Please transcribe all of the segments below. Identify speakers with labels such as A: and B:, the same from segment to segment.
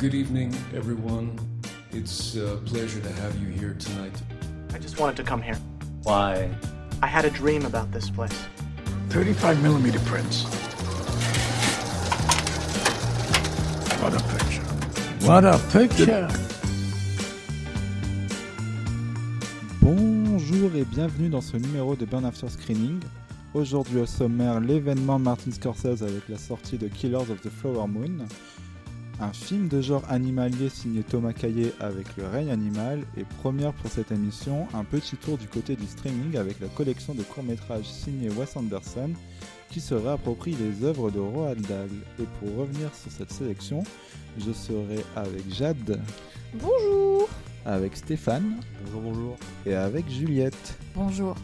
A: Good evening, everyone. It's a pleasure to have you here tonight.
B: I just wanted to come here.
C: Why?
B: I had a dream about this place.
D: 35 millimeter prints. What a picture. What a picture.
E: Bonjour et bienvenue dans ce numéro de Burn After Screening. Aujourd'hui au sommaire, l'événement Martin Scorsese avec la sortie de Killers of the Flower Moon, un film de genre animalier signé Thomas Caillet avec Le règne animal et première pour cette émission, un petit tour du côté du streaming avec la collection de courts-métrages signés Wes Anderson qui se réapproprie les œuvres de Roald Dahl. Et pour revenir sur cette sélection, je serai avec Jade,
F: Bonjour
E: avec Stéphane
C: Bonjour, bonjour.
E: et avec Juliette.
F: Bonjour.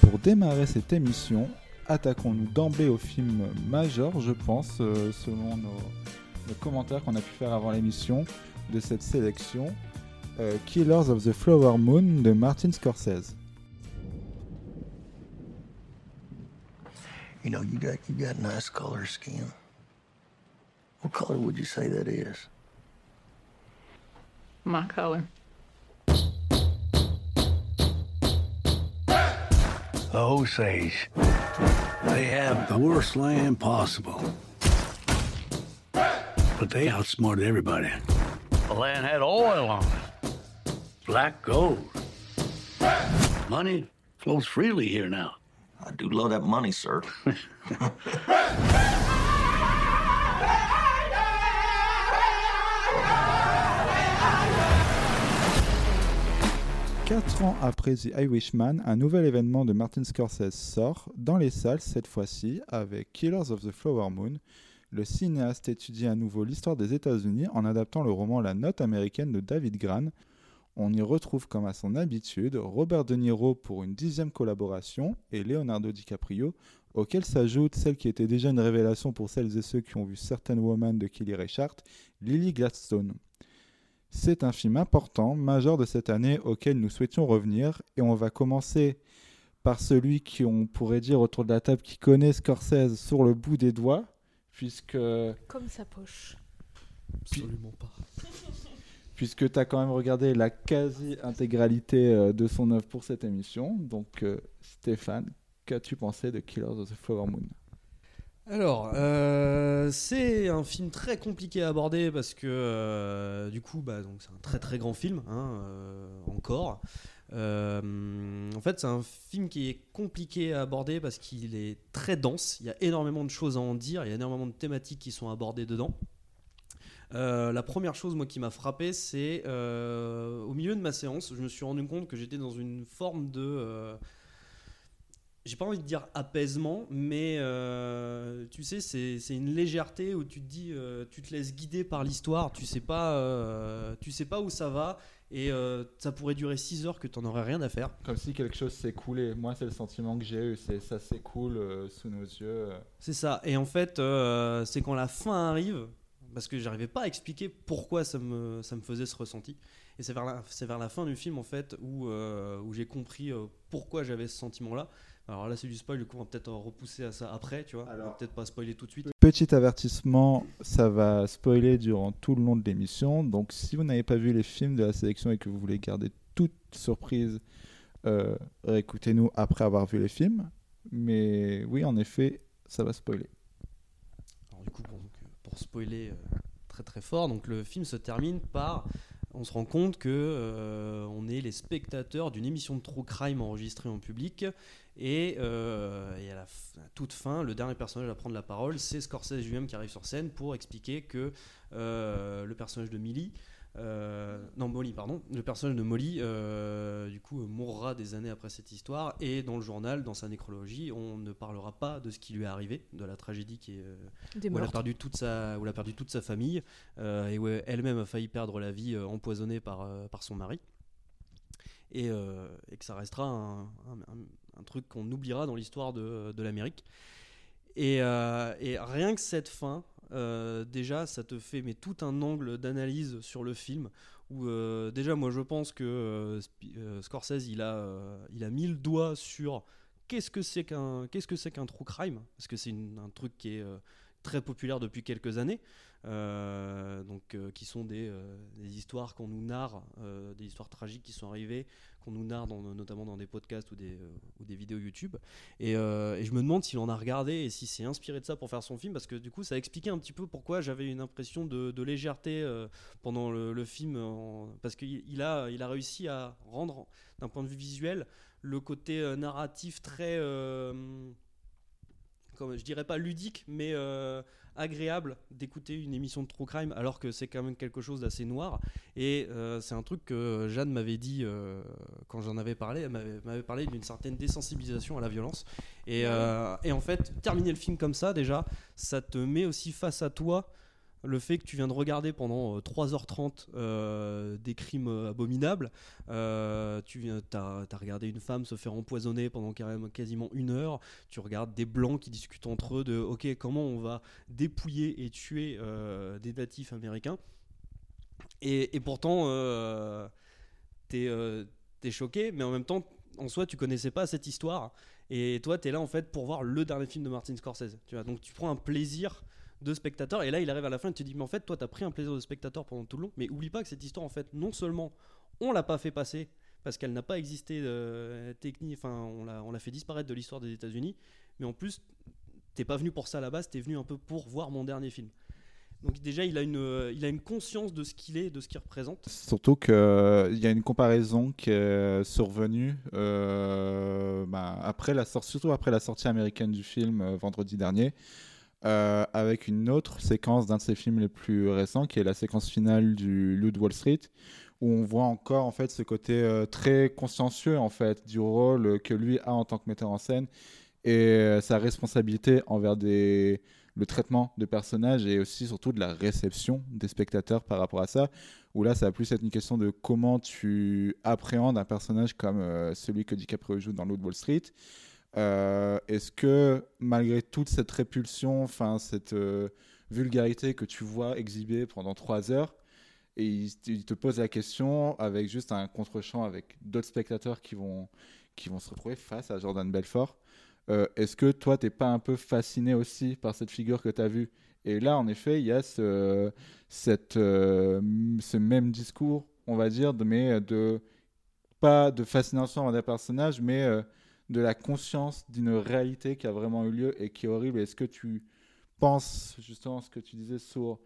E: Pour démarrer cette émission, attaquons-nous d'emblée au film majeur, je pense, euh, selon nos, nos commentaires qu'on a pu faire avant l'émission de cette sélection. euh, Killers of the Flower Moon de Martin Scorsese.
D: You know, you got you got nice color skin. What color would you say that is?
F: My color.
D: The Osage. They have the worst land possible. But they outsmarted everybody. The land had oil on it. Black gold. Money flows freely here now.
G: I do love that money, sir.
E: Quatre ans après The Irishman, un nouvel événement de Martin Scorsese sort, dans les salles cette fois-ci, avec Killers of the Flower Moon. Le cinéaste étudie à nouveau l'histoire des États-Unis en adaptant le roman La Note américaine de David Gran. On y retrouve, comme à son habitude, Robert De Niro pour une dixième collaboration et Leonardo DiCaprio, auquel s'ajoute celle qui était déjà une révélation pour celles et ceux qui ont vu Certain Woman de Kelly Reichardt, Lily Gladstone. C'est un film important, majeur de cette année auquel nous souhaitions revenir et on va commencer par celui qui, on pourrait dire autour de la table, qui connaît Scorsese sur le bout des doigts, puisque,
F: Comme sa poche.
C: Absolument pas.
E: puisque tu as quand même regardé la quasi-intégralité euh, de son œuvre pour cette émission. Donc euh, Stéphane, qu'as-tu pensé de Killers of the Flower Moon?
C: Alors, euh, c'est un film très compliqué à aborder parce que euh, du coup, bah, donc c'est un très très grand film, hein, euh, encore. Euh, en fait, c'est un film qui est compliqué à aborder parce qu'il est très dense. Il y a énormément de choses à en dire. Il y a énormément de thématiques qui sont abordées dedans. Euh, la première chose moi qui m'a frappé, c'est euh, au milieu de ma séance, je me suis rendu compte que j'étais dans une forme de j'ai pas envie de dire apaisement, mais tu sais, c'est une légèreté où tu te dis, tu te laisses guider par l'histoire, tu sais pas, tu sais pas où ça va, et euh, ça pourrait durer 6 heures que t'en aurais rien à faire.
E: Comme si quelque chose s'écoulait. Moi, c'est le sentiment que j'ai eu, c'est ça s'écoule euh, sous nos yeux.
C: C'est ça. Et en fait, euh, c'est quand la fin arrive, parce que j'arrivais pas à expliquer pourquoi ça me, ça me faisait ce ressenti. Et c'est vers, la, c'est vers la fin du film, en fait, où, euh, où j'ai compris euh, pourquoi j'avais ce sentiment-là. Alors là, c'est du spoil, du coup, on va peut-être repousser à ça après, tu vois. On va
E: Alors-
C: peut-être pas spoiler tout de suite.
E: Petit avertissement, ça va spoiler durant tout le long de l'émission. Donc, si vous n'avez pas vu les films de la sélection et que vous voulez garder toute surprise, euh, réécoutez-nous après avoir vu les films. Mais oui, en effet, ça va spoiler.
C: Alors du coup, euh, pour spoiler euh, très très fort, donc le film se termine par, on se rend compte que euh, on est les spectateurs d'une émission de true crime enregistrée en public, et, euh, à la toute fin, le dernier personnage à prendre la parole, c'est Scorsese lui-même qui arrive sur scène pour expliquer que euh, le personnage de Millie euh, non, Molly, pardon. Le personnage de Molly, euh, du coup, mourra des années après cette histoire. Et dans le journal, dans sa nécrologie, on ne parlera pas de ce qui lui est arrivé, de la tragédie qui est, euh, où elle a perdu toute sa, où elle a perdu toute sa famille euh, et où elle-même a failli perdre la vie empoisonnée par, par son mari. Et, et que ça restera un, un- un- un truc qu'on oubliera dans l'histoire de, de l'Amérique. Et, et rien que cette fin, euh, déjà, ça te fait mais tout un angle d'analyse sur le film. Où euh, déjà, moi, je pense que euh, Scorsese, il a, il a mis le doigt sur qu'est-ce que c'est qu'un qu'est-ce que c'est qu'un true crime, parce que c'est un truc qui est très populaires depuis quelques années, donc qui sont des, des histoires qu'on nous narre, des histoires tragiques qui sont arrivées, qu'on nous narre notamment dans des podcasts ou des, euh, vidéos YouTube. Et, euh, et je me demande s'il en a regardé et s'il s'est inspiré de ça pour faire son film, parce que du coup, ça expliquait un petit peu pourquoi j'avais une impression de, légèreté euh, pendant le, film, parce qu'il il a, il a réussi à rendre, d'un point de vue visuel, le côté narratif très, comme, je dirais pas ludique, mais euh, agréable d'écouter une émission de True Crime, alors que c'est quand même quelque chose d'assez noir. Et euh, c'est un truc que Jeanne m'avait dit euh, quand j'en avais parlé. Elle m'avait parlé d'une certaine désensibilisation à la violence. Et, et en fait, terminer le film comme ça, déjà, ça te met aussi face à toi le fait que tu viens de regarder pendant euh, 3h30 euh, des crimes euh, abominables. Euh, tu viens, as, regardé une femme se faire empoisonner pendant quasiment une heure. Tu regardes des blancs qui discutent entre eux de OK, comment on va dépouiller et tuer euh, des natifs américains. Et, pourtant, euh, t'es euh, t'es choqué, mais en même temps, en soi, tu connaissais pas cette histoire. Et toi, t'es là en fait pour voir le dernier film de Martin Scorsese. Tu vois, donc tu prends un plaisir de spectateur. Et là, il arrive à la fin et tu te dis, mais en fait, toi, t'as pris un plaisir de spectateur pendant tout le long. Mais oublie pas que cette histoire, en fait, non seulement on l'a pas fait passer parce qu'elle n'a pas existé euh, technique, enfin, on l'a fait disparaître de l'histoire des États-Unis, mais en plus, t'es pas venu pour ça à la base, t'es venu un peu pour voir mon dernier film. Donc déjà, il a une, euh, il a une conscience de ce qu'il est, de ce qu'il représente.
E: Surtout qu'il y a une comparaison qui est survenue euh, bah, après la surtout après la sortie américaine du film euh, vendredi dernier, euh, avec une autre séquence d'un de ses films les plus récents, qui est la séquence finale du Loup Wall Street, où on voit encore en fait ce côté euh, très consciencieux en fait du rôle que lui a en tant que metteur en scène et euh, sa responsabilité envers le traitement de personnages et aussi surtout de la réception des spectateurs par rapport à ça où là ça va plus être une question de comment tu appréhendes un personnage comme celui que DiCaprio joue dans Loup de Wall Street Euh, est-ce que malgré toute cette répulsion enfin cette euh, vulgarité que tu vois exhibée pendant trois heures et il, te pose la question avec juste un contre-champ avec d'autres spectateurs qui vont, qui vont se retrouver face à Jordan Belfort. Euh, Est-ce que toi, t'es pas un peu fasciné aussi par cette figure que tu as vue? Et là, en effet, il y a ce, cette, ce même discours, on va dire, de, mais de pas de fascination envers des personnages, mais de la conscience d'une réalité qui a vraiment eu lieu et qui est horrible. Est-ce que tu penses, justement, ce que tu disais sur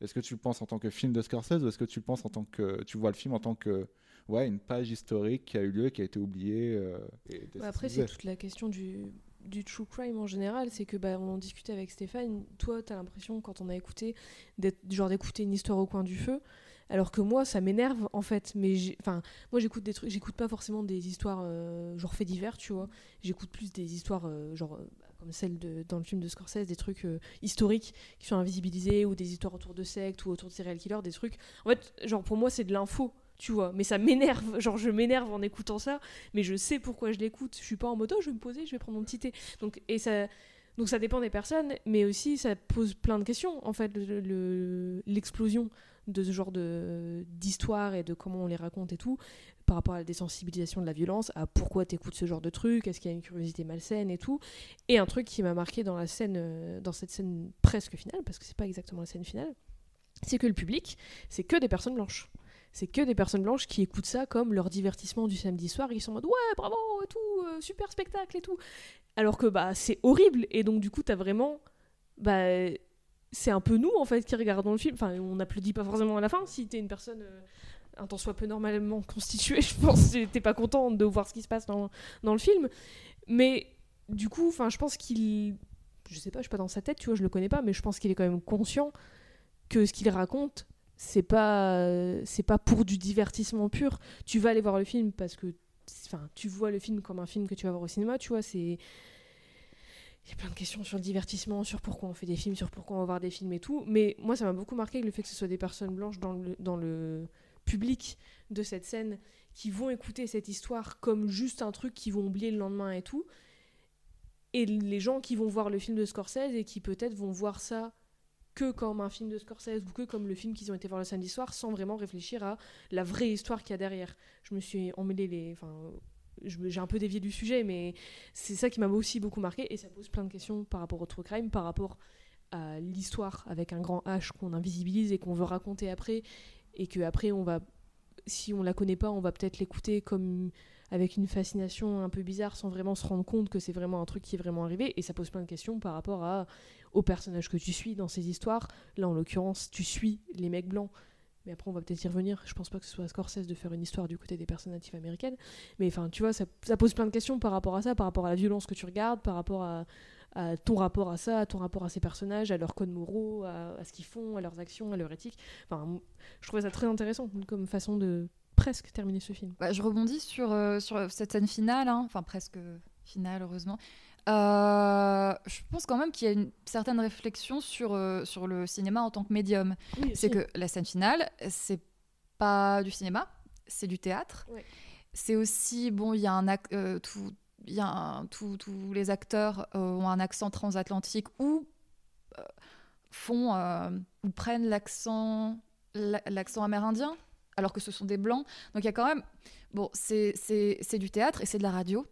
E: est-ce que tu le penses en tant que film de Scorsese ou est-ce que tu le penses en tant que tu vois le film en tant que ouais une page historique qui a eu lieu qui a été oubliée euh, et
F: Bah, après, c'est toute la question du, du true crime en général. C'est que, bah, on en discutait avec Stéphane. Toi, t'as l'impression, quand on a écouté, d'être genre d'écouter une histoire au coin du feu. Alors que moi, ça m'énerve en fait. Mais enfin, moi, j'écoute des trucs. J'écoute pas forcément des histoires euh, genre faits divers, tu vois. J'écoute plus des histoires euh, genre euh, bah, comme celle de, dans le film de Scorsese, des trucs historiques qui sont invisibilisés ou des histoires autour de sectes ou autour de serial killers, des trucs. En fait, genre pour moi, c'est de l'info. Tu vois, mais ça m'énerve, genre je m'énerve en écoutant ça, mais je sais pourquoi je l'écoute. Je suis pas en mode, oh, je vais me poser, je vais prendre mon petit thé. Donc, et ça, donc ça dépend des personnes, mais aussi ça pose plein de questions. En fait, le- le- l'explosion de ce genre d'histoire et de comment on les raconte et tout, par rapport à la désensibilisation de la violence, à pourquoi t'écoutes ce genre de truc, est-ce qu'il y a une curiosité malsaine et tout. Et un truc qui m'a marqué dans la scène, euh, dans cette scène presque finale, parce que c'est pas exactement la scène finale, c'est que le public, c'est que des personnes blanches. C'est que des personnes blanches qui écoutent ça comme leur divertissement du samedi soir. Ils sont en mode ouais, bravo et tout, euh, super spectacle et tout. Alors que bah c'est horrible et donc du coup t'as vraiment bah c'est un peu nous en fait qui regardons le film. Enfin on n'applaudit pas forcément à la fin si t'es une personne euh, un tant soit peu normalement constituée. Je pense que t'es pas content de voir ce qui se passe dans, dans le film. Mais du coup, enfin je pense qu'il je sais pas, je suis pas dans sa tête, tu vois, je le connais pas, mais je pense qu'il est quand même conscient que ce qu'il raconte, c'est pas c'est pas pour du divertissement pur. Tu vas aller voir le film parce que enfin, tu vois le film comme un film que tu vas voir au cinéma, tu vois, c'est il y a plein de questions sur le divertissement, sur pourquoi on fait des films, sur pourquoi on va voir des films et tout. Mais moi, ça m'a beaucoup marqué le fait que ce soit des personnes blanches dans le, dans le public de cette scène qui vont écouter cette histoire comme juste un truc qu'ils vont oublier le lendemain et tout. Et les gens qui vont voir le film de Scorsese et qui peut-être vont voir ça que comme un film de Scorsese ou que comme le film qu'ils ont été voir le samedi soir sans vraiment réfléchir à la vraie histoire qu'il y a derrière. Je me suis emmêlé les. J'ai un peu dévié du sujet, mais c'est ça qui m'a aussi beaucoup marqué et ça pose plein de questions par rapport au true crime, par rapport à l'histoire avec un grand H qu'on invisibilise et qu'on veut raconter après, et que après on va, si on la connaît pas, on va peut-être l'écouter comme avec une fascination un peu bizarre sans vraiment se rendre compte que c'est vraiment un truc qui est vraiment arrivé et ça pose plein de questions par rapport à, aux personnages que tu suis dans ces histoires. Là en l'occurrence, tu suis les mecs blancs. Mais après, on va peut-être y revenir. Je pense pas que ce soit à Scorsese de faire une histoire du côté des personnes natives américaines. Mais enfin, tu vois, ça, pose plein de questions par rapport à ça, par rapport à la violence que tu regardes, par rapport à, ton rapport à ça, à ton rapport à ces personnages, à leurs codes moraux, à, ce qu'ils font, à leurs actions, à leur éthique. Enfin, je trouvais ça très intéressant comme façon de presque terminer ce film.
H: Bah, je rebondis sur, euh, sur cette scène finale, hein. enfin presque finale, heureusement. Euh, je pense quand même qu'il y a une certaine réflexion sur, euh, sur le cinéma en tant que médium. C'est que la scène finale, c'est pas du cinéma, c'est du théâtre. C'est aussi, bon, il y a un ac- euh, tout, il y a un- tout- tous les acteurs euh, ont un accent transatlantique ou font ou prennent l'accent la- l'accent amérindien alors que ce sont des blancs. Donc il y a quand même, bon, c'est du théâtre et c'est de la radio.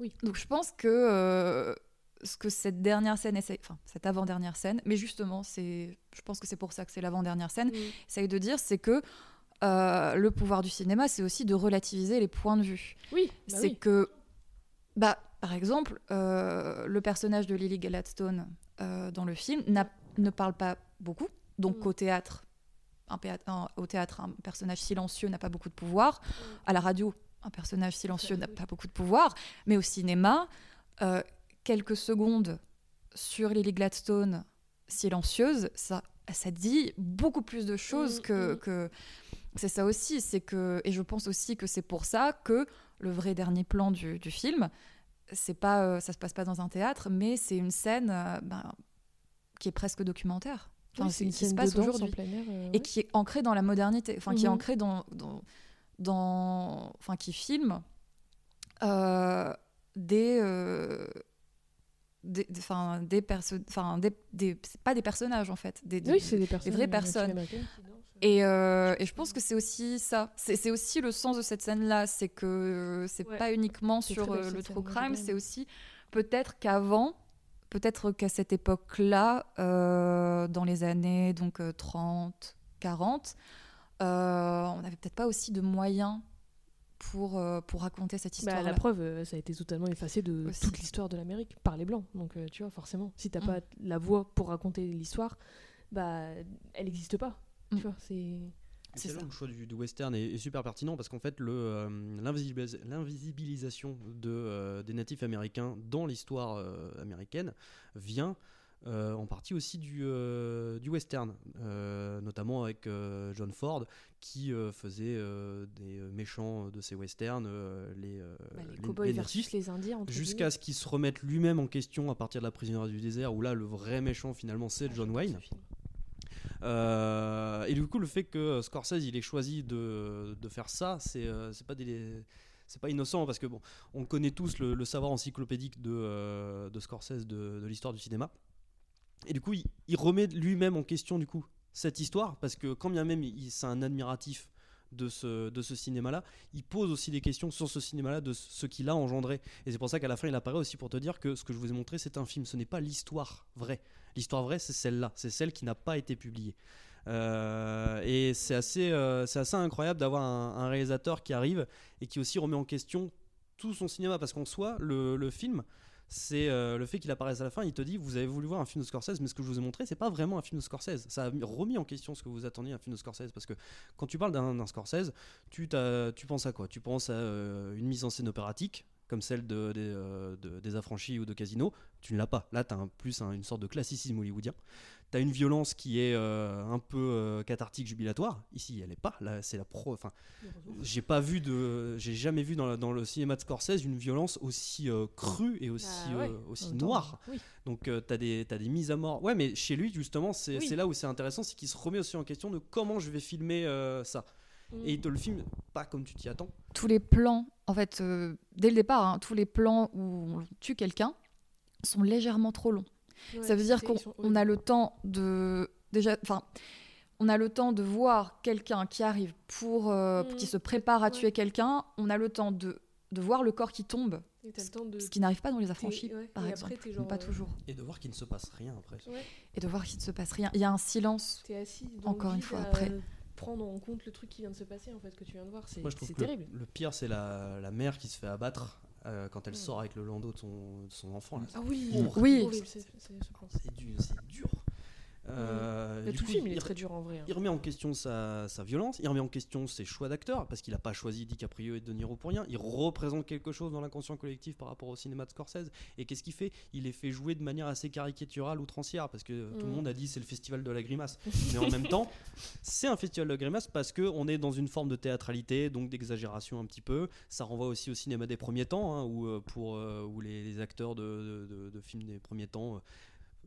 F: Oui.
H: Donc je pense que euh, ce que cette dernière scène essaie, enfin cette avant-dernière scène, mais justement, c'est, je pense que c'est pour ça que c'est l'avant-dernière scène,
F: Mm.
H: essaye de dire, c'est que euh, le pouvoir du cinéma, c'est aussi de relativiser les points de vue.
F: Oui, bah
H: c'est
F: oui.
H: que, bah, par exemple, euh, le personnage de Lily Gladstone dans le film ne parle pas beaucoup, donc
F: Mm.
H: au théâtre. Un, au théâtre, un personnage silencieux n'a pas beaucoup de pouvoir. À la radio, un personnage silencieux n'a pas beaucoup de pouvoir. Mais au cinéma, euh, quelques secondes sur Lily Gladstone silencieuse, ça, ça dit beaucoup plus de choses
F: Mm,
H: que,
F: mm.
H: que- c'est ça aussi. C'est que et je pense aussi que c'est pour ça que le vrai dernier plan du, du film, c'est pas, euh, ça se passe pas dans un théâtre, mais c'est une scène euh, ben, qui est presque documentaire. Enfin,
F: Oui,
H: c'est
F: une
H: qui se passe aujourd'hui
F: euh,
H: et
F: ouais.
H: qui est ancré dans la modernité, enfin qui est
F: Mhm.
H: ancré dans, dans, dans- enfin qui filme euh, des, euh, des, des- enfin des perso- enfin des, des- c'est pas des personnages en fait, des,
F: Oui, c'est des personnes.
H: vraies personnes. et, euh, et je pense que c'est aussi ça, c'est c'est aussi le sens de cette scène-là, c'est que euh, c'est
F: Ouais.
H: pas uniquement sur euh, le true crime, c'est aussi peut-être qu'avant, peut-être qu'à cette époque-là, euh, dans les années donc euh, 30, 40, euh, on n'avait peut-être pas aussi de moyens pour, euh, pour raconter cette
F: Bah,
H: histoire.
F: la preuve, euh, ça a été totalement effacé de
H: Aussi.
F: toute l'histoire de l'Amérique par les Blancs. Donc, euh, tu vois, forcément, si t'as
H: Mm.
F: pas la voix pour raconter l'histoire, bah, elle n'existe pas.
H: Mm.
F: Tu vois, c'est.
H: C'est
C: là où le choix du, du western est, est super pertinent parce qu'en fait, euh, l'invisibilisation de, euh, des natifs américains dans l'histoire euh, américaine vient euh, en partie aussi du, euh, du western, euh, notamment avec euh, John Ford qui euh, faisait euh, des méchants de ces westerns, euh, les, euh,
F: bah, les
C: les-
F: cowboys versus les Indiens.
C: jusqu'à ce qu'il se remette lui-même en question à partir de la prisonnière du désert, où là, le vrai méchant finalement, c'est
F: guillemets.
C: John
F: Ah,
C: Wayne. Euh, et du coup, le fait que Scorsese il ait choisi de, de faire ça, c'est euh, pas des c'est pas innocent parce que bon, on connaît tous le, le savoir encyclopédique de, euh, de Scorsese de, de l'histoire du cinéma. Et du coup, il, remet lui-même en question du coup cette histoire parce que quand bien même c'est un admiratif de ce, de ce cinéma-là, il pose aussi des questions sur ce cinéma-là, de ce qu'il a engendré. Et c'est pour ça qu'à la fin, il apparaît aussi pour te dire que ce que je vous ai montré, c'est un film, ce n'est pas l'histoire vraie. L'histoire vraie, c'est celle-là, c'est celle qui n'a pas été publiée. Euh, et c'est assez, euh, c'est assez incroyable d'avoir un, un réalisateur qui arrive et qui aussi remet en question tout son cinéma. Parce qu'en soi, le, le film, c'est euh, le fait qu'il apparaisse à la fin, il te dit vous avez voulu voir un film de Scorsese, mais ce que je vous ai montré, c'est pas vraiment un film de Scorsese. Ça a mis- remis en question ce que vous attendiez un film de Scorsese, parce que quand tu parles d'un Scorsese, tu, tu penses à quoi? Tu penses à euh, une mise en scène opératique, comme celle de, des, euh, affranchis ou de Casino? Tu ne l'as pas. Là, tu as plus un- une sorte de classicisme hollywoodien. Tu as une violence qui est euh, un peu euh, cathartique, jubilatoire. Ici, elle est pas. Là, c'est la pro. Enfin, j'ai pas vu de, j'ai jamais vu dans, la- dans le cinéma de Scorsese une violence aussi euh, crue et aussi,
F: Bah ouais,
C: euh, aussi noire.
F: Oui.
C: Donc euh, t'as des t'as des mises à mort. Ouais, mais chez lui justement, c'est
F: Oui.
C: là où c'est intéressant, c'est qu'il se remet aussi en question de comment je vais filmer euh, ça.
F: Mm.
C: Et il te le filme pas comme tu t'y attends.
H: tous les plans, en fait, euh, dès le départ, hein, tous les plans où on tue quelqu'un sont légèrement trop longs. Ça veut dire qu'on on a le temps de déjà, enfin, on a le temps de voir quelqu'un qui arrive pour, euh, qui se prépare à
F: Ouais.
H: tuer quelqu'un. On a le temps de de voir le corps qui tombe,
F: Et t'as le temps de.
H: ce qui n'arrive pas dans les affranchis,
F: ouais,
H: par
F: et
H: exemple,
F: après, genre,
H: pas
F: euh,
H: toujours,
C: Et de voir qu'il ne se passe rien après.
F: Ouais.
H: et de voir qu'il ne se passe rien. Il y a un silence.
F: T'es assis dans
H: Encore une fois, après.
F: prendre en compte le truc qui vient de se passer en fait que tu viens de voir c'est
C: que le-
F: terrible
C: Le, pire, c'est la, la mère qui se fait abattre euh, quand elle
F: Mm.
C: sort avec le landau de son, de son enfant. là.
F: ah oui
C: Oh.
H: Oui.
F: c'est
C: dur. Euh,
F: tout le film il est très dur en vrai hein.
C: Il remet en question sa, sa violence, il remet en question ses choix d'acteurs, parce qu'il n'a pas choisi DiCaprio et De Niro pour rien. Il représente quelque chose dans l'inconscient collectif par rapport au cinéma de Scorsese. Et qu'est-ce qu'il fait? Il les fait jouer de manière assez caricaturale, outrancière, parce que tout le
F: Mm.
C: monde a dit c'est le festival de la grimace. Mais en même temps, c'est un festival de la grimace parce qu'on est dans une forme de théâtralité, donc d'exagération un petit peu. Ça renvoie aussi au cinéma des premiers temps, hein, où, euh, pour, euh, où les, les acteurs de, de- de- de films des premiers temps.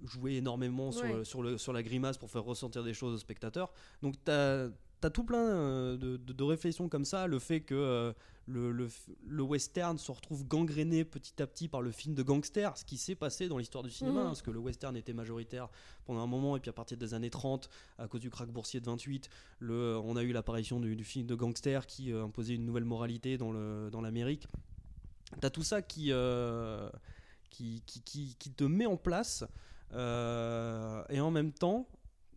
C: Jouaient énormément sur,
F: Ouais.
C: sur, le, sur la grimace pour faire ressentir des choses aux spectateurs. Donc tu as, tout plein euh, de, de- de réflexions comme ça, le fait que euh, le, le f- le western se retrouve gangréné petit à petit par le film de gangster, ce qui s'est passé dans l'histoire du cinéma,
F: Mhm.
C: hein, parce que le western était majoritaire pendant un moment, et puis à partir des années 30, à cause du krach boursier de 28, le, on a eu l'apparition du, du film de gangster qui euh, imposait une nouvelle moralité dans le- dans l'Amérique. T'as tout ça qui, euh, qui, qui te met en place, euh, et en même temps,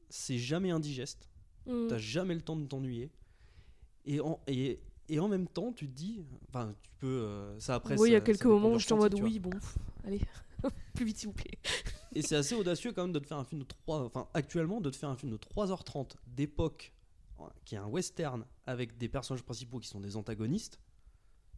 C: c'est jamais indigeste.
F: Mm.
C: T'as jamais le temps de t'ennuyer. Et en, et, et en même temps, tu te dis. Enfin, tu peux. euh, ça après.
F: oui il y a quelques moments où je suis en mode oui bon pff, allez plus vite s'il vous plaît
C: Et c'est assez audacieux quand même de te faire un film de 3. Enfin, actuellement, de te faire un film de 3h30 d'époque, euh, qui est un western, avec des personnages principaux qui sont des antagonistes.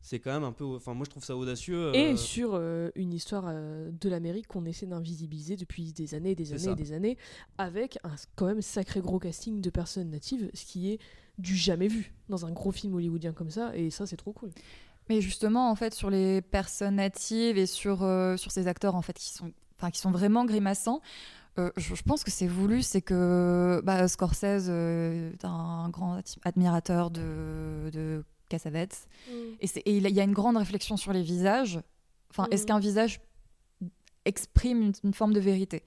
C: C'est quand même un peu. Enfin, moi je trouve ça audacieux.
F: et
C: euh,
F: sur euh, une histoire euh, de l'Amérique qu'on essaie d'invisibiliser depuis des années des années et des années avec un quand même sacré gros casting de personnes natives ce qui est du jamais vu dans un gros film hollywoodien comme ça et ça c'est trop cool
H: Mais justement, en fait, sur les personnes natives et sur, euh, sur ces acteurs en fait, qui, sont, enfin, qui sont vraiment grimaçants, euh, je, je pense que c'est voulu. C'est que bah, Scorsese euh, est un grand admirateur de, de Cassavetes. Et, c'est- et il y a une grande réflexion sur les visages. Enfin, est-ce
F: Mhm.
H: qu'un visage exprime une, une forme de vérité?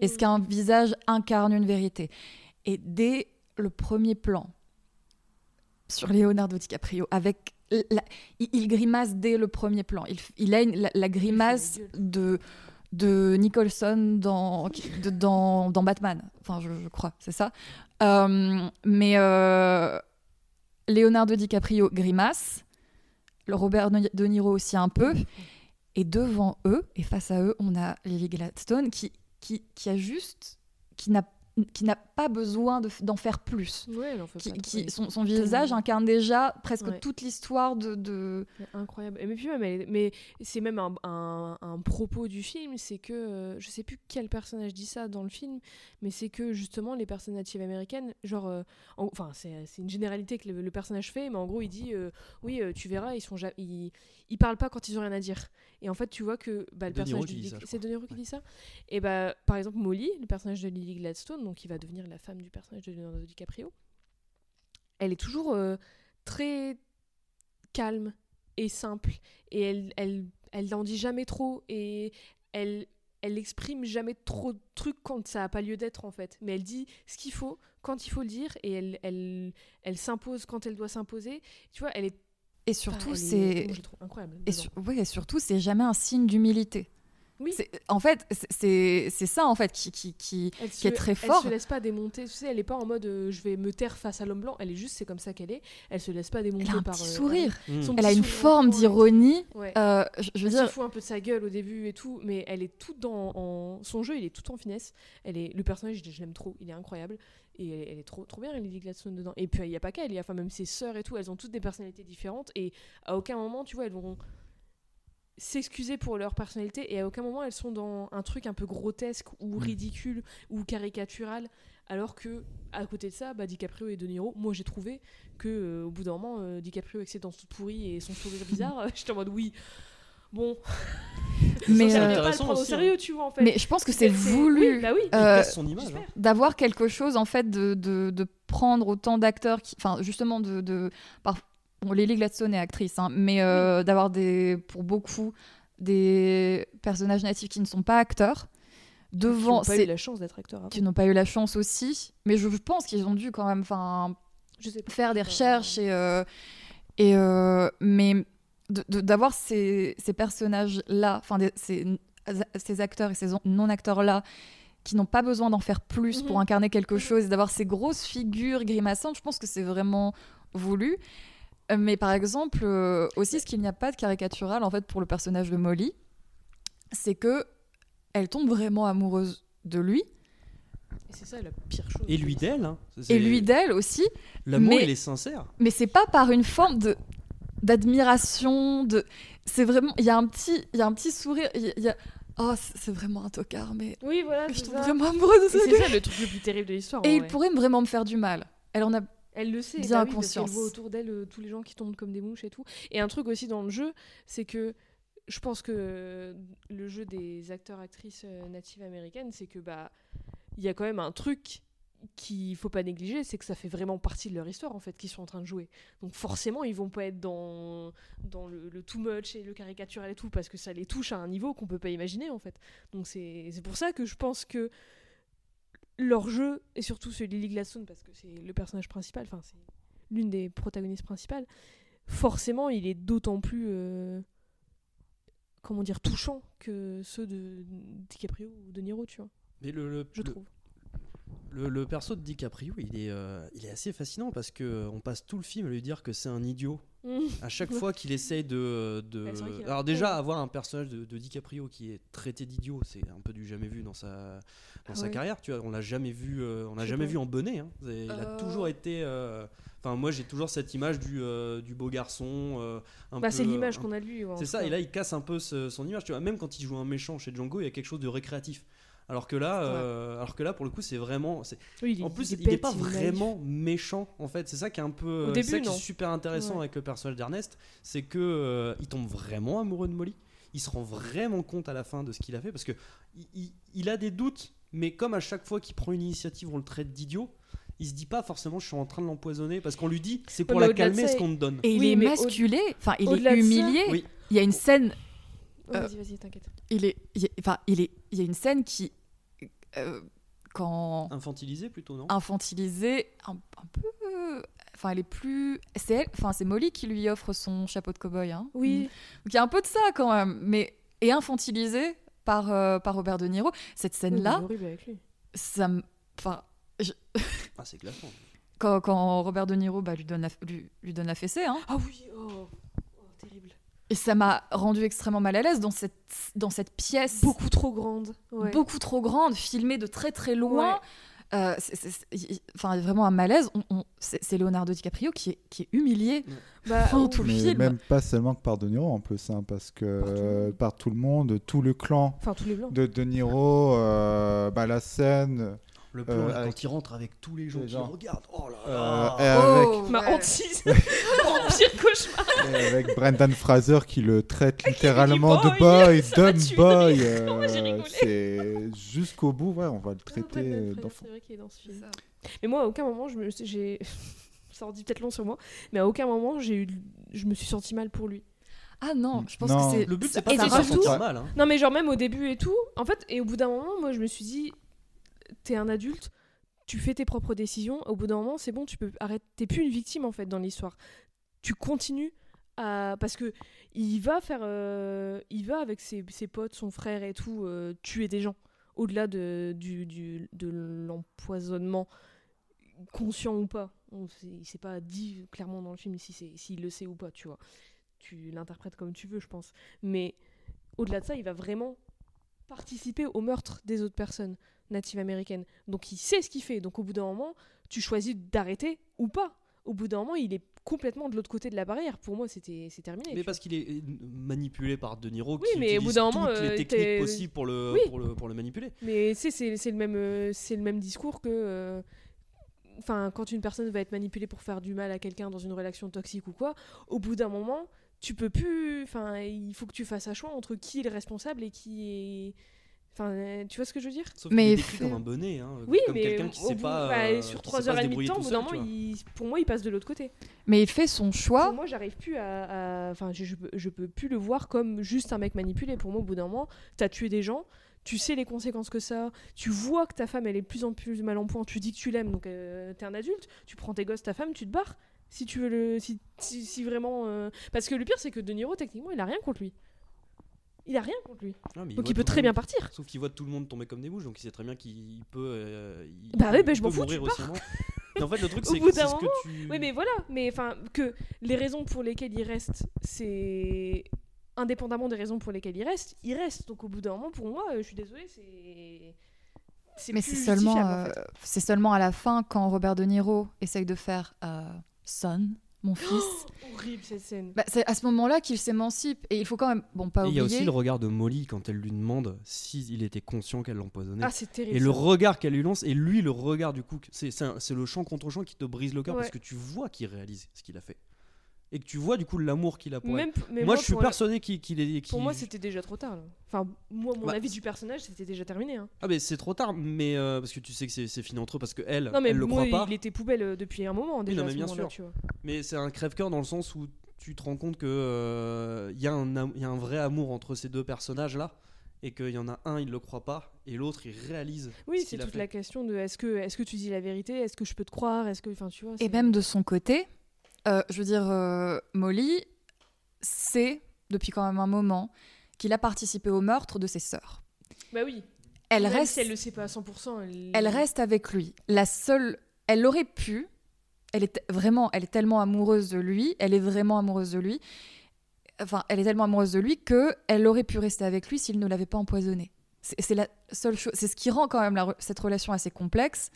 H: Est-ce
F: Mhm.
H: qu'un visage incarne une vérité? Et dès le premier plan sur Leonardo DiCaprio, avec la- il, il grimace dès le premier plan. Il, a une- la, la grimace de de Nicholson dans, de- dans, dans Batman. Enfin, je, je crois, c'est ça. Euh, mais euh, Leonardo DiCaprio grimace, Robert De Niro aussi un peu, et devant eux, et face à eux, on a Lily Gladstone qui, qui, qui a juste, qui n'a qui n'a pas besoin de d'en faire plus.
F: ouais elle en fait
H: Qui,
F: pas
H: qui-
F: trop.
H: son, son visage incarne déjà presque
F: Ouais.
H: toute l'histoire de, de-
F: Incroyable. Et mais puis même, elle mais c'est même un, un- un propos du film, c'est que euh, je sais plus quel personnage dit ça dans le film, mais c'est que justement les personnes natives américaines, genre, euh, en- enfin c'est c'est une généralité que le, le personnage fait, mais en gros il dit euh, oui euh, tu verras ils sont ils, ils parlent pas quand ils ont rien à dire. Et en fait tu vois que bah, le
C: De Niro
F: personnage c'est. De Niro qui dit ça. Et bah par exemple Molly, le personnage de Lily Gladstone, donc qui va devenir la femme du personnage de Leonardo DiCaprio, elle est toujours euh, très calme et simple. Et elle elle elle n'en dit jamais trop et elle elle exprime jamais trop de trucs quand ça n'a pas lieu d'être en fait. Mais elle dit ce qu'il faut quand il faut le dire et elle elle elle s'impose quand elle doit s'imposer. Tu vois elle est
H: et surtout
F: est-
H: c'est
F: incroyable
H: et, sur- ouais, et surtout c'est jamais un signe d'humilité.
F: Oui
H: En fait, c'est- ça en fait qui, qui, qui-
F: elle
H: qui est très
F: Elle
H: fort.
F: se laisse pas démonter, tu sais, elle est pas en mode euh, je vais me taire face à l'homme blanc, elle est juste c'est comme ça qu'elle est. Elle se laisse pas démonter
H: Elle a un
F: par
H: petit
F: euh,
H: sourire.
F: son
H: Elle a une
F: sourire
H: forme d'ironie.
F: Ouais.
H: euh, je, je veux
F: Elle
H: dire,
F: se fout un peu de sa gueule au début et tout, mais elle est toute dans en- son jeu, il est tout en finesse. Elle est le personnage, je, je l'aime trop, il est incroyable et elle, elle est trop trop bien Lily Gladstone dedans. Et puis il y a pas qu'elle, il y a enfin même ses sœurs et tout, elles ont toutes des personnalités différentes et à aucun moment, tu vois, elles vont s'excuser pour leur personnalité et à aucun moment elles sont dans un truc un peu grotesque ou
C: Mm.
F: ridicule ou caricatural alors que à côté de ça bah, DiCaprio et De Niro moi j'ai trouvé que euh, au bout d'un moment euh, DiCaprio avec ses dents toutes pourries et son sourire bizarre euh, j'étais en mode oui bon
H: mais,
F: ça
C: c'est
F: ne
H: euh,
F: pas le
C: intéressant
F: prendre au
C: aussi, hein.
F: sérieux tu vois en fait
H: mais je pense que c'est
F: oui,
H: voulu
F: bah oui
H: euh,
C: image.
F: j'espère.
C: hein.
H: d'avoir quelque chose en fait de, de, de prendre autant d'acteurs qui enfin justement de, de par bon, Lily Gladstone est actrice hein, mais euh, d'avoir des pour beaucoup des personnages natifs qui ne sont pas acteurs devant
F: qui n'ont pas eu la chance d'être acteur avant.
H: qui n'ont pas eu la chance aussi mais je pense qu'ils ont dû quand même enfin
F: je sais pas
H: faire des recherches et, euh, et euh, mais d'avoir ces, ces personnages-là, enfin ces, ces acteurs et ces non-acteurs-là, qui n'ont pas besoin d'en faire plus pour
F: Mhm.
H: incarner quelque
F: Mhm.
H: chose, et d'avoir ces grosses figures grimaçantes, je pense que c'est vraiment voulu. Mais par exemple, euh, aussi, ce qu'il n'y a pas de caricatural en fait pour le personnage de Molly, c'est que elle tombe vraiment amoureuse de lui
F: Et c'est ça la pire chose.
C: Et lui d'elle. hein.
H: et lui d'elle aussi,
C: L'amour,
H: mais-
C: il est sincère.
H: mais c'est pas par une forme de d'admiration de c'est vraiment il y a un petit il y a un petit sourire il y a- il y a oh c'est vraiment un tocard mais
F: Oui, voilà,
H: je
F: c'est
H: tombe
F: ça.
H: vraiment amoureuse de
F: c'est ça le truc le plus terrible de l'histoire.
H: et il
F: vrai.
H: pourrait vraiment me faire du mal elle en a
F: Elle le sait,
H: bien
F: bah oui, parce
H: conscience.
F: qu'elle voit autour d'elle euh, tous les gens qui tombent comme des mouches et tout. Et un truc aussi dans le jeu, c'est que je pense que le jeu des acteurs-actrices euh, natives américaines, c'est que bah il y a quand même un truc qu'il faut pas négliger, c'est que ça fait vraiment partie de leur histoire en fait qu'ils sont en train de jouer. Donc forcément ils vont pas être dans dans le, le too much et le caricatural et tout parce que ça les touche à un niveau qu'on peut pas imaginer en fait. Donc c'est c'est pour ça que je pense que leur jeu, et surtout celui de Lily Gladstone, parce que c'est le personnage principal, enfin c'est l'une des protagonistes principales, forcément il est d'autant plus, euh, comment dire, touchant que ceux de DiCaprio ou de Niro, tu vois,
C: Mais le, le-
F: je
C: le-
F: trouve.
C: Le, le perso de DiCaprio, il est, euh, il est assez fascinant parce que euh, on passe tout le film à lui dire que c'est un idiot.
F: Mm.
C: À chaque fois qu'il essaye de. Alors, déjà, avoir un personnage de, de DiCaprio qui est traité d'idiot, c'est un peu du jamais vu dans sa, dans sa
F: Ouais.
C: carrière. Tu vois, on l'a jamais vu, euh, on l'a jamais
F: pas.
C: vu en bonnet. hein. Il a toujours été. Enfin, moi, j'ai toujours cette image du, du beau garçon.
F: Bah, c'est l'image
C: un
F: qu'on a de lui. ouais,
C: c'est ça,
F: cas.
C: et là il casse un peu ce- son image. Tu vois, même quand il joue un méchant chez Django, il y a quelque chose de récréatif. Alors que là, euh, alors que là pour le coup, c'est vraiment. c'est-
F: Oui, il est-
C: En plus,
F: il
C: n'est pas
F: il est naïf.
C: vraiment méchant en fait. C'est ça qui est un peu.
F: Au
C: c'est ça
F: début,
C: qui est super intéressant
F: Ouais.
C: avec le personnage d'Ernest, c'est que euh, il tombe vraiment amoureux de Molly. Il se rend vraiment compte à la fin de ce qu'il a fait parce que il, il- il a des doutes, mais comme à chaque fois qu'il prend une initiative, on le traite d'idiot. Il se dit pas forcément je suis en train de l'empoisonner parce qu'on lui dit c'est pour
F: Ouais,
C: la calmer
F: ça,
C: ce qu'on te donne.
H: et il
F: Oui,
H: est masculé enfin il est
F: ça-
H: humilié
C: Oui.
H: il y a une scène Euh,
F: vas-y, vas-y, t'inquiète.
H: il est il y a- enfin il est il y a une scène qui euh, quand
C: Infantilisé plutôt non?
H: Infantilisée un, un peu enfin elle est plus c'est elle enfin c'est Molly qui lui offre son chapeau de cow-boy hein.
F: Oui,
H: Donc il y a un peu de ça quand même, mais et infantilisé par euh, par Robert De Niro. Cette
F: Oui,
H: scène
F: il est
H: là,
F: horrible avec lui.
H: ça me, enfin
C: Ah c'est glaçant.
H: quand, quand Robert De Niro bah, lui donne la, lui, lui donne la fessée, hein,
F: Ah oui, oh, oh.
H: Et ça m'a rendu extrêmement mal à l'aise dans cette dans cette pièce
F: Beaucoup trop grande. Ouais.
H: beaucoup trop grande, filmée de très très loin.
F: Ouais.
H: Euh, enfin vraiment un malaise. On- on- c'est Leonardo DiCaprio qui est qui est humilié
F: Bah,
H: pendant tout le
E: Mais
H: film.
E: même pas seulement que par De Niro en plus, hein, parce que euh, par tout le monde, tout le clan
F: Enfin, tous les blancs.
E: de De Niro, euh, bah, la scène,
C: Le plan
E: Euh,
C: là,
E: avec-
C: quand il rentre avec tous les gens
E: Les
C: qui
E: gens.
C: regardent. Oh là
E: euh,
C: là.
E: et avec,
H: Oh,
F: Ma
H: ouais.
F: hantise. Mon pire cauchemar.
E: et avec Brendan Fraser qui le traite littéralement de
F: boy,
E: dumb boy. euh, c'est jusqu'au bout, ouais, on va le traiter euh, d'enfant.
F: C'est vrai qu'il est dans ce
H: C'est
F: film.
H: ça.
F: Mais moi, à aucun moment, je me, j'ai, ça en dit peut-être long sur moi, mais à aucun moment, j'ai eu, je me suis senti mal pour lui.
H: Ah non, je pense
E: Non.
H: que c'est
C: Le but c'est
H: ça-
C: pas de se sentir mal. hein.
F: Non, mais genre même au début et tout. En fait, et au bout d'un moment, moi, je me suis dit, t'es un adulte, tu fais tes propres décisions. Au bout d'un moment, c'est bon, tu peux arrêter. T'es plus une victime en fait dans l'histoire. Tu continues à parce que il va faire, euh, il va avec ses, potes, son frère et tout, euh, tuer des gens. Au-delà de, du, du- de l'empoisonnement, conscient ou pas. On il s'est pas dit clairement dans le film si s'il le sait ou pas, tu vois. Tu l'interprètes comme tu veux, je pense. Mais au-delà de ça, il va vraiment participer au meurtre des autres personnes natives américaines. Donc il sait ce qu'il fait. Donc au bout d'un moment, tu choisis d'arrêter ou pas. Au bout d'un moment, il est complètement de l'autre côté de la barrière. Pour moi, c'était c'est terminé.
C: Mais parce qu'il est euh, manipulé par De Niro
F: Oui,
C: qui
F: mais au bout
C: utilise
F: d'un moment,
C: toutes les
F: euh,
C: techniques possibles pour le,
F: Oui.
C: pour le, pour le manipuler.
F: Mais c'est c'est le même, euh, c'est le même discours que, euh, enfin, quand une personne va être manipulée pour faire du mal à quelqu'un dans une relation toxique ou quoi, au bout d'un moment, tu peux plus, enfin, il faut que tu fasses un choix entre qui est le responsable et qui est, enfin, euh, tu vois ce que je veux dire
C: Sauf
H: Mais fait-
C: comme un bonnet. Hein,
F: Oui,
C: comme
F: mais
C: quelqu'un qui sait
F: bout-
C: pas.
F: bah,
C: euh,
F: sur
C: qui sait
F: 3
C: pas
F: heures
C: se
F: et demie de
C: débrouiller
F: temps, au
C: tout
F: bout
C: seul,
F: moment, il- pour moi, il passe de l'autre côté.
H: Mais il fait son choix.
F: Pour moi, j'arrive plus à, enfin, je, je peux- je peux plus le voir comme juste un mec manipulé. Pour moi, au bout d'un moment, t'as tué des gens, tu sais les conséquences que ça a, tu vois que ta femme elle est de plus en plus mal en point, tu dis que tu l'aimes, donc euh, t'es un adulte, tu prends tes gosses, ta femme, tu te barres. Si tu veux le. Si, si, si vraiment. euh, Parce que le pire, c'est que De Niro, techniquement, il a rien contre lui. Il a rien contre lui.
C: Ah,
F: Donc il peut très bien partir.
C: Sauf qu'il voit tout le monde tomber comme des mouches, donc il sait très bien qu'il peut. euh, il
F: Bah ouais, bah je m'en fous,
C: mourir
F: tu
C: aussi avant. Mais en fait, le truc,
F: Au
C: c'est
F: bout
C: que ce que
F: moment,
C: tu.
F: Oui, mais voilà. Mais enfin, que les raisons pour lesquelles il reste, c'est. Indépendamment des raisons pour lesquelles il reste, il reste. Donc au bout d'un moment, pour moi, euh, je suis désolée, c'est.
H: Mais c'est seulement,
F: en
H: euh,
F: fait.
H: c'est seulement à la fin quand Robert De Niro essaye de faire euh, Son, mon fils.
F: Horrible cette scène.
H: Bah, c'est à ce moment-là qu'il s'émancipe. Et il faut quand même, bon, pas
C: Et il y
H: oublier.
C: a aussi le regard de Molly quand elle lui demande s'il était conscient qu'elle l'empoisonnait.
F: Ah, c'est terrible.
C: et le regard qu'elle lui lance, et lui, le regard du coup, c'est le chant contre chant qui te brise le cœur
F: Ouais.
C: parce que tu vois qu'il réalise ce qu'il a fait. Et que tu vois du coup l'amour qu'il a pour elle.
F: Mais
C: Moi, je suis persuadé qu'il qu'il est.
F: Pour moi, c'était déjà trop tard. là. Enfin, moi, mon
C: Bah,
F: avis du personnage, c'était déjà terminé. hein.
C: Ah, mais c'est trop tard, mais euh, parce que tu sais que c'est c'est fini entre eux, parce que elle,
F: Non, mais
C: elle le
F: moi,
C: croit pas.
F: il était poubelle euh, depuis un moment déjà.
C: non, mais
F: ce
C: bien sûr.
F: tu vois.
C: Mais c'est un crève-cœur dans le sens où tu te rends compte que euh, il y, a un am- il y a un vrai amour entre ces deux personnages-là. Et qu'il y en a un, il le croit pas, et l'autre, il réalise.
F: Oui,
C: ce
F: c'est toute
C: fait.
F: la question de est-ce que, est que tu dis la vérité Est-ce que je peux te croire Est-ce que, enfin, tu vois.
H: Et même de son côté, euh, je veux dire, euh, Molly sait depuis quand même un moment qu'il a participé au meurtre de ses sœurs.
F: Bah oui.
H: Elle
F: Même
H: reste,
F: si elle le sait pas à 100%. Elle,
H: elle reste avec lui. La seule, elle aurait pu. Elle est vraiment, elle est tellement amoureuse de lui. Elle est vraiment amoureuse de lui. Enfin, elle est tellement amoureuse de lui que elle aurait pu rester avec lui s'il ne l'avait pas empoisonné. C'est la seule chose. C'est ce qui rend quand même la cette relation assez complexe.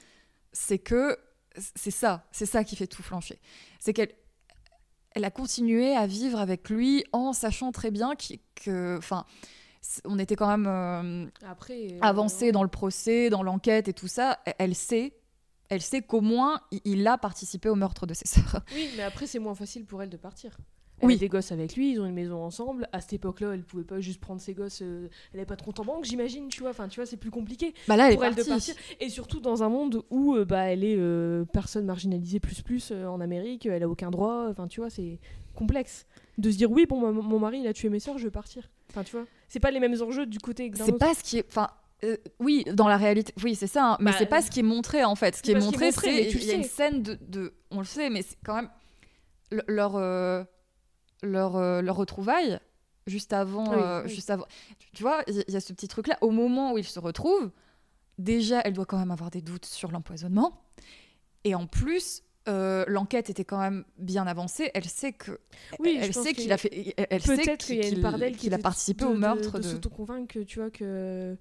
H: C'est que c'est ça, c'est ça qui fait tout flancher. C'est qu'elle elle a continué à vivre avec lui en sachant très bien qu'il- que, enfin, on était quand même euh,
F: Après. euh,
H: avancé dans le procès, dans l'enquête et tout ça. Elle- sait, elle sait qu'au moins il a participé au meurtre de ses sœurs.
F: Oui, mais après, c'est moins facile pour elle de partir. Elle
H: Oui.
F: a des gosses avec lui, ils ont une maison ensemble. À cette époque-là, elle pouvait pas juste prendre ses gosses. euh, elle avait pas de compte en banque, j'imagine, tu vois. Enfin, tu vois, c'est plus compliqué
H: Bah là, elle
F: pour
H: est
F: elle de partir. Et surtout dans un monde où euh, bah, elle est euh, personne marginalisée plus plus en Amérique, elle a aucun droit. Enfin, tu vois, c'est complexe de se dire oui, bon, mon mari il a tué mes sœurs, je veux partir. Enfin, tu vois, c'est pas les mêmes enjeux du côté
H: C'est pas ce qui est, enfin. euh, oui, dans la réalité, oui, c'est ça, hein, mais
F: Bah,
H: c'est pas ce qui est montré en fait. Ce qui est montré, c'est il y a une scène de, de- on le sait, mais c'est quand même le- leur euh, leur euh, leur retrouvaille juste avant,
F: Oui,
H: euh,
F: oui.
H: juste avant. Tu, vois, il y, a ce petit truc là. Au moment où ils se retrouvent, déjà, elle doit quand même avoir des doutes sur l'empoisonnement, et en plus. euh, l'enquête était quand même bien avancée. Elle sait que,
F: Oui,
H: elle sait qu'il a fait, elle- sait
F: Peut-être qu'il y a une
H: qu'il-
F: part d'elle qui
H: qu'il a participé
F: de-
H: au meurtre
F: de,
H: de.
F: s'auto-convaincre que tu vois que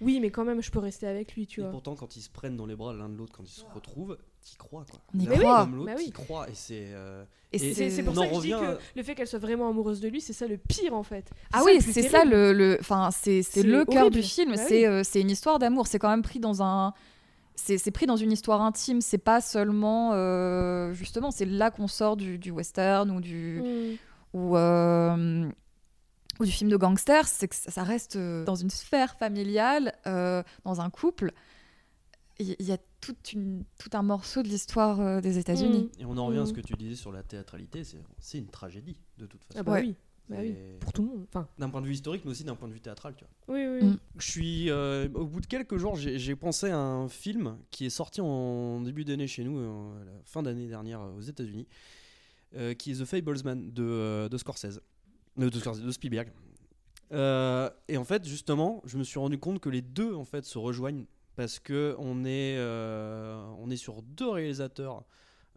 F: oui, mais quand même, je peux rester avec lui, tu
C: Et
F: vois.
C: pourtant, quand ils se prennent dans les bras l'un de l'autre, quand ils se retrouvent, t'y crois quoi.
H: On y
C: L'un
H: croit.
C: comme l'autre,
F: Bah oui.
C: t'y crois. Et c'est. euh,
H: Et
C: Et
F: C'est c'est pour
C: on
F: ça
C: en
F: que je dis
C: revient
F: que le fait qu'elle soit vraiment amoureuse de lui, c'est ça le pire en fait.
H: Ah oui,
F: le plus
H: c'est ça
F: terrible.
H: le, le, enfin c'est c'est
F: C'est
H: le cœur
F: horrible.
H: du film.
F: Bah
H: c'est
F: oui.
H: euh, c'est une histoire d'amour. C'est quand même pris dans un, c'est c'est pris dans une histoire intime. C'est pas seulement euh, justement, c'est là qu'on sort du, du western ou du
F: Mm.
H: ou euh, ou du film de gangster. C'est que ça reste euh, dans une sphère familiale, euh, dans un couple. Il y a toute une, tout un morceau de l'histoire euh, des États-Unis.
C: Et on en revient à ce
F: Mhm.
C: que tu disais sur la théâtralité, c'est une tragédie de toute façon.
F: Ah bah
H: Ouais.
F: oui, bah oui, pour tout le monde. Enfin,
C: D'un point de vue historique, mais aussi d'un point de vue théâtral, tu vois.
F: oui, oui.
H: Mm.
C: Je suis euh, au bout de quelques jours, j'ai pensé à un film qui est sorti en début d'année chez nous, euh, à la fin d'année dernière aux États-Unis, euh, qui est The Fablesman de, euh, de Scorsese, de, Scorsese, de Spielberg. Euh, et en fait, justement, je me suis rendu compte que les deux en fait se rejoignent parce que on est euh, on est sur deux réalisateurs.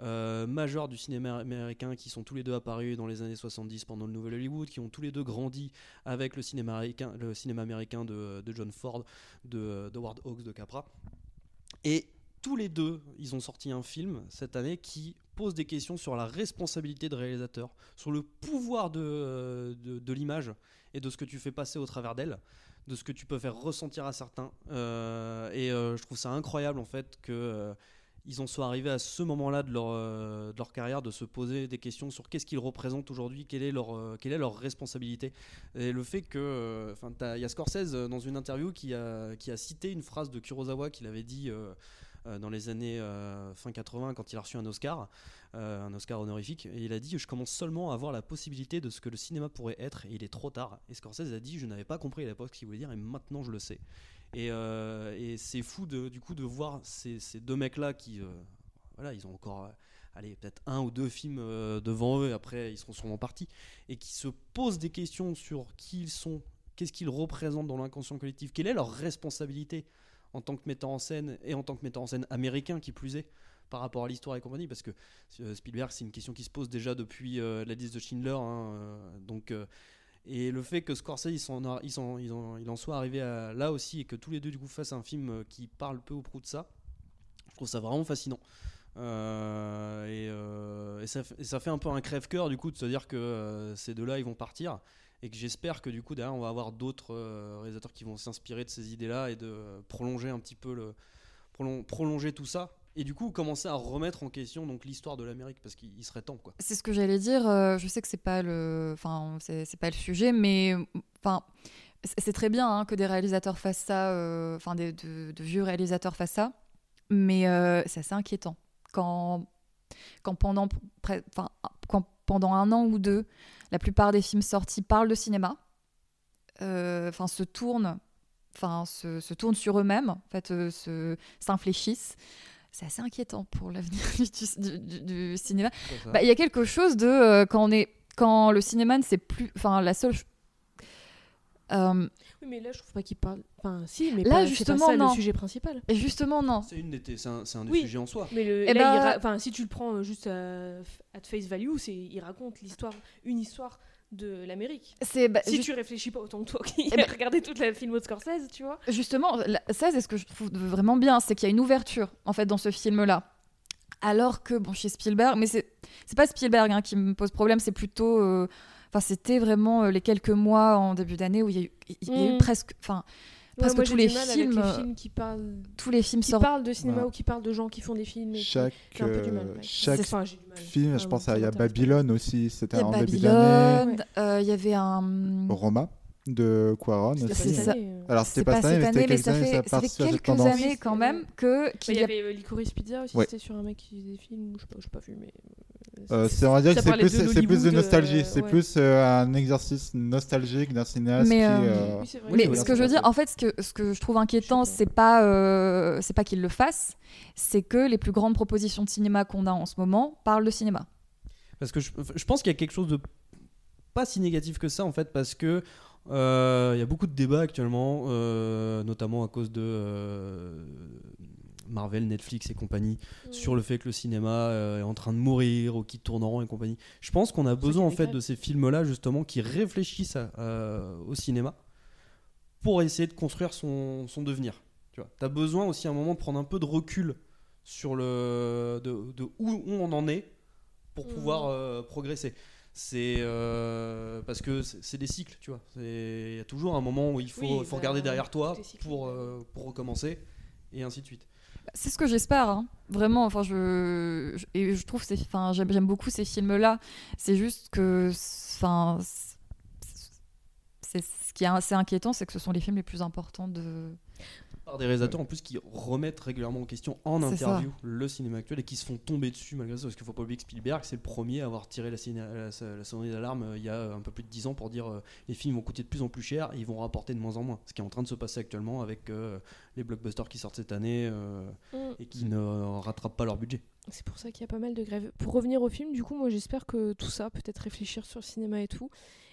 C: euh, majeurs du cinéma américain qui sont tous les deux apparus dans les années 70 pendant le Nouvel Hollywood, qui ont tous les deux grandi avec le cinéma américain, le cinéma américain de, de John Ford, de, de Howard Hawks, de Capra. Et tous les deux, ils ont sorti un film cette année qui pose des questions sur la responsabilité de réalisateur, sur le pouvoir de, de, l'image et de ce que tu fais passer au travers d'elle, de ce que tu peux faire ressentir à certains. Euh, et euh, je trouve ça incroyable en fait que euh, ils en soient arrivés à ce moment-là de leur, euh, de leur carrière de se poser des questions sur qu'est-ce qu'ils représentent aujourd'hui, quelle, est leur, quelle est leur responsabilité. Et le fait que. Enfin, il y a Scorsese dans une interview qui a, qui a cité une phrase de Kurosawa qu'il avait dit. Euh, dans les années euh, fin 80 quand il a reçu un Oscar, euh, un Oscar honorifique. Et il a dit Je commence seulement à voir la possibilité de ce que le cinéma pourrait être, et il est trop tard. Et Scorsese a dit Je n'avais pas compris à l'époque ce qu'il voulait dire, et maintenant je le sais. Et, c'est fou de, du coup de voir ces, deux mecs-là qui. voilà, ils ont encore. Allez, peut-être un ou deux films devant eux, et après ils seront sûrement partis, et qui se posent des questions sur qui ils sont, qu'est-ce qu'ils représentent dans l'inconscient collectif, quelle est leur responsabilité en tant que metteur en scène et en tant que metteur en scène américain qui plus est par rapport à l'histoire et compagnie parce que euh, Spielberg c'est une question qui se pose déjà depuis euh, la liste de Schindler hein, euh, donc et le fait que Scorsese il, s'en a- il, il en, en soit arrivé là aussi et que tous les deux du coup fassent un film qui parle peu ou prou de ça je trouve ça vraiment fascinant. Et, ça, fait- un peu un crève-cœur du coup de se dire que ces deux-là ils vont partir et que j'espère que du coup derrière on va avoir d'autres euh, réalisateurs qui vont s'inspirer de ces idées-là et de euh, prolonger un petit peu le prolon- prolonger tout ça et du coup commencer à remettre en question donc l'histoire de l'Amérique parce qu'il il serait temps quoi.
H: C'est ce que j'allais dire. euh, je sais que c'est pas le, enfin, c'est pas le sujet, mais enfin, c'est très bien hein, que des réalisateurs fassent ça, euh, enfin, des- de, vieux réalisateurs fassent ça, mais euh, c'est assez inquiétant quand, quand pendant, enfin, quand pendant un an ou deux, la plupart des films sortis parlent de cinéma, euh, enfin, se tournent, enfin, se, se tournent sur eux-mêmes, en fait, euh, se s'infléchissent. C'est assez inquiétant pour l'avenir du, du- du- cinéma. Bah, Il y a quelque chose de euh, quand on est quand le cinéma ne c'est plus enfin la seule Euh,
F: Oui, mais là, je trouve pas qu'il parle. Enfin, si, mais
H: Là,
F: pas- c'est pas
H: justement,
F: ça
H: non.
F: le sujet principal.
H: et justement non
C: C'est une des thé- c'est un, un des
F: Oui.
C: sujets en soi.
F: Mais le,
H: Eh
F: là,
H: ben-
F: il ra- enfin, si tu le prends euh, juste à, at face value, c'est il raconte l'histoire, une histoire de l'Amérique.
H: c'est bah,
F: Si tu réfléchis pas autant que toi qui a regardé toute la film de Scorsese, tu vois.
H: justement la- ça c'est ce que je trouve vraiment bien c'est qu'il y a une ouverture en fait dans ce film là alors que bon chez Spielberg mais c'est c'est pas Spielberg hein, qui me pose problème c'est plutôt euh, enfin c'était vraiment euh, les quelques mois en début d'année où il y a eu, il y a eu
F: Mm.
H: presque enfin Presque
F: moi,
H: tous les films, euh,
F: les films qui parlent,
H: tous les films
F: qui
H: sortent
F: parlent de cinéma
E: Ouais.
F: ou qui parlent de gens qui font des films. et.
E: Chaque,
F: J'ai un peu du mal.
E: euh,
F: ouais.
E: chaque
F: C'est- enfin, j'ai du mal.
E: film, je
F: Ah,
E: pense à il y a. Babylone aussi, c'était en début d'année.
H: Babylone euh, il y avait un
E: Roma de Quaron
F: pas
E: aussi.
H: Ça.
F: euh.
E: Alors c'était pas cette année, mais c'était quelques
H: ça
E: années,
H: fait,
E: ça
H: fait quelques
E: tendance.
H: années quand même que
F: Il y
H: y a
F: avait euh, Licorice Pizza aussi,
E: Ouais.
F: c'était sur un mec qui faisait des films, je sais pas, j'ai pas vu, mais.
E: Euh, c'est on va dire
F: ça
E: que c'est
F: parlait
E: plus,
F: de
E: plus nostalgie,
F: euh,
E: c'est
F: ouais.
E: plus euh, un exercice nostalgique d'un cinéaste
H: Mais,
E: qui.
F: Oui.
H: Mais ce que je veux dire, en fait, ce que, ce que je trouve inquiétant,
F: Je sais
H: c'est pas, euh, c'est pas qu'il le fasse, c'est que les plus grandes propositions de cinéma qu'on a en ce moment parlent de cinéma.
C: Parce que je, je pense qu'il y a quelque chose de pas si négatif que ça en fait, parce que euh, il y a beaucoup de débats actuellement, euh, notamment à cause de euh, Marvel, Netflix et compagnie, sur le fait que le cinéma euh, est en train de mourir ou qui tourne en rond et compagnie. Je pense qu'on a besoin en fait de ces films-là justement qui réfléchissent à- au cinéma pour essayer de construire son, son devenir. Tu vois, as besoin aussi à un moment de prendre un peu de recul sur le de, de où on en est pour pouvoir euh, progresser. C'est euh, parce que c'est des cycles, tu vois. C'est- Il y a toujours un moment où il faut,
F: Oui,
C: faut
F: bah,
C: regarder derrière toi pour, euh, pour recommencer et ainsi de suite.
H: C'est ce que j'espère, hein. vraiment. Enfin, je, je- et je trouve, ces- enfin, j'aime, j'aime beaucoup ces films-là. C'est juste que, enfin, c'est ce qui est assez inquiétant, c'est que ce sont les films les plus importants de.
C: Par des réalisateurs en plus qui remettent régulièrement en question en
H: ça.
C: interview le cinéma actuel et qui se font tomber dessus malgré ça. Parce qu'il faut pas oublier que Spielberg, c'est le premier à avoir tiré la, ciné- la, la sonnerie d'alarme euh, il y a un peu plus de 10 ans pour dire euh, les films vont coûter de plus en plus cher et ils vont rapporter de moins en moins. Ce qui est en train de se passer actuellement avec euh, les blockbusters qui sortent cette année euh,
F: Mm.
C: et qui ne euh, rattrapent pas leur budget.
F: C'est pour ça qu'il y a pas mal de grèves. Pour revenir au film, du coup, moi j'espère que tout ça, peut-être réfléchir sur le cinéma et tout,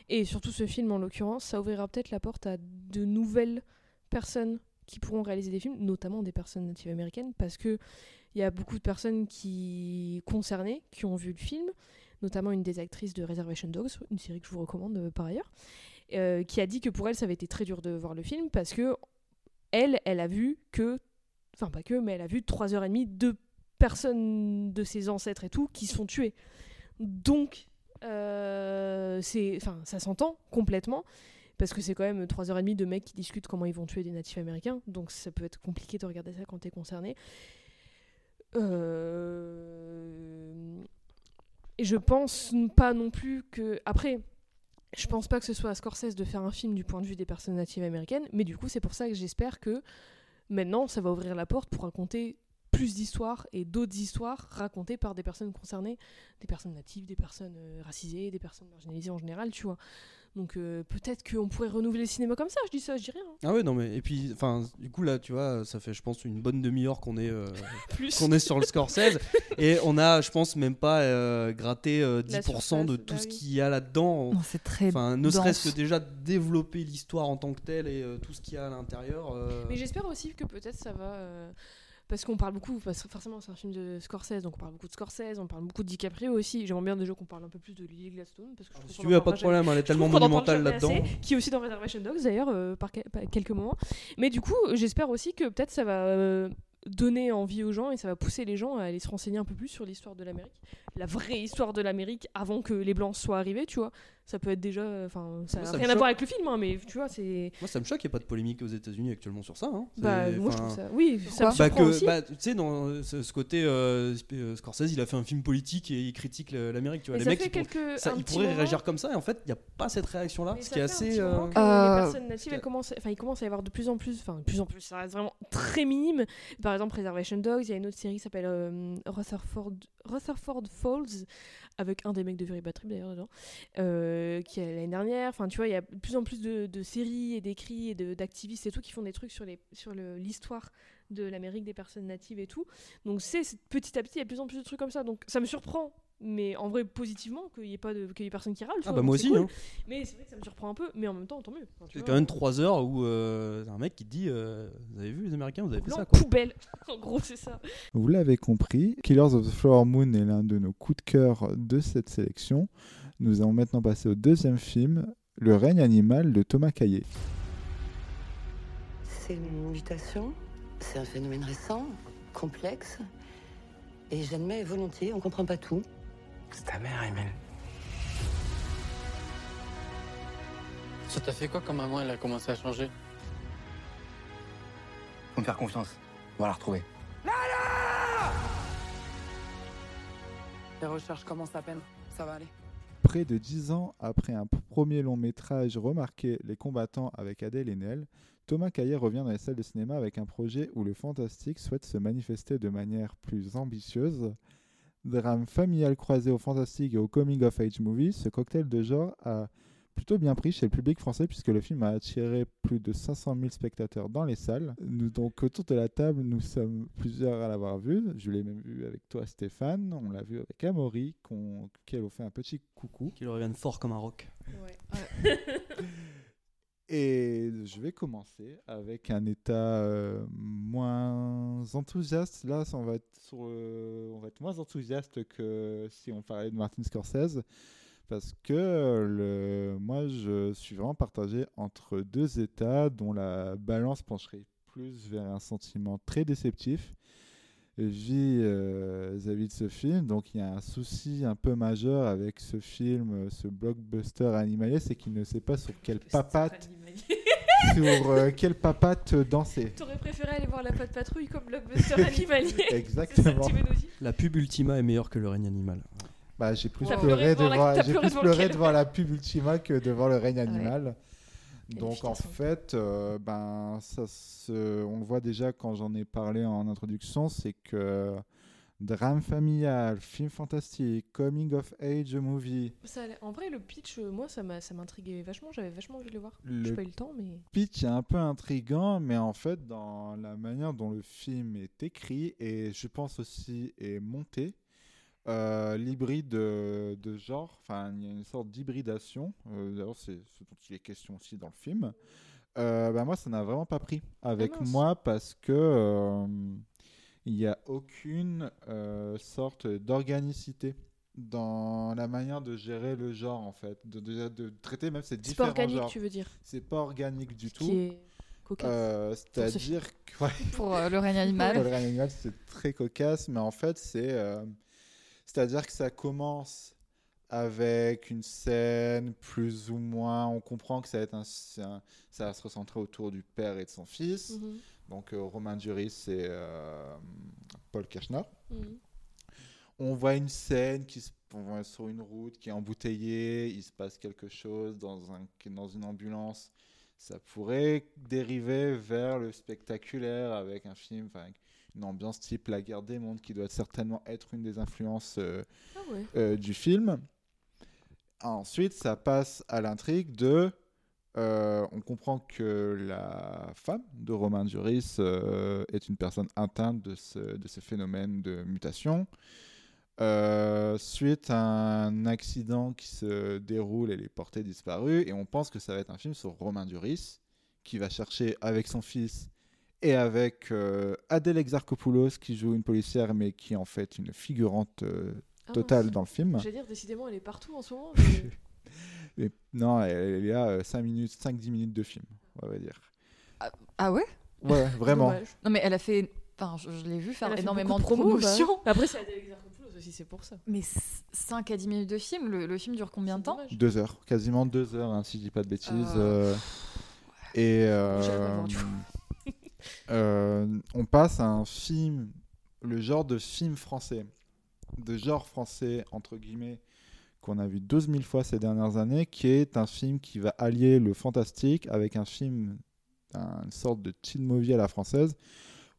F: et surtout ce film en l'occurrence, ça ouvrira peut-être la porte à de nouvelles personnes qui pourront réaliser des films, notamment des personnes natives américaines, parce que il y a beaucoup de personnes qui concernées qui ont vu le film, notamment une des actrices de Reservation Dogs, une série que je vous recommande euh, par ailleurs, euh, qui a dit que pour elle ça avait été très dur de voir le film parce que elle, elle a vu que, enfin pas que, mais elle a vu trois heures et demie de personnes de ses ancêtres et tout qui se font tuer. Donc, euh, ça s'entend complètement parce que c'est quand même 3h30 de mecs qui discutent comment ils vont tuer des natifs américains, donc ça peut être compliqué de regarder ça quand t'es concerné. Euh, Et je pense pas non plus que. Après, je pense pas que ce soit à Scorsese de faire un film du point de vue des personnes natives américaines, mais du coup, c'est pour ça que j'espère que maintenant, ça va ouvrir la porte pour raconter plus d'histoires et d'autres histoires racontées par des personnes concernées, des personnes natives, des personnes euh, racisées, des personnes marginalisées en général, tu vois. Donc euh, peut-être qu'on pourrait renouveler le cinéma comme ça, je dis ça, je dis rien.
C: Ah ouais, non, mais et puis, enfin, du coup, là, tu vois, ça fait, je pense, une bonne demi-heure qu'on est, euh,
F: Plus.
C: qu'on est sur le Scorsese. et on a, je pense, même pas euh, gratté euh, 10%
F: La
C: de tout
F: bah
C: ce
F: oui.
C: qu'il y a là-dedans.
H: Non, c'est très.
C: Enfin, ne serait-ce que déjà développer l'histoire en tant que telle et euh, tout ce qu'il y a à l'intérieur. euh,
F: Mais j'espère aussi que peut-être ça va. Parce qu'on parle beaucoup, parce que forcément c'est un film de Scorsese, donc on parle beaucoup de Scorsese, on parle beaucoup de DiCaprio aussi. J'aimerais bien déjà qu'on parle un peu plus de Lily Gladstone. Parce que je trouve
C: Si tu veux, a pas de problème, elle est tellement monumentale là-dedans.
F: qui est aussi dans Reservation Dogs d'ailleurs, euh, par quelques moments. Mais du coup, j'espère aussi que peut-être ça va euh, donner envie aux gens et ça va pousser les gens à aller se renseigner un peu plus sur l'histoire de l'Amérique, la vraie histoire de l'Amérique avant que les Blancs soient arrivés, tu vois. Ça peut être déjà. Enfin, ça n'a rien à voir avec le film, hein, mais tu vois, c'est.
C: Moi, ça me choque qu'il n'y ait pas de polémique aux États-Unis actuellement sur ça. hein.
F: Bah, moi je trouve ça. Oui, ça
C: Bah que,
F: aussi.
C: bah, tu sais, dans euh, ce, ce côté euh, euh, Scorsese, il a fait un film politique et il critique l'Amérique. Tu vois,
F: Mais
C: les
F: ça
C: mecs,
F: fait
C: ils, pour- ça, pourraient
F: moment-
C: réagir comme ça et en fait, il n'y a pas cette réaction-là, ce qui est assez. euh,
F: que
H: Euh,
F: les personnes natives, elles commencent, enfin, il commence à y avoir de plus en plus, enfin, de plus en plus, ça reste vraiment très minime. Par exemple, Reservation Dogs, il y a une autre série qui s'appelle euh, Rutherford, Rutherford Avec un des mecs de Very Bad d'ailleurs euh, qui l'année dernière. Enfin, tu vois, il y a de plus en plus de, séries et d'écrits et d'activistes et tout qui font des trucs sur les sur l'histoire de l'Amérique des personnes natives et tout. Donc c'est- petit à petit, il y a de plus en plus de trucs comme ça. Donc ça me surprend. Mais en vrai, positivement, qu'il n'y ait pas de, qu'il y ait personne qui râle.
C: Ah
F: vois,
C: bah moi aussi.
F: cool.
C: hein.
F: Mais c'est vrai que ça me surprend un peu, mais en même temps, tant mieux. Enfin,
C: C'est quand même 3 heures où euh, un mec qui te dit euh, Vous avez vu les Américains, vous avez fait ça quoi.
F: poubelle. en gros, c'est ça.
E: Vous l'avez compris, Killers of the Flower Moon est l'un de nos coups de cœur de cette sélection. Nous allons maintenant passer au deuxième film, Le règne animal de Thomas Caillet.
I: C'est une mutation, c'est un phénomène récent, complexe, et j'admets volontiers, on comprend pas tout.
J: C'est ta mère, Emile. Ça t'a fait quoi quand maman elle a commencé à changer?
K: Faut me faire confiance. On va la retrouver.
J: Les recherches commencent à peine. Ça va aller.
E: Près de dix ans après un premier long métrage remarqué Les combattants avec Adèle Haenel, Thomas Caillet revient dans les salles de cinéma avec un projet où le fantastique souhaite se manifester de manière plus ambitieuse. Drame familial croisé au fantastique et au coming of age movie, ce cocktail de genre a plutôt bien pris chez le public français puisque le film a attiré plus de 500 000 spectateurs dans les salles. Nous donc autour de la table, nous sommes plusieurs à l'avoir vu. Je l'ai même vu avec toi Stéphane, on l'a vu avec Amaury, qu'on, auquel on fait un petit coucou.
C: Qui le reviennent fort comme un roc.
E: Et je vais commencer avec un état euh, moins enthousiaste. Là, on, va être sur, le- on va être moins enthousiaste que si on parlait de Martin Scorsese. Parce que le, moi, je suis vraiment partagé entre deux états dont la balance pencherait plus vers un sentiment très déceptif euh, vis-à-vis de ce film. Donc il y a un souci un peu majeur avec ce film, euh, ce blockbuster animalier, c'est qu'il ne sait pas sur quelle papate, sur euh, quelle papate danser.
F: T'aurais préféré aller voir la patte patrouille comme blockbuster animalier ça
E: Exactement.
C: La pub Ultima est meilleure que le règne animal.
E: Bah, j'ai plus pleuré,
F: pleuré devant la-
E: j'ai plus pleuré devant la pub Ultima que devant le règne animal. Donc en fait, euh, ben ça se, on le voit déjà quand j'en ai parlé en introduction, c'est que drame familial, film fantastique, coming of age movie,
F: Ça En vrai, le pitch, euh, moi, ça m'intriguait vachement. J'avais vachement envie de le voir.
E: Le-
F: J'ai pas eu le temps, mais.
E: pitch est un peu intrigant, mais en fait, dans la manière dont le film est écrit et je pense aussi est monté, euh, l'hybride de, de genre, enfin, il y a une sorte d'hybridation. euh, D'ailleurs, c'est ce dont il est question aussi dans le film. Euh, bah, moi, ça n'a vraiment pas pris avec
F: mince.
E: moi parce que euh, il n'y a aucune euh, sorte d'organicité dans la manière de gérer le genre en fait, de, de, de traiter même ces
F: C'est pas
E: différents
F: organique,
E: genres.
F: tu veux dire.
E: C'est pas organique du
F: Ce
E: tout.
F: est.
E: Euh,
F: ce
E: C'est-à-dire que ouais,
H: Pour euh, le règne animal.
E: le règne animal, c'est très cocasse, mais en fait, c'est. euh, C'est-à-dire que ça commence avec une scène plus ou moins. On comprend que ça va, être un, c'est un- ça va se recentrer autour du père et de son fils.
F: Mhm,
E: Donc, euh, Romain Duris et euh, Paul Kirchner.
F: mhm.
E: On voit une scène qui se on va sur une route qui est embouteillée, il se passe quelque chose dans, un, dans une ambulance. Ça pourrait dériver vers le spectaculaire avec un film, avec une ambiance type La guerre des mondes, qui doit certainement être une des influences euh,
F: Ah ouais.
E: euh, du film. Ensuite, ça passe à l'intrigue de. euh, on comprend que la femme de Romain Duris est une personne atteinte de ce, de ce phénomène de mutation. Euh, suite à un accident qui se déroule, elle est portée disparue et on pense que ça va être un film sur Romain Duris qui va chercher avec son fils et avec euh, Adèle Exarchopoulos qui joue une policière mais qui est en fait une figurante euh,
F: Ah
E: totale dans le film.
F: J'allais dire, décidément, elle est partout en ce moment. mais-
E: non, elle, elle est à 5 minutes, 5-10 minutes de film, on va dire.
H: Ah ouais?
E: Ouais, vraiment.
F: Dommage.
H: Non, mais elle a fait. Enfin, je, je l'ai vu faire énormément de promotions.
F: bah. Après, c'est Adèle Exarchopoulos aussi, c'est pour ça.
H: Mais 5 à 10 minutes de film, le, le film dure combien de temps?
E: Deux heures, quasiment deux heures, hein, si je dis pas de bêtises.
H: Euh,
E: euh, et euh, on passe à un film, le genre de film français, de genre français, entre guillemets, qu'on a vu 12 000 fois ces dernières années, qui est un film qui va allier le fantastique avec un film, un- une sorte de teen movie à la française,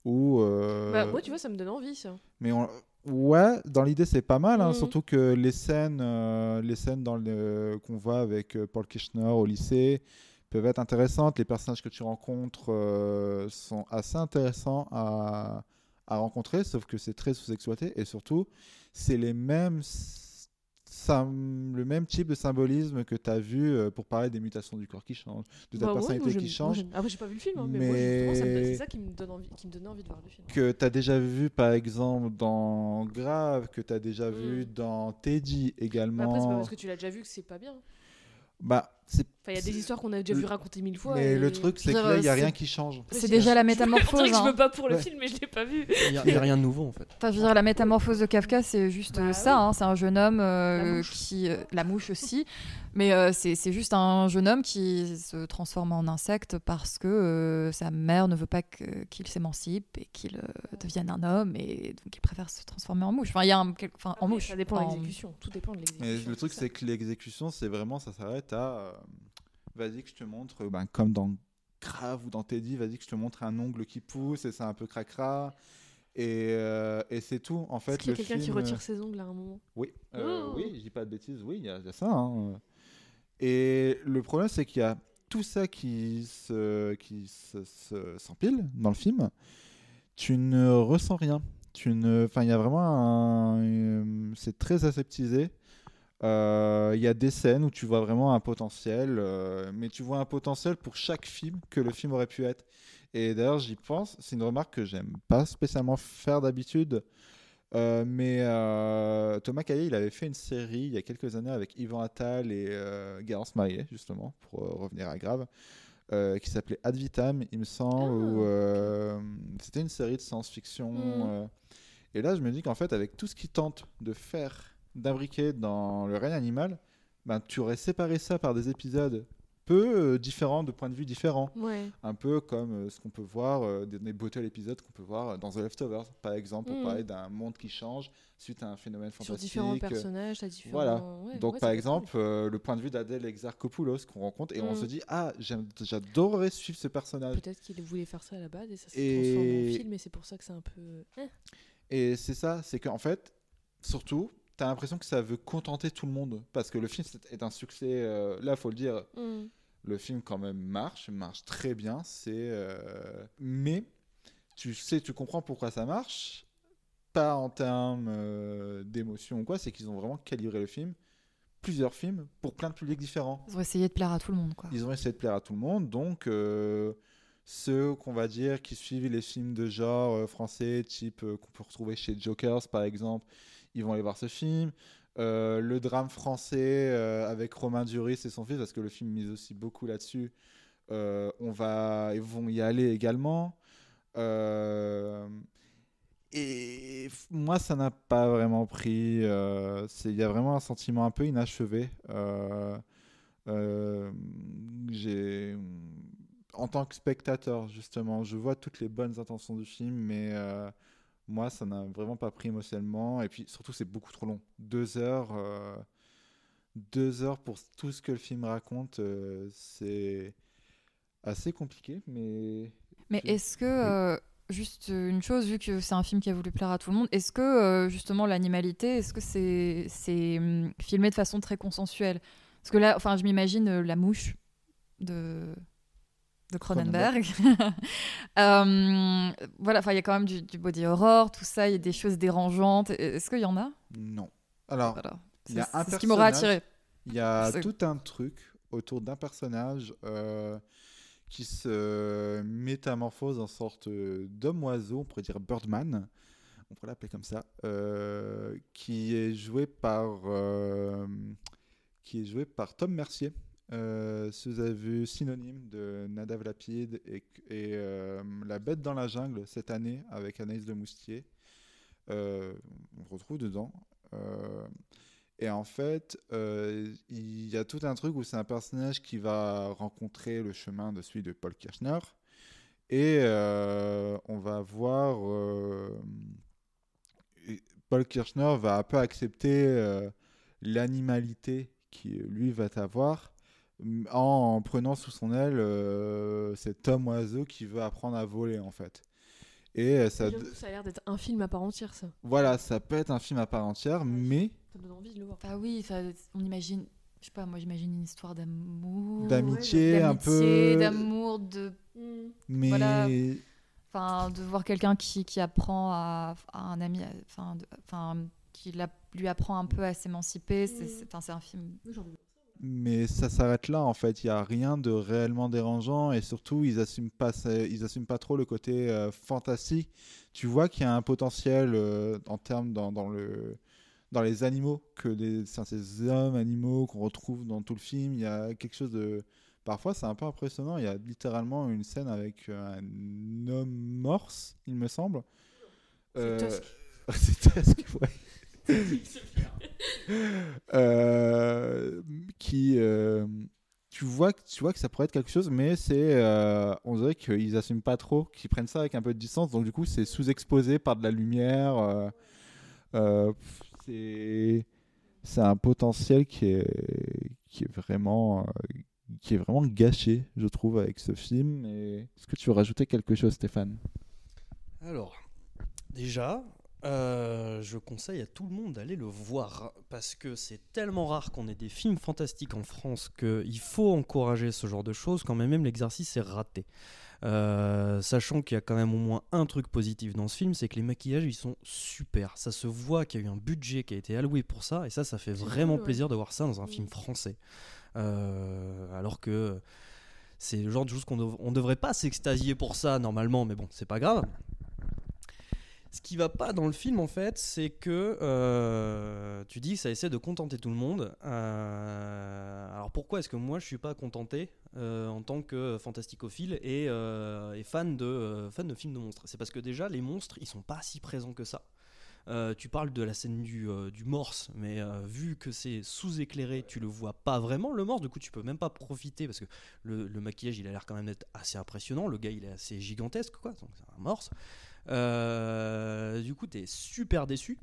E: où... euh,
F: Bah, moi, tu vois, ça me donne envie, ça.
E: mais on- ouais, dans l'idée c'est pas mal, hein,
F: Mhm.
E: surtout que les scènes, euh, les scènes dans le qu'on voit avec Paul Kirchner au lycée peuvent être intéressantes. Les personnages que tu rencontres euh, sont assez intéressants à, à rencontrer, sauf que c'est très sous-exploité et surtout c'est les mêmes le même type de symbolisme que tu as vu euh, pour parler des mutations du corps qui changent, de ta
F: Bah, ouais,
E: personnalité
F: moi,
E: qui change.
F: Après, j'ai pas vu le film, hein, mais, c'est ça qui me, donne envie, qui me donnait envie de voir le film.
E: que tu as déjà vu par exemple dans Grave, que tu as déjà vu dans Teddy également.
F: Mm. Après, c'est pas parce que tu l'as déjà vu que c'est pas bien.
E: Bah,
F: Enfin, il y a des histoires qu'on a déjà vu raconter mille fois.
E: Mais
F: et-
E: le truc, c'est que là, il n'y a rien qui change.
H: C'est déjà la métamorphose.
F: Je
H: hein.
F: veux pas pour le
E: Ouais.
F: film, mais je l'ai pas vu.
C: Il y a, rien de nouveau en fait.
H: Enfin, je veux dire, la métamorphose de Kafka, c'est juste
F: Bah
H: euh, ça. hein, c'est un jeune homme euh, qui. euh, la mouche aussi. Mais euh, c'est c'est juste un jeune homme qui se transforme en insecte parce que euh, sa mère ne veut pas qu'il s'émancipe et qu'il euh, devienne un homme et donc il préfère se transformer en mouche. Enfin, il y a un. Enfin, en mouche.
F: Ça dépend de l'exécution. Tout dépend de l'exécution.
E: Mais le truc, c'est que l'exécution, c'est vraiment, ça s'arrête à. Euh, vas-y, que je te montre, euh, ben, comme dans Grave ou dans Teddy, vas-y, que je te montre un ongle qui pousse et c'est un peu cracra. Et, euh, et c'est tout. En fait,
F: Est-ce qu'il y a quelqu'un qui
E: film,
F: retire
E: euh,
F: ses ongles à un moment?
E: Oui, euh,
F: Oh.
E: oui, je dis pas de bêtises, oui, il y, a il y a ça. hein. Et le problème, c'est qu'il y a tout ça qui se, qui se- se- s'empile dans le film. Tu ne ressens rien. Tu ne, enfin, il y a vraiment un, euh, c'est très aseptisé. Euh, Il y a des scènes où tu vois vraiment un potentiel, euh, mais tu vois un potentiel pour chaque film que le film aurait pu être. Et d'ailleurs, j'y pense, c'est une remarque que j'aime pas spécialement faire d'habitude. Euh, mais Thomas Caillet, il avait fait une série il y a quelques années avec Yvan Attal et Garance Marié, justement, pour revenir à Grave, qui s'appelait Ad Vitam, il me semble, où euh, c'était une série de science-fiction.
F: Mm.
E: et là, je me dis qu'en fait, avec tout ce qu'il tente de faire, d'imbriquer dans le règne animal, ben, tu aurais séparé ça par des épisodes peu euh, différents, de points de vue différents.
F: Ouais.
E: Un peu comme euh, ce qu'on peut voir, euh, des, des bottle épisodes qu'on peut voir dans The Leftovers, par exemple, pour
F: Mm.
E: parler d'un monde qui change suite à un phénomène
F: Sur
E: fantastique.
F: différents personnages, différents-
E: Voilà.
F: ouais,
E: Donc,
F: ouais,
E: par exemple, le point de vue d'Adèle Exarchopoulos qu'on rencontre, et on
F: Mm.
E: se dit, ah, j'adorerais suivre ce personnage.
F: Peut-être qu'il voulait faire ça à la base et ça s'est
E: Et-
F: transformé en film et c'est pour ça que c'est un peu. eh.
E: Et c'est ça, c'est qu'en fait, surtout, tu as l'impression que ça veut contenter tout le monde. Parce que le film est un succès, euh, là, faut le dire,
F: Mm.
E: le film quand même marche, marche très bien. C'est, euh, Mais tu sais, tu comprends pourquoi ça marche. Pas en termes euh, d'émotion ou quoi, c'est qu'ils ont vraiment calibré le film, plusieurs films, pour plein de publics différents.
H: Ils ont essayé de plaire à tout le monde, quoi.
E: Ils ont essayé de plaire à tout le monde, donc euh, ceux qu'on va dire qui suivent les films de genre euh, français, type euh, qu'on peut retrouver chez Jokers par exemple, ils vont aller voir ce film. Euh, le drame français euh, avec Romain Duris et son fils, parce que le film mise aussi beaucoup là-dessus, euh, on va, ils vont y aller également. Et moi, ça n'a pas vraiment pris. Il y a vraiment un sentiment un peu inachevé. En tant que spectateur, justement, je vois toutes les bonnes intentions du film, mais moi, ça n'a vraiment pas pris émotionnellement. Et puis, surtout, c'est beaucoup trop long. Deux heures, euh, deux heures pour tout ce que le film raconte, euh, c'est assez compliqué, mais.
H: Mais est-ce que, euh, juste une chose, vu que c'est un film qui a voulu plaire à tout le monde, est-ce que justement l'animalité, est-ce que c'est c'est hum, filmé de façon très consensuelle? Parce que là, enfin, je m'imagine la mouche de de Cronenberg. Euh, voilà, enfin, il y a quand même du, du body horror, tout ça, il y a des choses dérangeantes. Est-ce qu'il y en a?
E: Non. Alors,
H: Voilà.
E: il y a
H: C'est-
E: un
H: ce qui m'aura attiré.
E: Il y a
H: C'est-
E: tout un truc autour d'un personnage euh, qui se métamorphose en sorte euh, d'homme-oiseau, on pourrait dire Birdman, on pourrait l'appeler comme ça, euh, qui est joué par euh, qui est joué par Tom Mercier. Si vous avez vu Synonyme de Nadav Lapide et, euh, La Bête dans la jungle cette année avec Anaïs de Moustier, euh, on retrouve dedans. Euh, et en fait, il y a tout un truc où c'est un personnage qui va rencontrer le chemin de celui de Paul Kirchner. Et on va voir. Paul Kirchner va un peu accepter l'animalité qui lui va avoir en prenant sous son aile euh, cet homme oiseau qui veut apprendre à voler en fait. Et euh, ça,
F: ça a l'air d'être un film à part entière, ça.
E: voilà, ça peut être un film à part entière, mais
F: Ça me donne envie de le voir.
H: Bah oui, enfin, on imagine, je sais pas, moi j'imagine une histoire d'amour,
E: D'amitié, un
H: d'amitié,
E: peu.
H: d'amour, de
E: mais
H: voilà, enfin de voir quelqu'un qui, qui apprend à, à un ami, enfin, de- enfin qui la- lui apprend un peu à s'émanciper. C'est c'est un film.
E: Mais ça s'arrête là en fait. Il y a rien de réellement dérangeant et surtout ils assument pas, ils assument pas trop le côté euh, fantastique. Tu vois qu'il y a un potentiel euh, en termes dans, dans le dans les animaux que les ces hommes animaux qu'on retrouve dans tout le film. Il y a quelque chose de parfois c'est un peu impressionnant. Il y a littéralement une scène avec euh, un homme morse, il me semble.
F: C'est Tusk.
E: c'est Tusk, ouais. Euh, qui euh, tu vois que tu vois que ça pourrait être quelque chose mais c'est euh, on dirait qu'ils assument pas trop qu'ils prennent ça avec un peu de distance. Donc du coup c'est sous-exposé par de la lumière c'est c'est un potentiel qui est qui est vraiment qui est vraiment gâché je trouve avec ce film. Est-ce que tu veux rajouter quelque chose Stéphane?
C: Alors, déjà, euh, je conseille à tout le monde d'aller le voir parce que c'est tellement rare qu'on ait des films fantastiques en France qu'il faut encourager ce genre de choses quand même, même l'exercice est raté. Euh, sachant qu'il y a quand même au moins un truc positif dans ce film, c'est que les maquillages ils sont super. Ça se voit qu'il y a eu un budget qui a été alloué pour ça, et ça, ça fait vraiment
F: cool, ouais.
C: plaisir de voir ça dans un film français. Euh, alors que c'est le genre de choses qu'on dev- on devrait pas s'extasier pour ça normalement, mais bon, c'est pas grave. Ce qui va pas dans le film en fait, c'est que euh, tu dis que ça essaie de contenter tout le monde. Euh, alors pourquoi est-ce que moi je suis pas contenté euh, en tant que fantasticophile et, et fan, de, fan de films de monstres? C'est parce que déjà les monstres ils sont pas si présents que ça. Tu parles de la scène du, du morse, mais vu que c'est sous-éclairé, tu le vois pas vraiment le morse, du coup tu peux même pas profiter parce que le, le maquillage il a l'air quand même d'être assez impressionnant, le gars il est assez gigantesque quoi, donc c'est un morse. Euh, du coup tu es super déçu.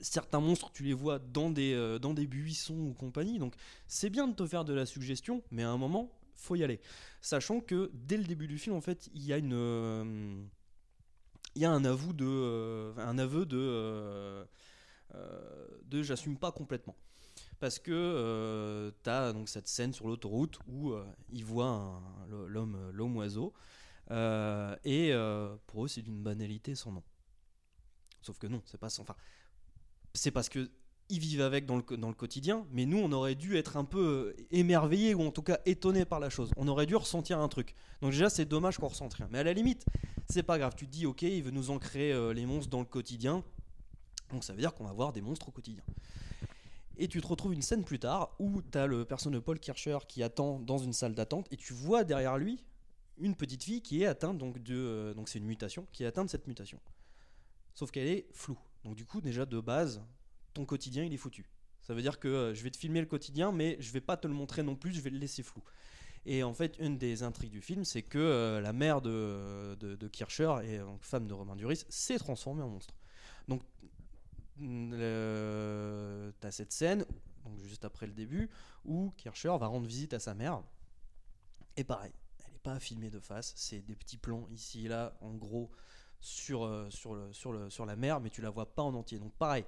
C: Certains monstres tu les vois dans des, euh, dans des buissons ou compagnie, donc c'est bien de te faire de la suggestion, mais à un moment faut y aller. Sachant que dès le début du film en fait il y a euh, un aveu de, euh, un aveu de, de j'assume pas complètement. Parce que tu as donc cette scène sur l'autoroute où il voit l'homme oiseau et euh, pour eux c'est d'une banalité sans nom. Sauf que non, c'est pas. Enfin, c'est parce que ils vivent avec dans le, dans le quotidien, mais nous on aurait dû être un peu euh, émerveillés ou en tout cas étonnés par la chose. On aurait dû ressentir un truc. Donc déjà c'est dommage qu'on ressente rien. Mais à la limite, c'est pas grave. Tu te dis ok, il veut nous ancrer euh, les monstres dans le quotidien. Donc ça veut dire qu'on va voir des monstres au quotidien. Et tu te retrouves une scène plus tard où tu as le personnage de Paul Kircher qui attend dans une salle d'attente et tu vois derrière lui une petite fille qui est atteinte donc de euh, donc c'est une mutation qui est atteinte de cette mutation. Sauf qu'elle est floue. Donc du coup déjà de base ton quotidien il est foutu. Ça veut dire que euh, je vais te filmer le quotidien mais je vais pas te le montrer non plus, je vais le laisser flou. Et en fait, une des intrigues du film, c'est que euh, la mère de, de, Kircher et donc, femme de Romain Duris s'est transformée en monstre. Donc, tu as cette scène, donc juste après le début, où Kircher va rendre visite à sa mère. Et pareil, pas filmé de face, c'est des petits plans ici et là, en gros, sur, euh, sur, le, sur, le, sur la mer, mais tu la vois pas en entier. Donc pareil,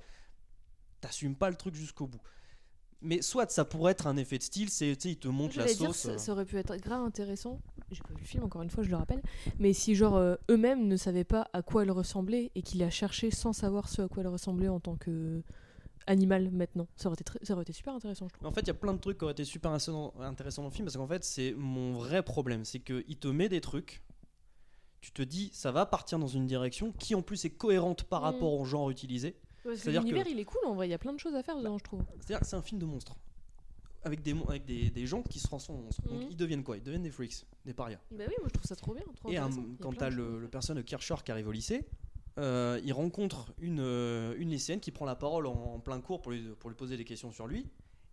C: t'assumes pas le truc jusqu'au bout. Mais soit ça pourrait être un effet de style, c'est tu sais, il te montre la
F: dire,
C: sauce.
F: ça,
C: euh,
F: ça aurait pu être grave intéressant. J'ai pas vu le film, encore une fois, je le rappelle. Mais si, genre, euh, eux-mêmes ne savaient pas à quoi elle ressemblait et qu'il a cherché sans savoir ce à quoi elle ressemblait en tant que animal maintenant, ça aurait été, très- ça aurait été super intéressant, je trouve.
C: En fait, il y a plein de trucs qui auraient été super intéressants dans le film parce qu'en fait, c'est mon vrai problème. C'est qu'il te met des trucs, tu te dis, ça va partir dans une direction qui en plus est cohérente par
F: Mm.
C: rapport au genre utilisé. C'est-à-dire
F: l'univers,
C: que-
F: il est cool en vrai, il y a plein de choses à faire dedans, je trouve.
C: C'est-à-dire que c'est un film de monstres. Avec des, avec des, des gens qui se transforment en monstres. Donc
F: Mhm.
C: ils deviennent quoi? Ils deviennent des freaks, des parias.
F: Bah oui, moi je trouve ça trop bien. Trop
C: Et un-
F: a
C: quand t'as le, le personnage de Kircher qui arrive au lycée, euh, il rencontre une, euh, une lycéenne qui prend la parole en, en plein cours pour lui, pour lui poser des questions sur lui.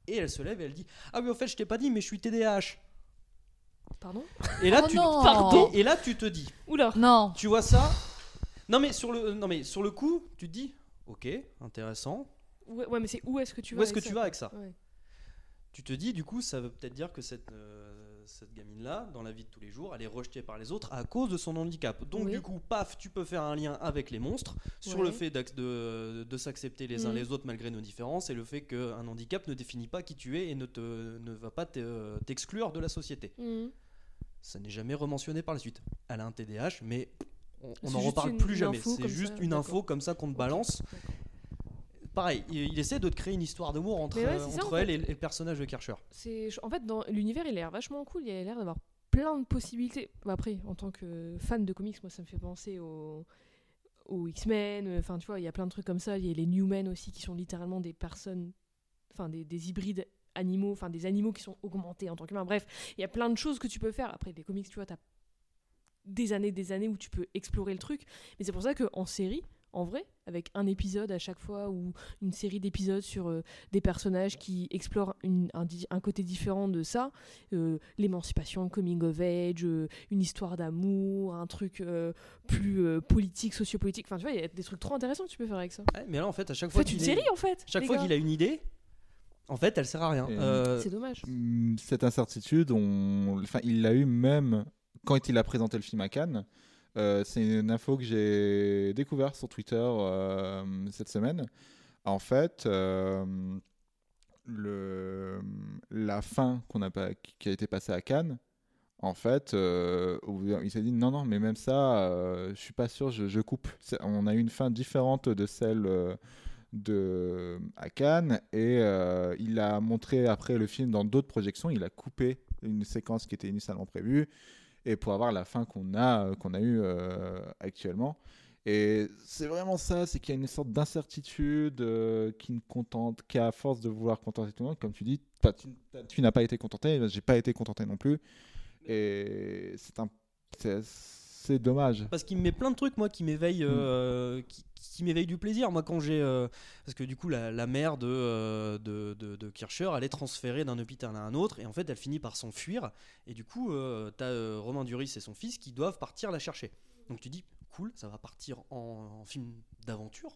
C: Et elle se lève et elle dit Ah oui, au fait, je t'ai pas dit, mais je suis TDAH.
F: Pardon?
C: Et là,
H: Oh
C: tu,
H: non
C: Pardon et, et là, tu te dis
F: Oula
H: Non.
C: Tu vois ça? Non mais, sur le, non mais sur le coup, tu te dis Ok, intéressant.
F: Ouais, ouais, mais c'est où est-ce que tu vas
C: Où est-ce que
F: avec
C: tu
F: ça,
C: vas avec ça?
F: Ouais.
C: Tu te dis, du coup, ça veut peut-être dire que cette, euh, cette gamine-là, dans la vie de tous les jours, elle est rejetée par les autres à cause de son handicap. Donc,
F: Oui.
C: du coup, paf, tu peux faire un lien avec les monstres sur
F: Ouais.
C: le fait de, de s'accepter les uns
F: Mhm.
C: les autres malgré nos différences et le fait qu'un handicap ne définit pas qui tu es et ne, te, ne va pas te- t'exclure de la société.
F: Mhm.
C: Ça n'est jamais rementionné par la suite. Elle a un TDAH, mais on n'en reparle plus jamais. C'est juste une info comme ça qu'on te balance. Pareil, il, il essaie de te créer une histoire d'amour entre,
F: ouais, ça,
C: entre
F: en
C: elle
F: fait.
C: et, et le personnage de Kircher.
F: C'est, en fait, dans l'univers, il a l'air vachement cool. Il a l'air d'avoir plein de possibilités. Après, en tant que fan de comics, moi, ça me fait penser aux, aux X-Men. euh, Enfin, tu vois, il y a plein de trucs comme ça. Il y a les Newmen aussi, qui sont littéralement des personnes, enfin, des, des hybrides animaux, enfin, des animaux qui sont augmentés en tant qu'humains. Bref, il y a plein de choses que tu peux faire. Après, des comics, tu vois, t'as des années, des années où tu peux explorer le truc. Mais c'est pour ça qu'en série, en vrai, avec un épisode à chaque fois ou une série d'épisodes sur euh, des personnages qui explorent une- un, côté différent de ça, euh, l'émancipation, coming of age, euh, une histoire d'amour, un truc euh, plus euh, politique, sociopolitique. Enfin, tu vois, il y a des trucs trop intéressants que tu peux faire avec ça.
C: Ouais, mais là, en fait, à chaque fois
F: Faites une
C: est-
F: série en fait.
C: chaque fois qu'il a une idée, en fait, elle sert à rien. Euh,
F: C'est dommage.
E: Mm, Cette incertitude, on... enfin, il l'a eu même quand il a présenté le film à Cannes. Euh, c'est une info que j'ai découvert sur Twitter euh, cette semaine. En fait, euh, la fin qui a été passée à Cannes, en fait, il s'est dit non, non, mais même ça, je suis pas sûr, je, coupe. On a eu une fin différente de celle de à Cannes et il a montré après le film dans d'autres projections. Il a coupé une séquence qui était initialement prévue et pour avoir la fin qu'on a qu'on a eu euh, actuellement. Et c'est vraiment ça, c'est qu'il y a une sorte d'incertitude euh, qui ne contente, qui à force de vouloir contenter tout le monde, comme tu dis, tu, tu n'as pas été contenté, j'ai pas été contenté non plus. Et c'est un, c'est- dommage.
C: Parce qu'il me met plein de trucs, moi, qui m'éveillent,
E: Mm.
C: euh, qui, qui m'éveillent du plaisir. Moi, quand j'ai. euh, parce que du coup, la, la mère de, euh, de, de, de Kircher, elle est transférée d'un hôpital à un autre, et en fait, elle finit par s'enfuir. Et du coup, euh, t'as Romain Duris et son fils qui doivent partir la chercher. Donc tu dis, cool, ça va partir en, en film d'aventure.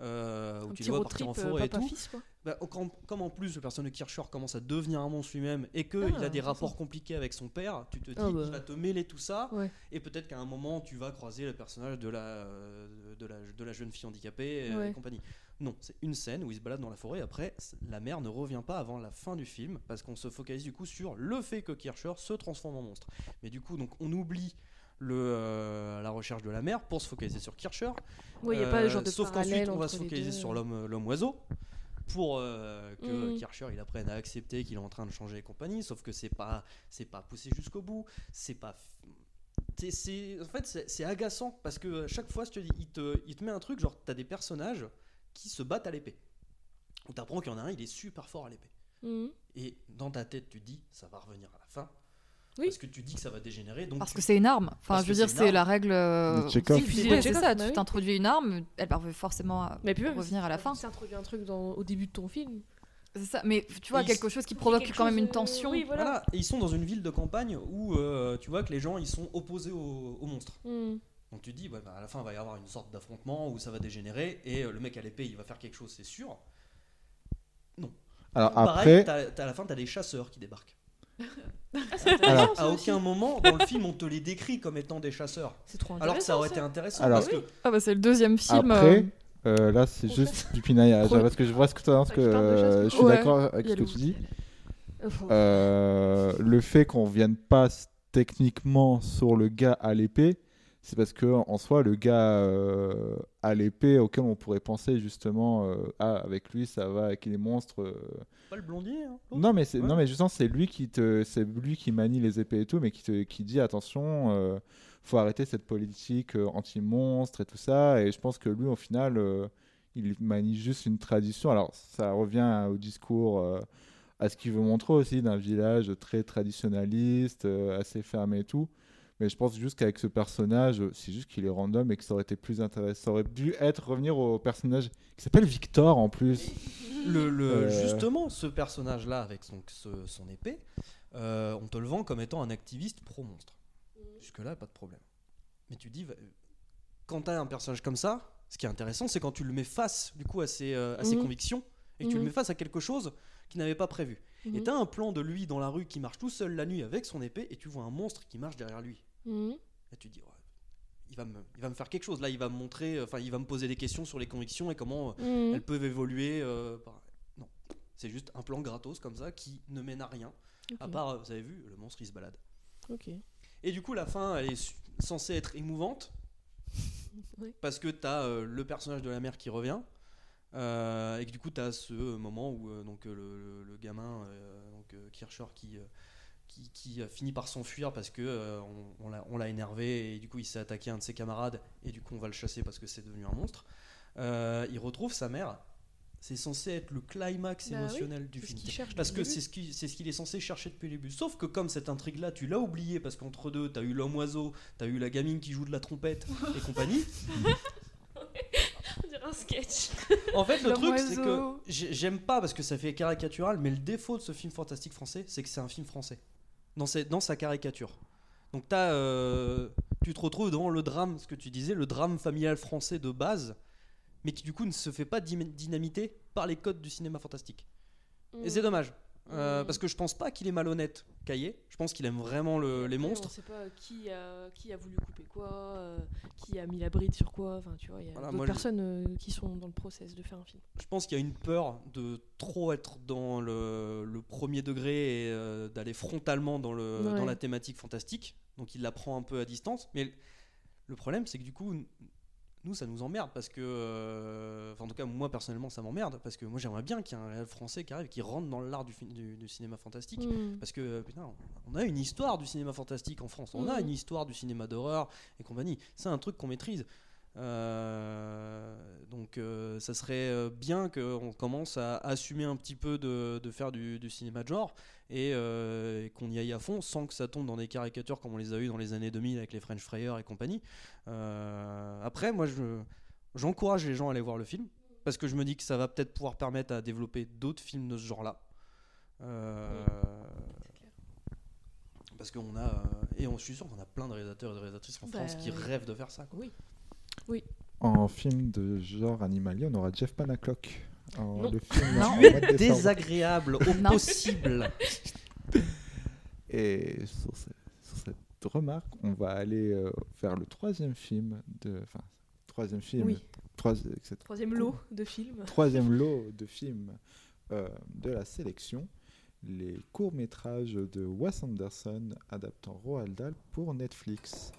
C: Euh, où
F: Un
C: tu dois partir en
F: trip, euh,
C: forêt et tout.
F: quoi.
C: Bah, quand- comme en plus le personnage de Kircher commence à devenir un monstre lui-même et qu'il
F: Ah,
C: a des rapports compliqués avec son père, tu te dis
F: Ah, bah.
C: il va te mêler tout ça
F: Ouais.
C: et peut-être qu'à un moment tu vas croiser le personnage de la, euh, de la, de la jeune fille handicapée euh,
F: Ouais.
C: et compagnie. Non, c'est une scène où il se balade dans la forêt. Après, la mère ne revient pas avant la fin du film parce qu'on se focalise du coup sur le fait que Kircher se transforme en monstre. Mais du coup, donc on oublie le, euh, la recherche de la mère pour se focaliser sur Kircher.
F: Ouais, y a pas le genre de
C: Sauf
F: parallèle
C: qu'ensuite, on va se focaliser sur l'homme l'homme oiseau pour euh, que
F: Mhm.
C: Kircher il apprenne à accepter qu'il est en train de changer et compagnie. Sauf que c'est pas c'est pas poussé jusqu'au bout. C'est pas c'est- c'est en fait c'est agaçant parce que chaque fois je te dis il te, il te met un truc genre t'as des personnages qui se battent à l'épée où t'apprends qu'il y en a un il est super fort à l'épée
F: Mhm.
C: et dans ta tête tu te dis ça va revenir à la fin
F: Oui.
C: parce que tu dis que ça va dégénérer donc
H: Parce
C: tu-
H: que c'est une arme. Enfin,
C: Parce
H: je veux dire,
C: c'est
H: la règle. euh, c'est-
F: Tchekhov,
H: ça,
F: bah
H: tu
F: oui.
H: t'introduis une arme, elle va forcément à-
F: Mais puis même,
H: revenir à la fin.
F: C'est introduit un truc dans, au début de ton film.
H: C'est ça, mais tu vois,
C: Et
H: quelque chose qui provoque quand même une
F: euh,
H: tension.
F: oui, voilà.
C: Voilà, et ils sont dans une ville de campagne où euh, tu vois que les gens ils sont opposés aux, aux monstres.
F: Mhm.
C: Donc tu te dis, ouais, bah, à la fin il va y avoir une sorte d'affrontement où ça va dégénérer et euh, le mec à l'épée il va faire quelque chose, c'est sûr.
E: Alors
C: Pareil,
E: après,
C: à la fin t'as des chasseurs qui débarquent.
E: Alors-
C: à aucun moment dans le film on te les décrit comme étant des chasseurs.
F: C'est trop
C: Alors que ça aurait
F: ça.
C: été intéressant
E: Alors-
C: parce que
H: Ah bah c'est le deuxième film.
E: Après,
H: euh,
E: euh, là, c'est juste du pinaillage.
F: Pro-
E: Parce que je vois ce que tu parce que
F: Ouais, je
E: euh, suis
H: Ouais.
E: d'accord avec ce que tu dis.
F: Euh,
E: le fait qu'on vienne pas techniquement sur le gars à l'épée, c'est parce que en soi, le gars euh, à l'épée auquel on pourrait penser justement, euh, ah, avec lui, ça va avec les monstres. euh.
C: pas le blondier. hein,
E: Non, mais c'est
C: Ouais.
E: non, mais justement, c'est lui qui te, c'est lui qui manie les épées et tout, mais qui te, qui dit attention, euh, faut arrêter cette politique euh, anti-monstre et tout ça. Et je pense que lui, au final, euh, il manie juste une tradition. Alors, ça revient au discours, euh, à ce qu'il veut montrer aussi d'un village très traditionnaliste, euh, assez fermé et tout. Mais je pense juste qu'avec ce personnage, euh, c'est juste qu'il est random et que ça aurait été plus intéressant. Ça aurait dû être revenir au personnage qui s'appelle Victor en plus.
C: Le, le-
E: Euh.
C: Justement, ce personnage-là, avec son, ce- son épée, euh, on te le vend comme étant un activiste pro-monstre. Jusque-là, pas de problème. Mais tu dis, quand tu as un personnage comme ça, ce qui est intéressant, c'est quand tu le mets face du coup, à ses, euh, à ses
F: Mhm.
C: convictions et que tu le
F: Mhm.
C: mets face à quelque chose qu'il n'avait pas prévu. Et
F: Mhm.
C: tu as un plan de lui dans la rue qui marche tout seul la nuit avec son épée et tu vois un monstre qui marche derrière lui.
F: Mhm.
C: Et tu te dis, ouais, il, va me, il va me faire quelque chose. Là, il va me montrer, enfin, il va me poser des questions sur les convictions et comment euh,
F: Mhm.
C: elles peuvent évoluer. euh, par- Non, c'est juste un plan gratos comme ça qui ne mène à rien. À
F: Ok.
C: part, euh, vous avez vu, le monstre il se balade.
F: Ok.
C: Et du coup, la fin, elle est censée être émouvante.
F: Oui.
C: Parce que tu as le personnage de la mère qui revient. euh, et que du coup, tu as ce moment où euh, donc, euh, le, le- le gamin, euh, donc, euh, Kircher, qui, euh, qui, qui, euh, finit par s'enfuir parce que euh, on, on l'a- énervé et du coup, il s'est attaqué à un de ses camarades. Et du coup, on va le chasser parce que c'est devenu un monstre. Euh, il retrouve sa mère. C'est censé être le climax
F: Bah oui,
C: émotionnel du film. Parce que c'est ce qu'il ce est censé chercher depuis le début. Sauf que comme cette intrigue-là, tu l'as oublié parce qu'entre deux, t'as eu l'homme oiseau, t'as eu la gamine qui joue de la trompette et compagnie.
F: On dirait un sketch.
C: En fait, le truc, c'est que j'aime pas parce que ça fait caricatural, mais le défaut de ce film fantastique français, c'est que c'est un film français. Dans, ses- dans sa caricature. Donc, euh, tu te retrouves devant le drame, ce que tu disais, le drame familial français de base, mais qui du coup ne se fait pas dy- dynamiter par les codes du cinéma fantastique. Et c'est dommage. Euh. Parce que je pense pas qu'il est malhonnête, Caillé. Je pense qu'il aime vraiment le- les monstres.
F: On sait pas qui a, qui a voulu couper quoi, euh, qui a mis la bride sur quoi. Enfin, tu vois, il y a
C: Voilà,
F: d'autres personnes euh, qui sont dans le process de faire un film.
C: Je pense qu'il y a une peur de trop être dans le, le premier degré et d'aller frontalement dans, le,
F: Ouais.
C: dans la thématique fantastique. Donc il la prend un peu à distance. Mais le- problème, c'est que du coup, nous, ça nous emmerde parce que. euh, en tout cas, moi personnellement, ça m'emmerde parce que moi, j'aimerais bien qu'il y ait un réel français qui arrive, qui rentre dans l'art du, fi- du, du cinéma fantastique.
F: Mm.
C: Parce que, putain, on a une histoire du cinéma fantastique en France. On a
F: Mm.
C: une histoire du cinéma d'horreur et compagnie. C'est un truc qu'on maîtrise. Euh, donc euh, ça serait bien qu'on commence à assumer un petit peu de, de faire du, du cinéma de genre et, euh, et qu'on y aille à fond sans que ça tombe dans des caricatures comme on les a eu dans les années 2000 avec les French Frayeurs et compagnie. Euh, après, moi, je, j'encourage les gens à aller voir le film parce que je me dis que ça va peut-être pouvoir permettre à développer d'autres films de ce genre-là. Euh, parce qu'on a et on, je suis sûr qu'on a plein de réalisateurs et de réalisatrices en
F: Bah,
C: France qui
F: oui.
C: rêvent de faire ça. quoi.
F: Oui. Oui.
E: En film de genre animalier, on aura Jeff Panaclock. En-
F: Non.
E: le film
C: Tu
E: en
C: es désagréable au
H: Non.
C: possible.
E: Et sur, ce- sur cette remarque, on va aller euh, vers le troisième film de, enfin, troisième film,
F: Oui.
E: trois- cette
F: Troisième lot de films.
E: troisième lot de films euh, de la sélection, les courts-métrages de Wes Anderson adaptant Roald Dahl pour Netflix.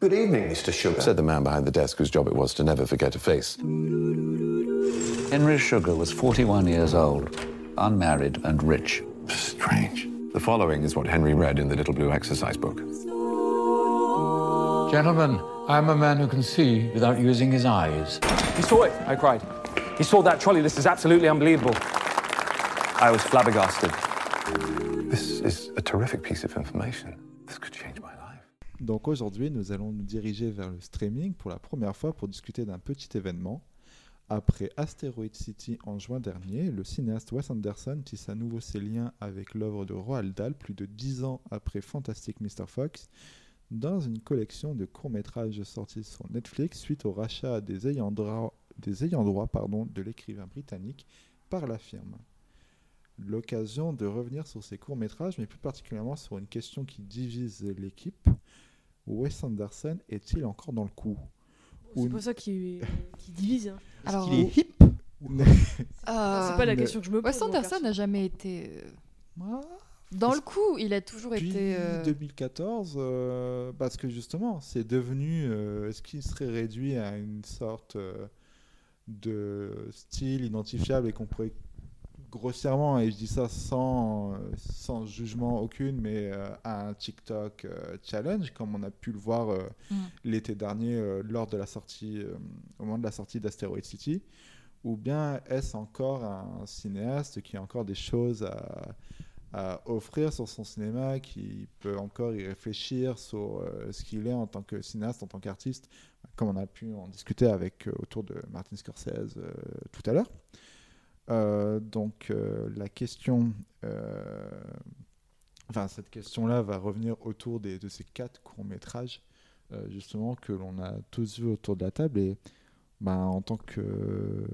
L: Good evening, Mr. Sugar. Said the man behind the desk whose job it was to never forget a face.
D: Henry Sugar was 41 years old, unmarried and rich.
L: Strange. The following is what Henry read in the Little Blue Exercise Book.
J: Gentlemen, I'm a man who can see without using his eyes.
K: He saw it, I cried. He saw that trolley. This is absolutely unbelievable. I was flabbergasted.
L: This is a terrific piece of information. This could change my life.
E: Donc aujourd'hui, nous allons nous diriger vers le streaming pour la première fois pour discuter d'un petit événement. Après Asteroid City en juin dernier, le cinéaste Wes Anderson tisse à nouveau ses liens avec l'œuvre de Roald Dahl plus de dix ans après Fantastic Mr. Fox dans une collection de courts-métrages sortis sur Netflix suite au rachat des ayants droit, des droit de l'écrivain britannique par la firme. l'occasion de revenir sur ses courts-métrages, mais plus particulièrement sur une question qui divise l'équipe. Wes Anderson est-il encore dans le coup
F: C'est pas ça qui, qui divise. Hein.
H: Alors,
C: qu'il est hip
F: Ah, c'est pas la question que je me pose.
H: Wes Anderson n'a jamais été euh, dans le coup. Il a toujours
E: Depuis
H: été. euh,
E: 2014, euh, parce que justement, c'est devenu. euh, Est-ce qu'il serait réduit à une sorte euh, de style identifiable et qu'on pourrait grossièrement, et je dis ça sans, sans jugement aucune, mais euh, à un TikTok euh, challenge, comme on a pu le voir euh,
H: Mm.
E: l'été dernier lors de la sortie, au moment de la sortie d'Asteroid City, ou bien est-ce encore un cinéaste qui a encore des choses à, à offrir sur son cinéma, qui peut encore y réfléchir sur ce qu'il est en tant que cinéaste, en tant qu'artiste, comme on a pu en discuter avec autour de Martin Scorsese tout à l'heure. Euh, donc euh, la question, euh, enfin cette question-là va revenir autour des, de ces quatre courts métrages euh, justement que l'on a tous vus autour de la table et ben, en tant que euh,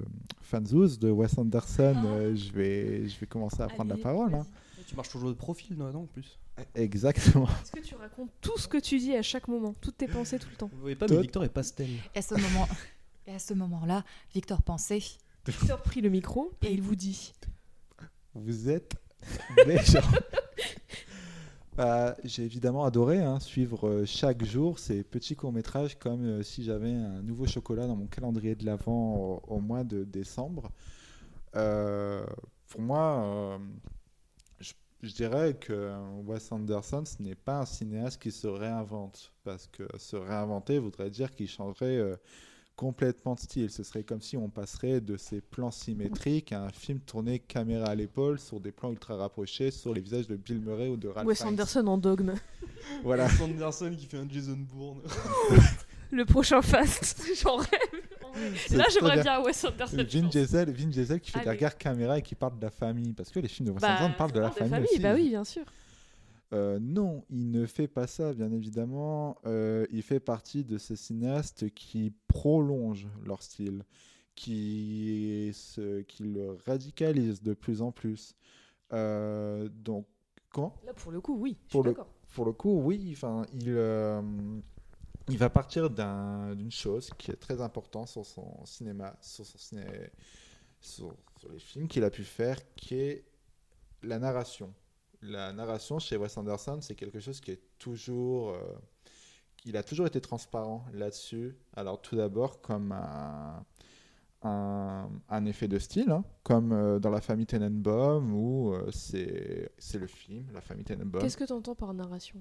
E: fanzouz de Wes Anderson, euh, je vais je vais commencer à prendre la parole. hein.
C: Tu marches toujours de profil, non, non, en plus?
E: Exactement.
F: Est-ce que tu racontes tout ce que tu dis à chaque moment, toutes tes pensées tout le temps?
C: Vous voyez pas, mais Victor est pastel.
H: Et à ce moment, et à ce moment-là, Victor pensait.
F: Victor prit le micro et il vous dit
E: Vous êtes des. Bah, J'ai évidemment adoré hein, suivre euh, chaque jour ces petits courts-métrages comme euh, si j'avais un nouveau chocolat dans mon calendrier de l'Avent au, mois de décembre. Euh, pour moi, euh, je, je dirais que Wes Anderson, ce n'est pas un cinéaste qui se réinvente. Parce que se réinventer voudrait dire qu'il changerait euh, complètement de style. Ce serait comme si on passerait de ces plans symétriques à un film tourné caméra à l'épaule sur des plans ultra rapprochés sur les visages de Bill Murray ou de Ralph
F: Wes
E: Fiennes.
F: Anderson en dogme.
E: Voilà.
C: Wes Anderson qui fait un Jason Bourne.
F: Le prochain Fast, j'en rêve. Là, j'aimerais bien Wes Anderson.
E: Vin. Diesel, Vin Diesel qui fait des
F: Allez.
E: regards caméra et qui parle de la famille. Parce que les films de Wes
F: Bah,
E: Anderson parlent de la famille, aussi.
F: Bah oui, bien sûr.
E: Euh, non, il ne fait pas ça, bien évidemment. Euh, il fait partie de ces cinéastes qui prolongent leur style, qui, se, qui le radicalisent de plus en plus. Euh, donc, comment
F: Là, pour le coup, oui. Je
E: pour
F: suis
E: le, pour le coup, oui, enfin, il, il va partir d'un- d'une chose qui est très importante sur son cinéma, sur, son ciné, sur, sur les films qu'il a pu faire, qui est la narration. La narration chez Wes Anderson, c'est quelque chose qui est toujours... euh, il a toujours été transparent là-dessus. Alors tout d'abord comme un, un, un effet de style, hein, comme euh, dans La famille Tenenbaum, où euh, c'est le film, La famille Tenenbaum.
F: Qu'est-ce que tu entends par narration?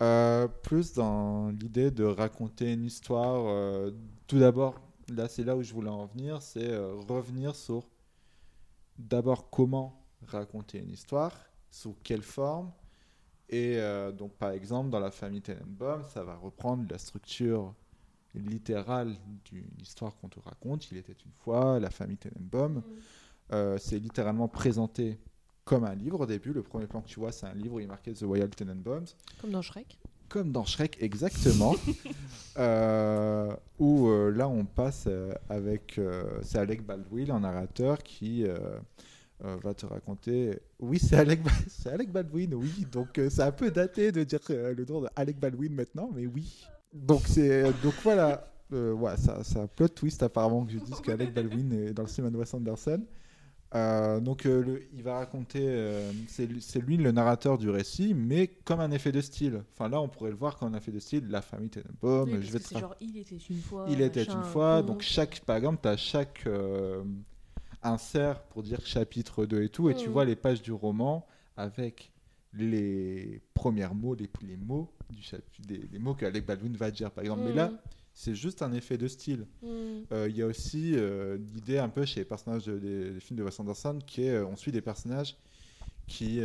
E: Euh, plus dans l'idée de raconter une histoire. tout d'abord, là c'est là où je voulais en venir, c'est revenir sur d'abord comment raconter une histoire, sous quelle forme. Et euh, donc par exemple dans la famille Tenenbaum, ça va reprendre la structure littérale d'une histoire qu'on te raconte. Il était une fois la famille Tenenbaum. Euh, c'est littéralement présenté comme un livre au début. Le premier plan que tu vois, c'est un livre où il est marqué The Royal Tenenbaums.
F: Comme dans Shrek.
E: Comme dans Shrek, exactement. Euh, où euh, là, on passe euh, avec. euh, c'est Alec Baldwin, un narrateur, qui euh, euh, va te raconter. Oui, c'est Alec, Baldwin, oui. Donc, euh, c'est un peu daté de dire euh, le nom de Alec Baldwin maintenant, mais oui. Donc, c'est, donc voilà. Euh, ouais, ça, ça plot twist apparemment que je dise qu'Alec Baldwin est dans le cinéma de Wes Anderson. Euh, donc euh, le- il va raconter, euh, c'est lui- le narrateur du récit, mais comme un effet de style. Enfin là, on pourrait le voir comme un effet de style. La famille Tenenbaum,
F: Oui,
E: je vais te
F: genre il était une fois.
E: il était une fois. Donc chaque, par exemple, tu as chaque insert pour dire chapitre 2 et tout, et tu
F: Mhm.
E: vois les pages du roman avec les premiers mots, les, les mots du chapitre, des, les mots que Alec Baldwin va dire, par exemple. Mais là,
F: Mhm.
E: c'est juste un effet de style.
F: Mhm.
E: Euh, Il y a aussi euh, l'idée un peu chez les personnages de- des, des films de Wes Anderson qui est euh, on suit des personnages qui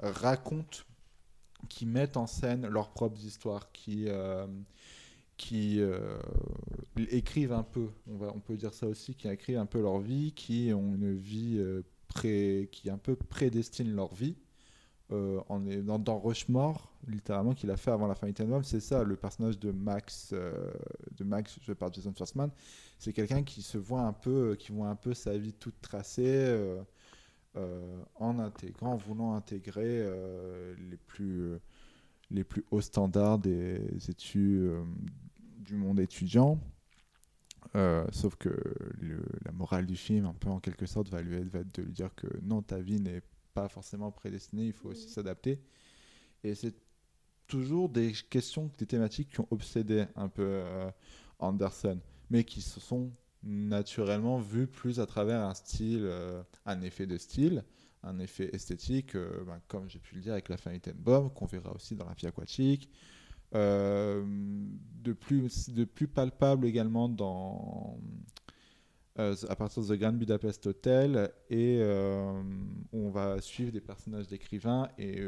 E: racontent, qui mettent en scène leurs propres histoires, qui, qui euh, écrivent un peu, on, peut dire ça aussi, qui écrivent un peu leur vie, qui ont une vie euh, qui un peu prédestinent leur vie. Euh, est dans, dans Rushmore, littéralement, qu'il a fait avant la famille Tenenbaum, c'est ça, le personnage de Max, euh, de Max joué par Jason Schwartzman, c'est quelqu'un qui se voit un peu, qui voit un peu sa vie toute tracée, en intégrant, en voulant intégrer les, plus, les plus hauts standards des études euh, du monde étudiant. Euh, sauf que le- la morale du film, un peu en quelque sorte, va, lui être, va de lui dire que non, ta vie n'est pas forcément prédestinée, il faut aussi s'adapter. Et c'est toujours des questions, des thématiques qui ont obsédé un peu euh, Anderson, mais qui se sont naturellement vues plus à travers un style, euh, un effet de style, un effet esthétique, euh, ben, comme j'ai pu le dire avec la fin Bomb, qu'on verra aussi dans la vie aquatique. Euh, de, plus, de plus palpable également dans, euh, à partir de The Grand Budapest Hotel et euh, on va suivre des personnages d'écrivains et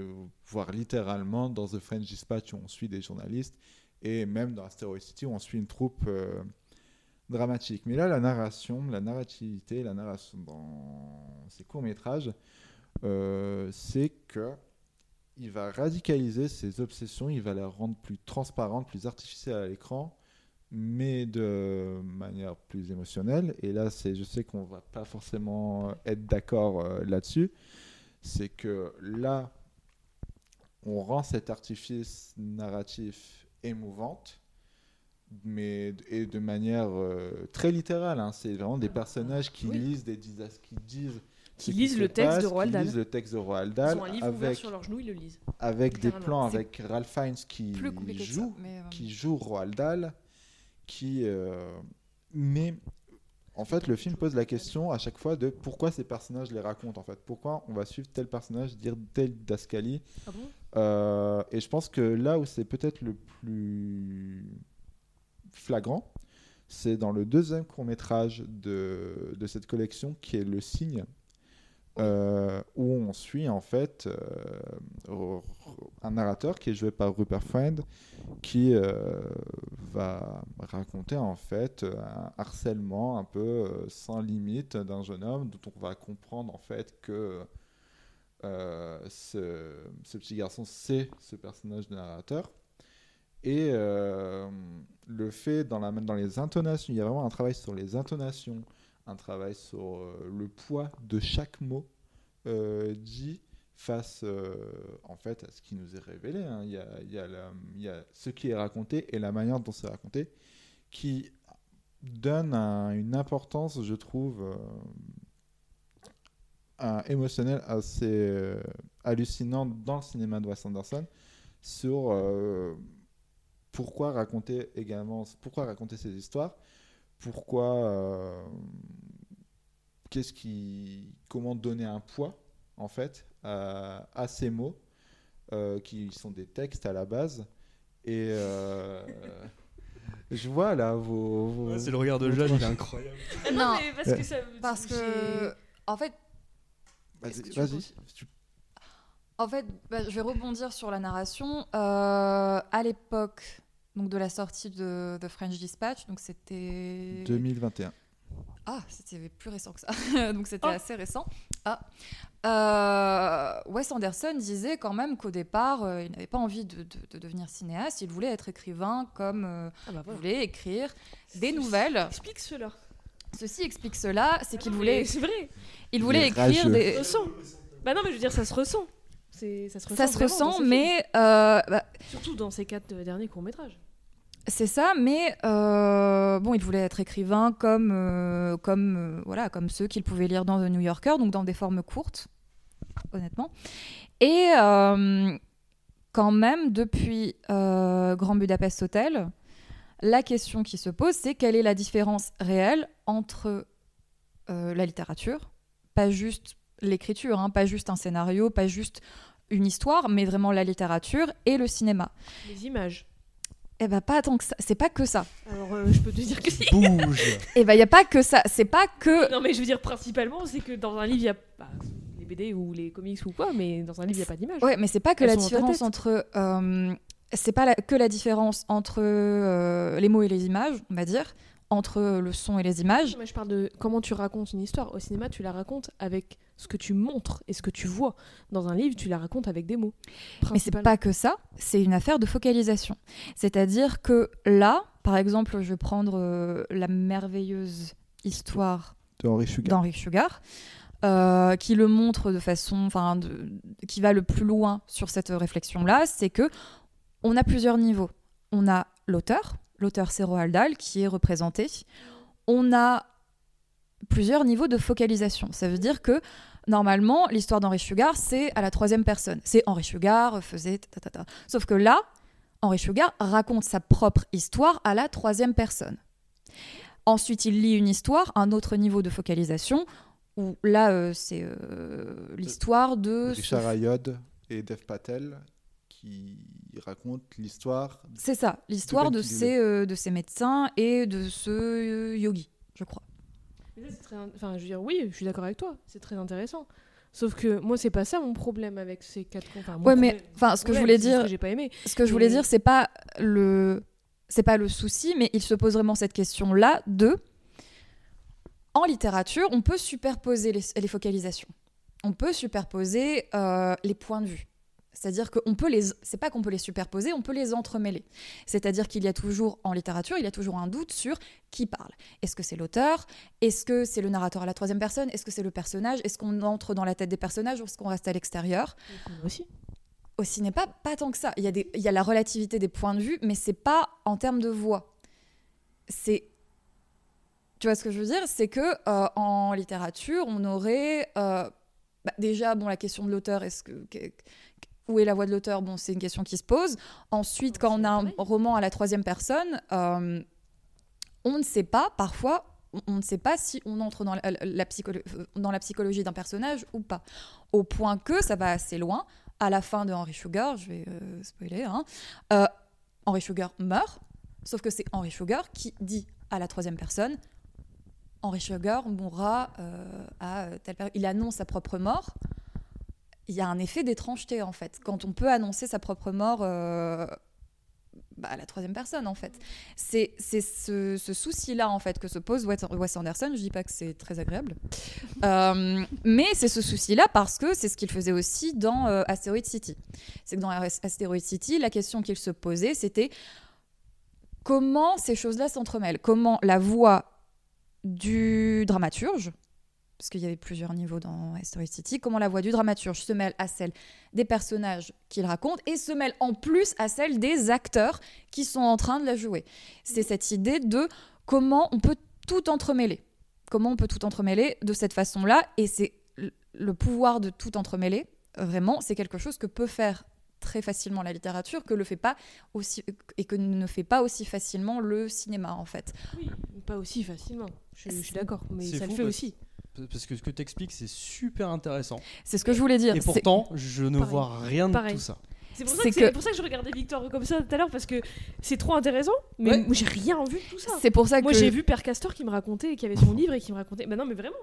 E: voir littéralement dans The French Dispatch où on suit des journalistes et même dans Asteroid City où on suit une troupe dramatique. Mais là, la narration, la narrativité, la narration dans ces courts-métrages, c'est que il va radicaliser ses obsessions, il va les rendre plus transparentes, plus artificielles à l'écran, mais de manière plus émotionnelle. Et là, c'est, je sais qu'on va pas forcément être d'accord euh, là-dessus. C'est que là, on rend cet artifice narratif émouvante, mais et de manière euh, très littérale. hein. C'est vraiment des personnages qui
F: Oui.
E: lisent des qui disent
F: Qui lisent
E: se
F: le texte de Roald Dahl.
E: lisent le texte de Roald Dahl
F: Ils ont un livre ouvert
E: avec
F: sur leurs genoux, ils le lisent.
E: avec des plans avec Ralph Fiennes qui
H: ça,
E: joue
H: mais, euh,
E: qui joue Roald Dahl qui euh, mais en fait le film pose la question à chaque fois de pourquoi ces personnages les racontent en fait. Pourquoi on va suivre tel personnage dire tel Dascali?
F: Ah bon?
E: Euh, et je pense que là où c'est peut-être le plus flagrant c'est dans le deuxième court métrage de, de cette collection qui est Le Signe euh, où on suit en fait euh, un narrateur qui est joué par Rupert Friend qui euh, va raconter en fait un harcèlement un peu sans limite d'un jeune homme dont on va comprendre en fait que ce, petit garçon c'est ce personnage de narrateur. Et le fait dans, la, dans les intonations, il y a vraiment un travail sur les intonations, un travail sur euh, le poids de chaque mot euh, dit face euh, en fait à ce qui nous est révélé. hein. Il, y a, ce qui est raconté et la manière dont c'est raconté qui donne un- une importance, je trouve, émotionnelle assez hallucinante dans le cinéma de Wes Anderson sur pourquoi raconter également pourquoi raconter ces histoires pourquoi euh, qu'est-ce qui comment donner un poids en fait à, à ces mots euh, qui sont des textes à la base et euh, je vois là vos, vos-
C: Ouais, c'est le regard de Jeanne, il est incroyable.
F: Ah non, mais parce que ça-
H: parce que en fait
E: Vas-y,
H: Tu- En fait, bah, je vais rebondir sur la narration. Euh, à l'époque donc de la sortie de The French Dispatch, donc c'était
E: 2021
H: Ah, c'était plus récent que ça. donc c'était assez récent. Ah. Euh, Wes Anderson disait quand même qu'au départ, euh, il n'avait pas envie de, de- de devenir cinéaste. Il voulait être écrivain, comme euh,
F: Ah bah
H: il voulait écrire des nouvelles.
F: Explique cela.
H: Ceci explique cela, c'est qu'il
F: non,
H: voulait.
F: c'est vrai.
H: Il voulait écrire des.
F: Ça se ressent. Bah non, mais je veux dire, ça se ressent. Ça se ressent.
H: Ça se mais euh, bah,
F: Surtout dans ces quatre derniers courts-métrages.
H: C'est ça, mais euh, bon, il voulait être écrivain comme, euh, comme, euh, voilà, comme ceux qu'il pouvait lire dans The New Yorker, donc dans des formes courtes, honnêtement. Et quand même, depuis Grand Budapest Hotel, la question qui se pose, c'est quelle est la différence réelle entre la littérature, pas juste l'écriture, hein, pas juste un scénario, pas juste une histoire, mais vraiment la littérature et le cinéma.
F: Les images.
H: Eh ben pas tant que ça, c'est pas que ça.
F: Alors, euh, je peux te dire que si.
C: Bouge
H: Eh ben y a pas que ça, c'est pas que
F: Non, mais je veux dire, principalement, c'est que dans un livre, il y a. bah, les BD ou les comics ou quoi, mais dans un livre, il n'y a pas d'image.
H: Ouais, mais c'est pas que
F: Elles
H: la différence entre euh, c'est pas la- que la différence entre euh, les mots et les images, on va dire, entre le son et les images.
F: Non, mais je parle de comment tu racontes une histoire. Au cinéma, tu la racontes avec ce que tu montres et ce que tu vois. Dans un livre, tu la racontes avec des mots.
H: Mais c'est pas que ça, c'est une affaire de focalisation. C'est-à-dire que là, par exemple, je vais prendre euh, la merveilleuse histoire
E: De Henry Sugar.
H: euh, qui le montre de façon, enfin, qui va le plus loin sur cette réflexion-là, c'est que on a plusieurs niveaux. On a l'auteur, l'auteur c'est Roald Dahl qui est représenté. On a plusieurs niveaux de focalisation. Ça veut dire que normalement, l'histoire d'Henri Sugar, c'est à la troisième personne. C'est Henri Sugar faisait ta, ta, ta. Sauf que là, Henri Sugar raconte sa propre histoire à la troisième personne. Ensuite, il lit une histoire, un autre niveau de focalisation, où là, euh, c'est euh, l'histoire de...
E: Richard Ayod et Dev Patel qui racontent l'histoire.
H: C'est ça, l'histoire de, euh, de ces médecins et de ce yogi, je crois.
F: Mais ça, c'est très in- Enfin, je veux dire, oui, je suis d'accord avec toi. C'est très intéressant. Sauf que moi, c'est pas ça mon problème avec ces quatre. Enfin, mon
H: Ouais, mais enfin, ce que je voulais dire,
F: j'ai pas aimé.
H: ce que je voulais dire, c'est pas le, c'est pas le souci, mais il se pose vraiment cette question-là de, en littérature, on peut superposer les, les focalisations, on peut superposer euh, les points de vue. C'est-à-dire qu'on peut les, c'est pas qu'on peut les superposer, on peut les entremêler. C'est-à-dire qu'il y a toujours en littérature, il y a toujours un doute sur qui parle. Est-ce que c'est l'auteur? Est-ce que c'est le narrateur à la troisième personne? Est-ce que c'est le personnage? Est-ce qu'on entre dans la tête des personnages ou est-ce qu'on reste à l'extérieur?
F: Aussi.
H: au cinéma, pas tant que ça. Il y, a des, il y a la relativité des points de vue, mais c'est pas en termes de voix. C'est. Tu vois ce que je veux dire? C'est que euh, en littérature, on aurait. euh, bah, déjà, bon, la question de l'auteur, est-ce que. que- où est la voix de l'auteur? Bon, c'est une question qui se pose. Ensuite, quand on a un roman à la troisième personne, euh, on ne sait pas, parfois, on- ne sait pas si on entre dans la, la psycholo- euh, dans la psychologie d'un personnage ou pas. Au point que ça va assez loin. À la fin de Henry Sugar, je vais euh, spoiler, hein, euh, Henry Sugar meurt, sauf que c'est Henry Sugar qui dit à la troisième personne Henry Sugar mourra euh, à telle période. Il annonce sa propre mort. Il y a un effet d'étrangeté en fait quand on peut annoncer sa propre mort euh, bah, à la troisième personne en fait. C'est c'est ce, ce souci-là en fait que se pose Wes Anderson. Je dis pas que c'est très agréable, Euh, mais c'est ce souci-là parce que c'est ce qu'il faisait aussi dans euh, Asteroid City. C'est que dans As- Asteroid City, la question qu'il se posait c'était comment ces choses-là s'entremêlent, comment la voix du dramaturge parce qu'il y avait plusieurs niveaux dans Asteroid City, comment la voix du dramaturge se mêle à celle des personnages qu'il raconte et se mêle en plus à celle des acteurs qui sont en train de la jouer. C'est cette idée de comment on peut tout entremêler. Comment on peut tout entremêler de cette façon-là et c'est le pouvoir de tout entremêler, vraiment, c'est quelque chose que peut faire très facilement la littérature que le fait pas aussi et que ne fait pas aussi facilement le cinéma en fait.
F: Oui, pas aussi facilement. Je, je suis d'accord, mais ça le fait aussi.
C: Parce que ce que tu expliques, c'est super intéressant.
H: C'est ce que je voulais dire.
C: Et pourtant, je ne
F: Pareil.
C: vois rien de
F: Pareil.
C: tout ça.
F: C'est pour, ça que c'est
H: que-
F: pour ça que je regardais Victor comme ça tout à l'heure parce que c'est trop intéressant, mais
C: Ouais.
F: moi, j'ai rien vu de tout ça.
H: C'est pour ça
F: Moi
H: que-
F: j'ai vu Père Castor qui me racontait, qui avait son livre et qui me racontait. Bah non, mais vraiment.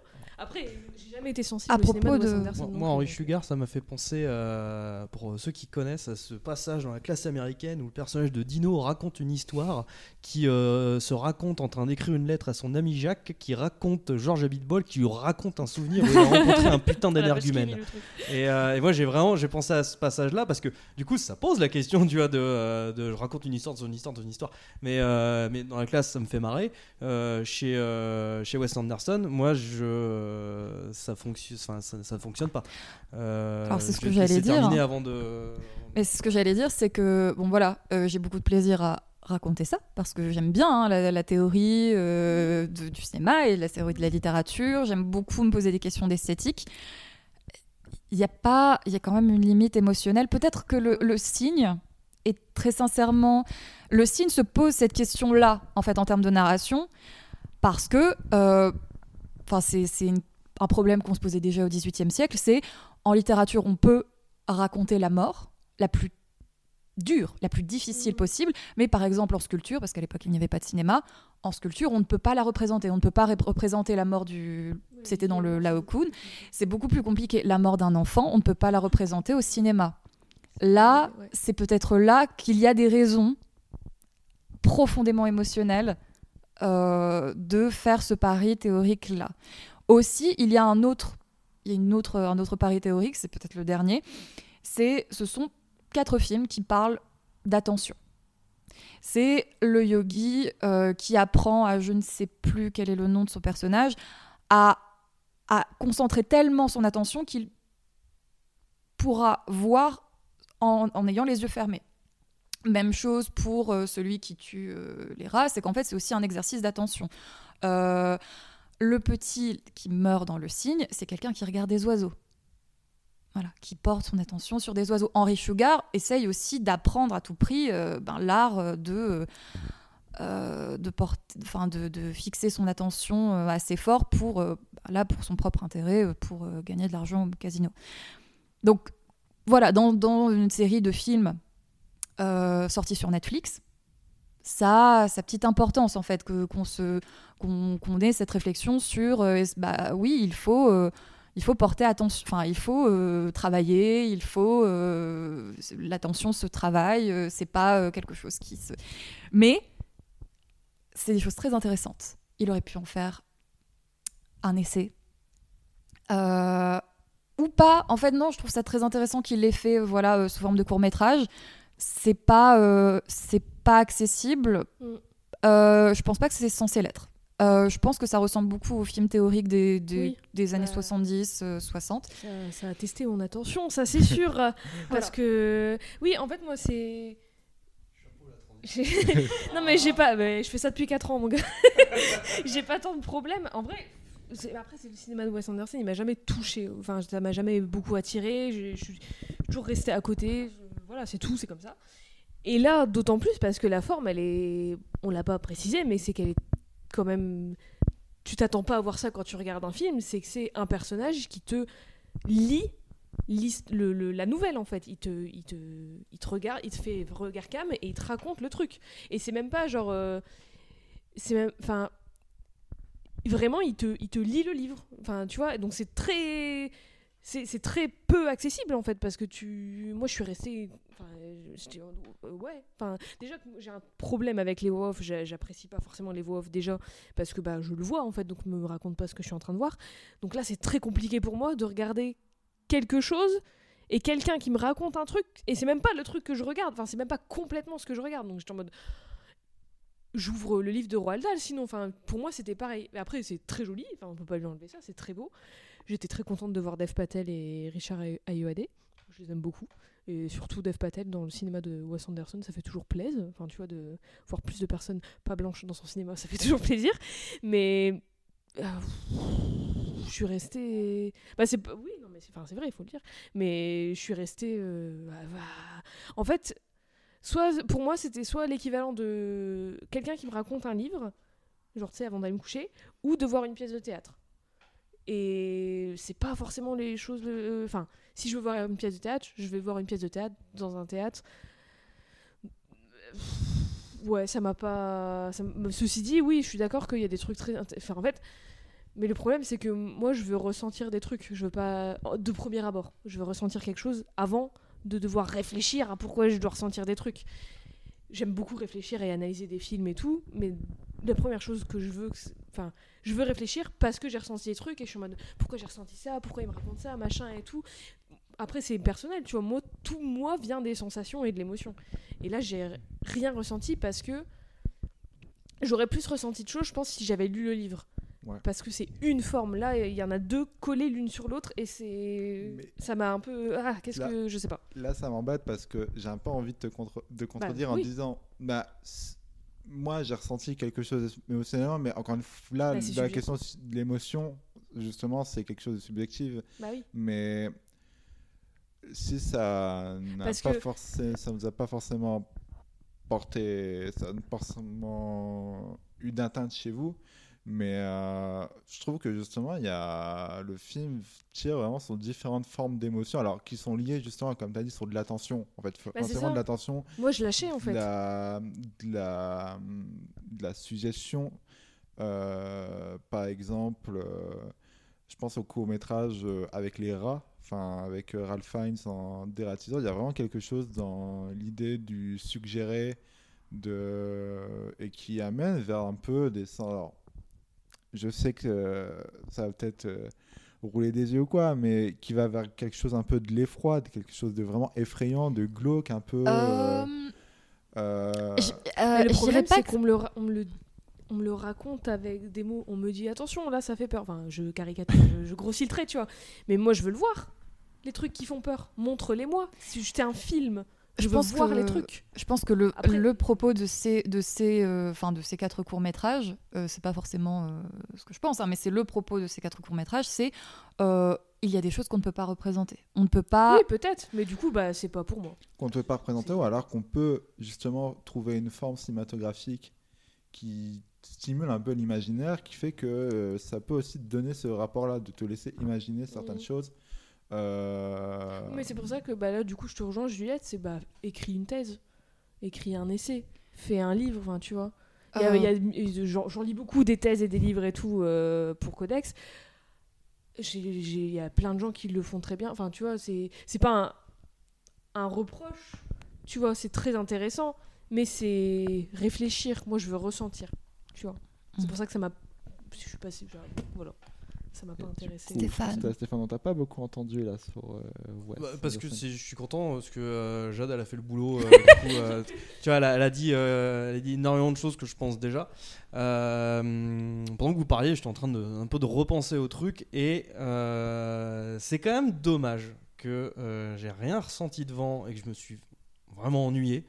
F: Après, j'ai jamais été sensible
H: À
F: au
H: propos
F: de Wes
H: de-
F: Anderson.
C: Moi, moi, Henri
F: donc.
C: Sugar, ça m'a fait penser, euh, pour ceux qui connaissent, à ce passage dans la classe américaine où le personnage de Dino raconte une histoire qui euh, se raconte en train d'écrire une lettre à son ami Jacques, qui raconte George Abitbol, qui lui raconte un souvenir où il a rencontré un putain d'énergumène. Et, euh, et moi, j'ai vraiment j'ai pensé à ce passage-là parce que du coup, ça pose la question, tu vois, de, euh, de je raconte une histoire, de une histoire, de une histoire. Mais, euh, mais dans la classe, ça me fait marrer. Euh, chez, euh, chez Wes Anderson, moi, je, ça fonctionne, enfin, ça, ça fonctionne pas. Euh,
H: Alors, c'est ce que j'allais dire, hein.
C: avant de.
H: Mais ce que j'allais dire, c'est que, bon voilà, euh, j'ai beaucoup de plaisir à raconter ça, parce que j'aime bien hein, la, la théorie euh, de- du cinéma et la théorie de la littérature, j'aime beaucoup me poser des questions d'esthétique. Il y a pas, il y a quand même une limite émotionnelle. Peut-être que le, le signe est très sincèrement, le signe se pose cette question-là, en fait, en termes de narration, parce que, euh, enfin, c'est un problème qu'on se posait déjà au XVIIIe siècle, c'est en littérature, on peut raconter la mort la plus dure, la plus difficile possible, mais par exemple en sculpture, parce qu'à l'époque il n'y avait pas de cinéma, en sculpture on ne peut pas la représenter, on ne peut pas rep- représenter la mort du... C'était dans le Laocoon, c'est beaucoup plus compliqué. La mort d'un enfant, on ne peut pas la représenter au cinéma. Là, c'est peut-être là qu'il y a des raisons profondément émotionnelles euh, de faire ce pari théorique là. Aussi, il y a un autre, il y a une autre, un autre pari théorique, c'est peut-être le dernier. C'est, ce sont quatre films qui parlent d'attention. C'est le yogi euh, qui apprend à je ne sais plus quel est le nom de son personnage à à concentrer tellement son attention qu'il pourra voir en ayant les yeux fermés. Même chose pour euh, celui qui tue euh, les rats, c'est qu'en fait c'est aussi un exercice d'attention. Euh, le petit qui meurt dans le cygne, c'est quelqu'un qui regarde des oiseaux. Voilà, qui porte son attention sur des oiseaux. Henri Sugar essaye aussi d'apprendre à tout prix ben, l'art de, de, porter, de, fixer son attention assez fort pour, euh, là, pour son propre intérêt, pour gagner de l'argent au casino. Donc voilà, dans une série de films euh, sortis sur Netflix, ça a sa petite importance en fait que qu'on se qu'on qu'on ait cette réflexion sur euh, bah oui il faut euh, il faut porter attention enfin il faut travailler il faut l'attention se travaille c'est pas quelque chose qui se mais c'est des choses très intéressantes. Il aurait pu en faire un essai. Ou pas. En fait non je trouve ça très intéressant qu'il l'ait fait voilà sous forme de court métrage c'est pas euh, c'est pas accessible
F: Mm.
H: euh, je pense pas que c'est censé l'être Euh, je pense que ça ressemble beaucoup aux films théoriques des, des,
F: Oui.
H: des années
F: Bah.
H: 70 euh, 60
F: Ça, ça a testé mon attention, ça c'est sûr. Parce que oui, en fait moi c'est. Non mais j'ai pas, mais je fais ça depuis 4 ans mon gars. j'ai pas tant de problèmes. En vrai, après c'est le cinéma de Wes Anderson, il m'a jamais touché. Enfin ça m'a jamais beaucoup attiré. Je je suis toujours restée à côté. Voilà c'est tout, c'est comme ça. Et là d'autant plus parce que la forme elle est, on l'a pas précisé, mais c'est qu'elle est quand même. Tu t'attends pas à voir ça quand tu regardes un film, c'est que c'est un personnage qui te lit la nouvelle en fait. Il te, il, te, regarde, il te fait regard cam et il te raconte le truc. Et c'est même pas genre. euh, c'est même. Vraiment, il te, te lit le livre. Enfin, tu vois, donc c'est très. C'est très peu accessible en fait parce que tu. Moi je suis restée. Euh, ouais. Enfin, déjà j'ai un problème avec les voix off. j'a- J'apprécie pas forcément les voix off déjà parce que bah, je le vois en fait donc me raconte pas ce que je suis en train de voir. Donc là c'est très compliqué pour moi de regarder quelque chose et quelqu'un qui me raconte un truc et c'est même pas le truc que je regarde enfin c'est même pas complètement ce que je regarde donc j'étais en mode j'ouvre le livre de Roald Dahl sinon enfin pour moi c'était pareil après c'est très joli enfin on peut pas lui enlever ça c'est très beau j'étais très contente de voir Dev Patel et Richard Ay- Ayoade. Je les aime beaucoup. Et surtout Dev Patel dans le cinéma de Wes Anderson ça fait toujours plaisir enfin tu vois de voir plus de personnes pas blanches dans son cinéma ça fait toujours plaisir. Mais euh, je suis restée bah c'est oui non mais c'est enfin, c'est vrai il faut le dire. Mais je suis restée euh, en fait soit pour moi c'était soit l'équivalent de quelqu'un qui me raconte un livre genre tu sais avant d'aller me coucher ou de voir une pièce de théâtre et c'est pas forcément les choses le- enfin si je veux voir une pièce de théâtre je vais voir une pièce de théâtre dans un théâtre. Ouais ça m'a pas ça ceci dit oui je suis d'accord qu'il y a des trucs très enfin en fait mais le problème c'est que moi je veux ressentir des trucs. Je veux pas de premier abord je veux ressentir quelque chose avant de devoir réfléchir à pourquoi je dois ressentir des trucs. J'aime beaucoup réfléchir et analyser des films et tout mais la première chose que je veux enfin je veux réfléchir parce que j'ai ressenti des trucs et je suis en mode pourquoi j'ai ressenti ça pourquoi il me raconte ça machin et tout. Après c'est personnel tu vois moi tout moi vient des sensations et de l'émotion. Et là j'ai rien ressenti parce que j'aurais plus ressenti de choses je pense si j'avais lu le livre.
E: Ouais.
F: parce que c'est une forme. Là il y en a deux collées l'une sur l'autre et c'est ça m'a un peu ah qu'est-ce que je sais pas.
E: Là, ça m'embête parce que j'ai un peu envie de te contre- de contredire en
F: oui.
E: disant bah, moi, j'ai ressenti quelque chose émotionnellement, mais encore une fois, là,
F: Bah,
E: dans la question de l'émotion, justement, c'est quelque chose de subjectif.
F: Bah oui.
E: Mais si ça n'a pas
F: que-
E: forcé- ça nous a pas forcément porté, ça n'a pas forcément eu d'atteinte chez vous. Mais euh, je trouve que justement, il y a le film tire vraiment sur différentes formes d'émotions, alors qui sont liées justement, comme tu as dit, sur de l'attention. En fait,
F: Bah,
E: de l'attention.
F: Moi, je lâchais, en
E: de
F: fait.
E: La, de, la, de la suggestion. Euh, par exemple, euh, je pense au court métrage avec les rats, enfin avec Ralph Fiennes en dératiseur. Il y a vraiment quelque chose dans l'idée du suggéré de et qui amène vers un peu des. Alors, je sais que euh, ça va peut-être euh, rouler des yeux ou quoi, mais qui va vers quelque chose un peu de l'effroi, de quelque chose de vraiment effrayant, de glauque, un peu. euh,
H: Euh,
E: euh,
H: euh,
F: le
H: je
F: problème
H: dirais pas
F: c'est qu'on me le on me le on me le raconte avec des mots. On me dit attention, là ça fait peur. Enfin, je caricature, je, je grossis le trait, tu vois. Mais moi, je veux le voir. Les trucs qui font peur, montre-les-moi. Si j'étais un film, je, veux voir
H: que,
F: les trucs.
H: Je pense que le,
F: Après-
H: le propos de ces, de ces, euh, de ces quatre courts-métrages, euh, c'est pas forcément euh, ce que je pense, hein, mais c'est le propos de ces quatre courts-métrages, c'est euh, il y a des choses qu'on ne peut pas représenter. On ne peut pas.
F: Oui, peut-être, mais du coup, bah, c'est pas pour moi.
E: qu'on ne peut pas représenter ou alors qu'on peut justement trouver une forme cinématographique qui stimule un peu l'imaginaire, qui fait que euh, ça peut aussi te donner ce rapport-là, de te laisser imaginer certaines
F: Mhm.
E: choses. Euh,
F: Mais c'est pour ça que bah, là, du coup, je te rejoins, Juliette, c'est bah, écris une thèse, écris un essai, fais un livre, enfin, tu vois. Il y a-
H: Euh.
F: il y a- et J'en lis beaucoup des thèses et des livres et tout euh, pour Codex. J'ai- j'ai- Il y a plein de gens qui le font très bien. Enfin, tu vois, c'est c'est pas un, un reproche, tu vois, c'est très intéressant, mais c'est réfléchir. Moi, je veux ressentir, tu vois. C'est
H: Mm.
F: pour ça que ça m'a. Je suis passée. Voilà. Ça m'a pas intéressé.
E: Stéphane. Stéphane, on t'a pas beaucoup entendu là sur euh,
C: Bah, parce que je suis content parce que euh, Jade elle a fait le boulot. euh, du coup, euh, tu vois, elle a, elle a dit, euh, elle a dit énormément de choses que je pense déjà. Euh, pendant que vous parliez, j'étais en train de un peu de repenser au truc et euh, c'est quand même dommage que euh, j'ai rien ressenti devant et que je me suis vraiment ennuyé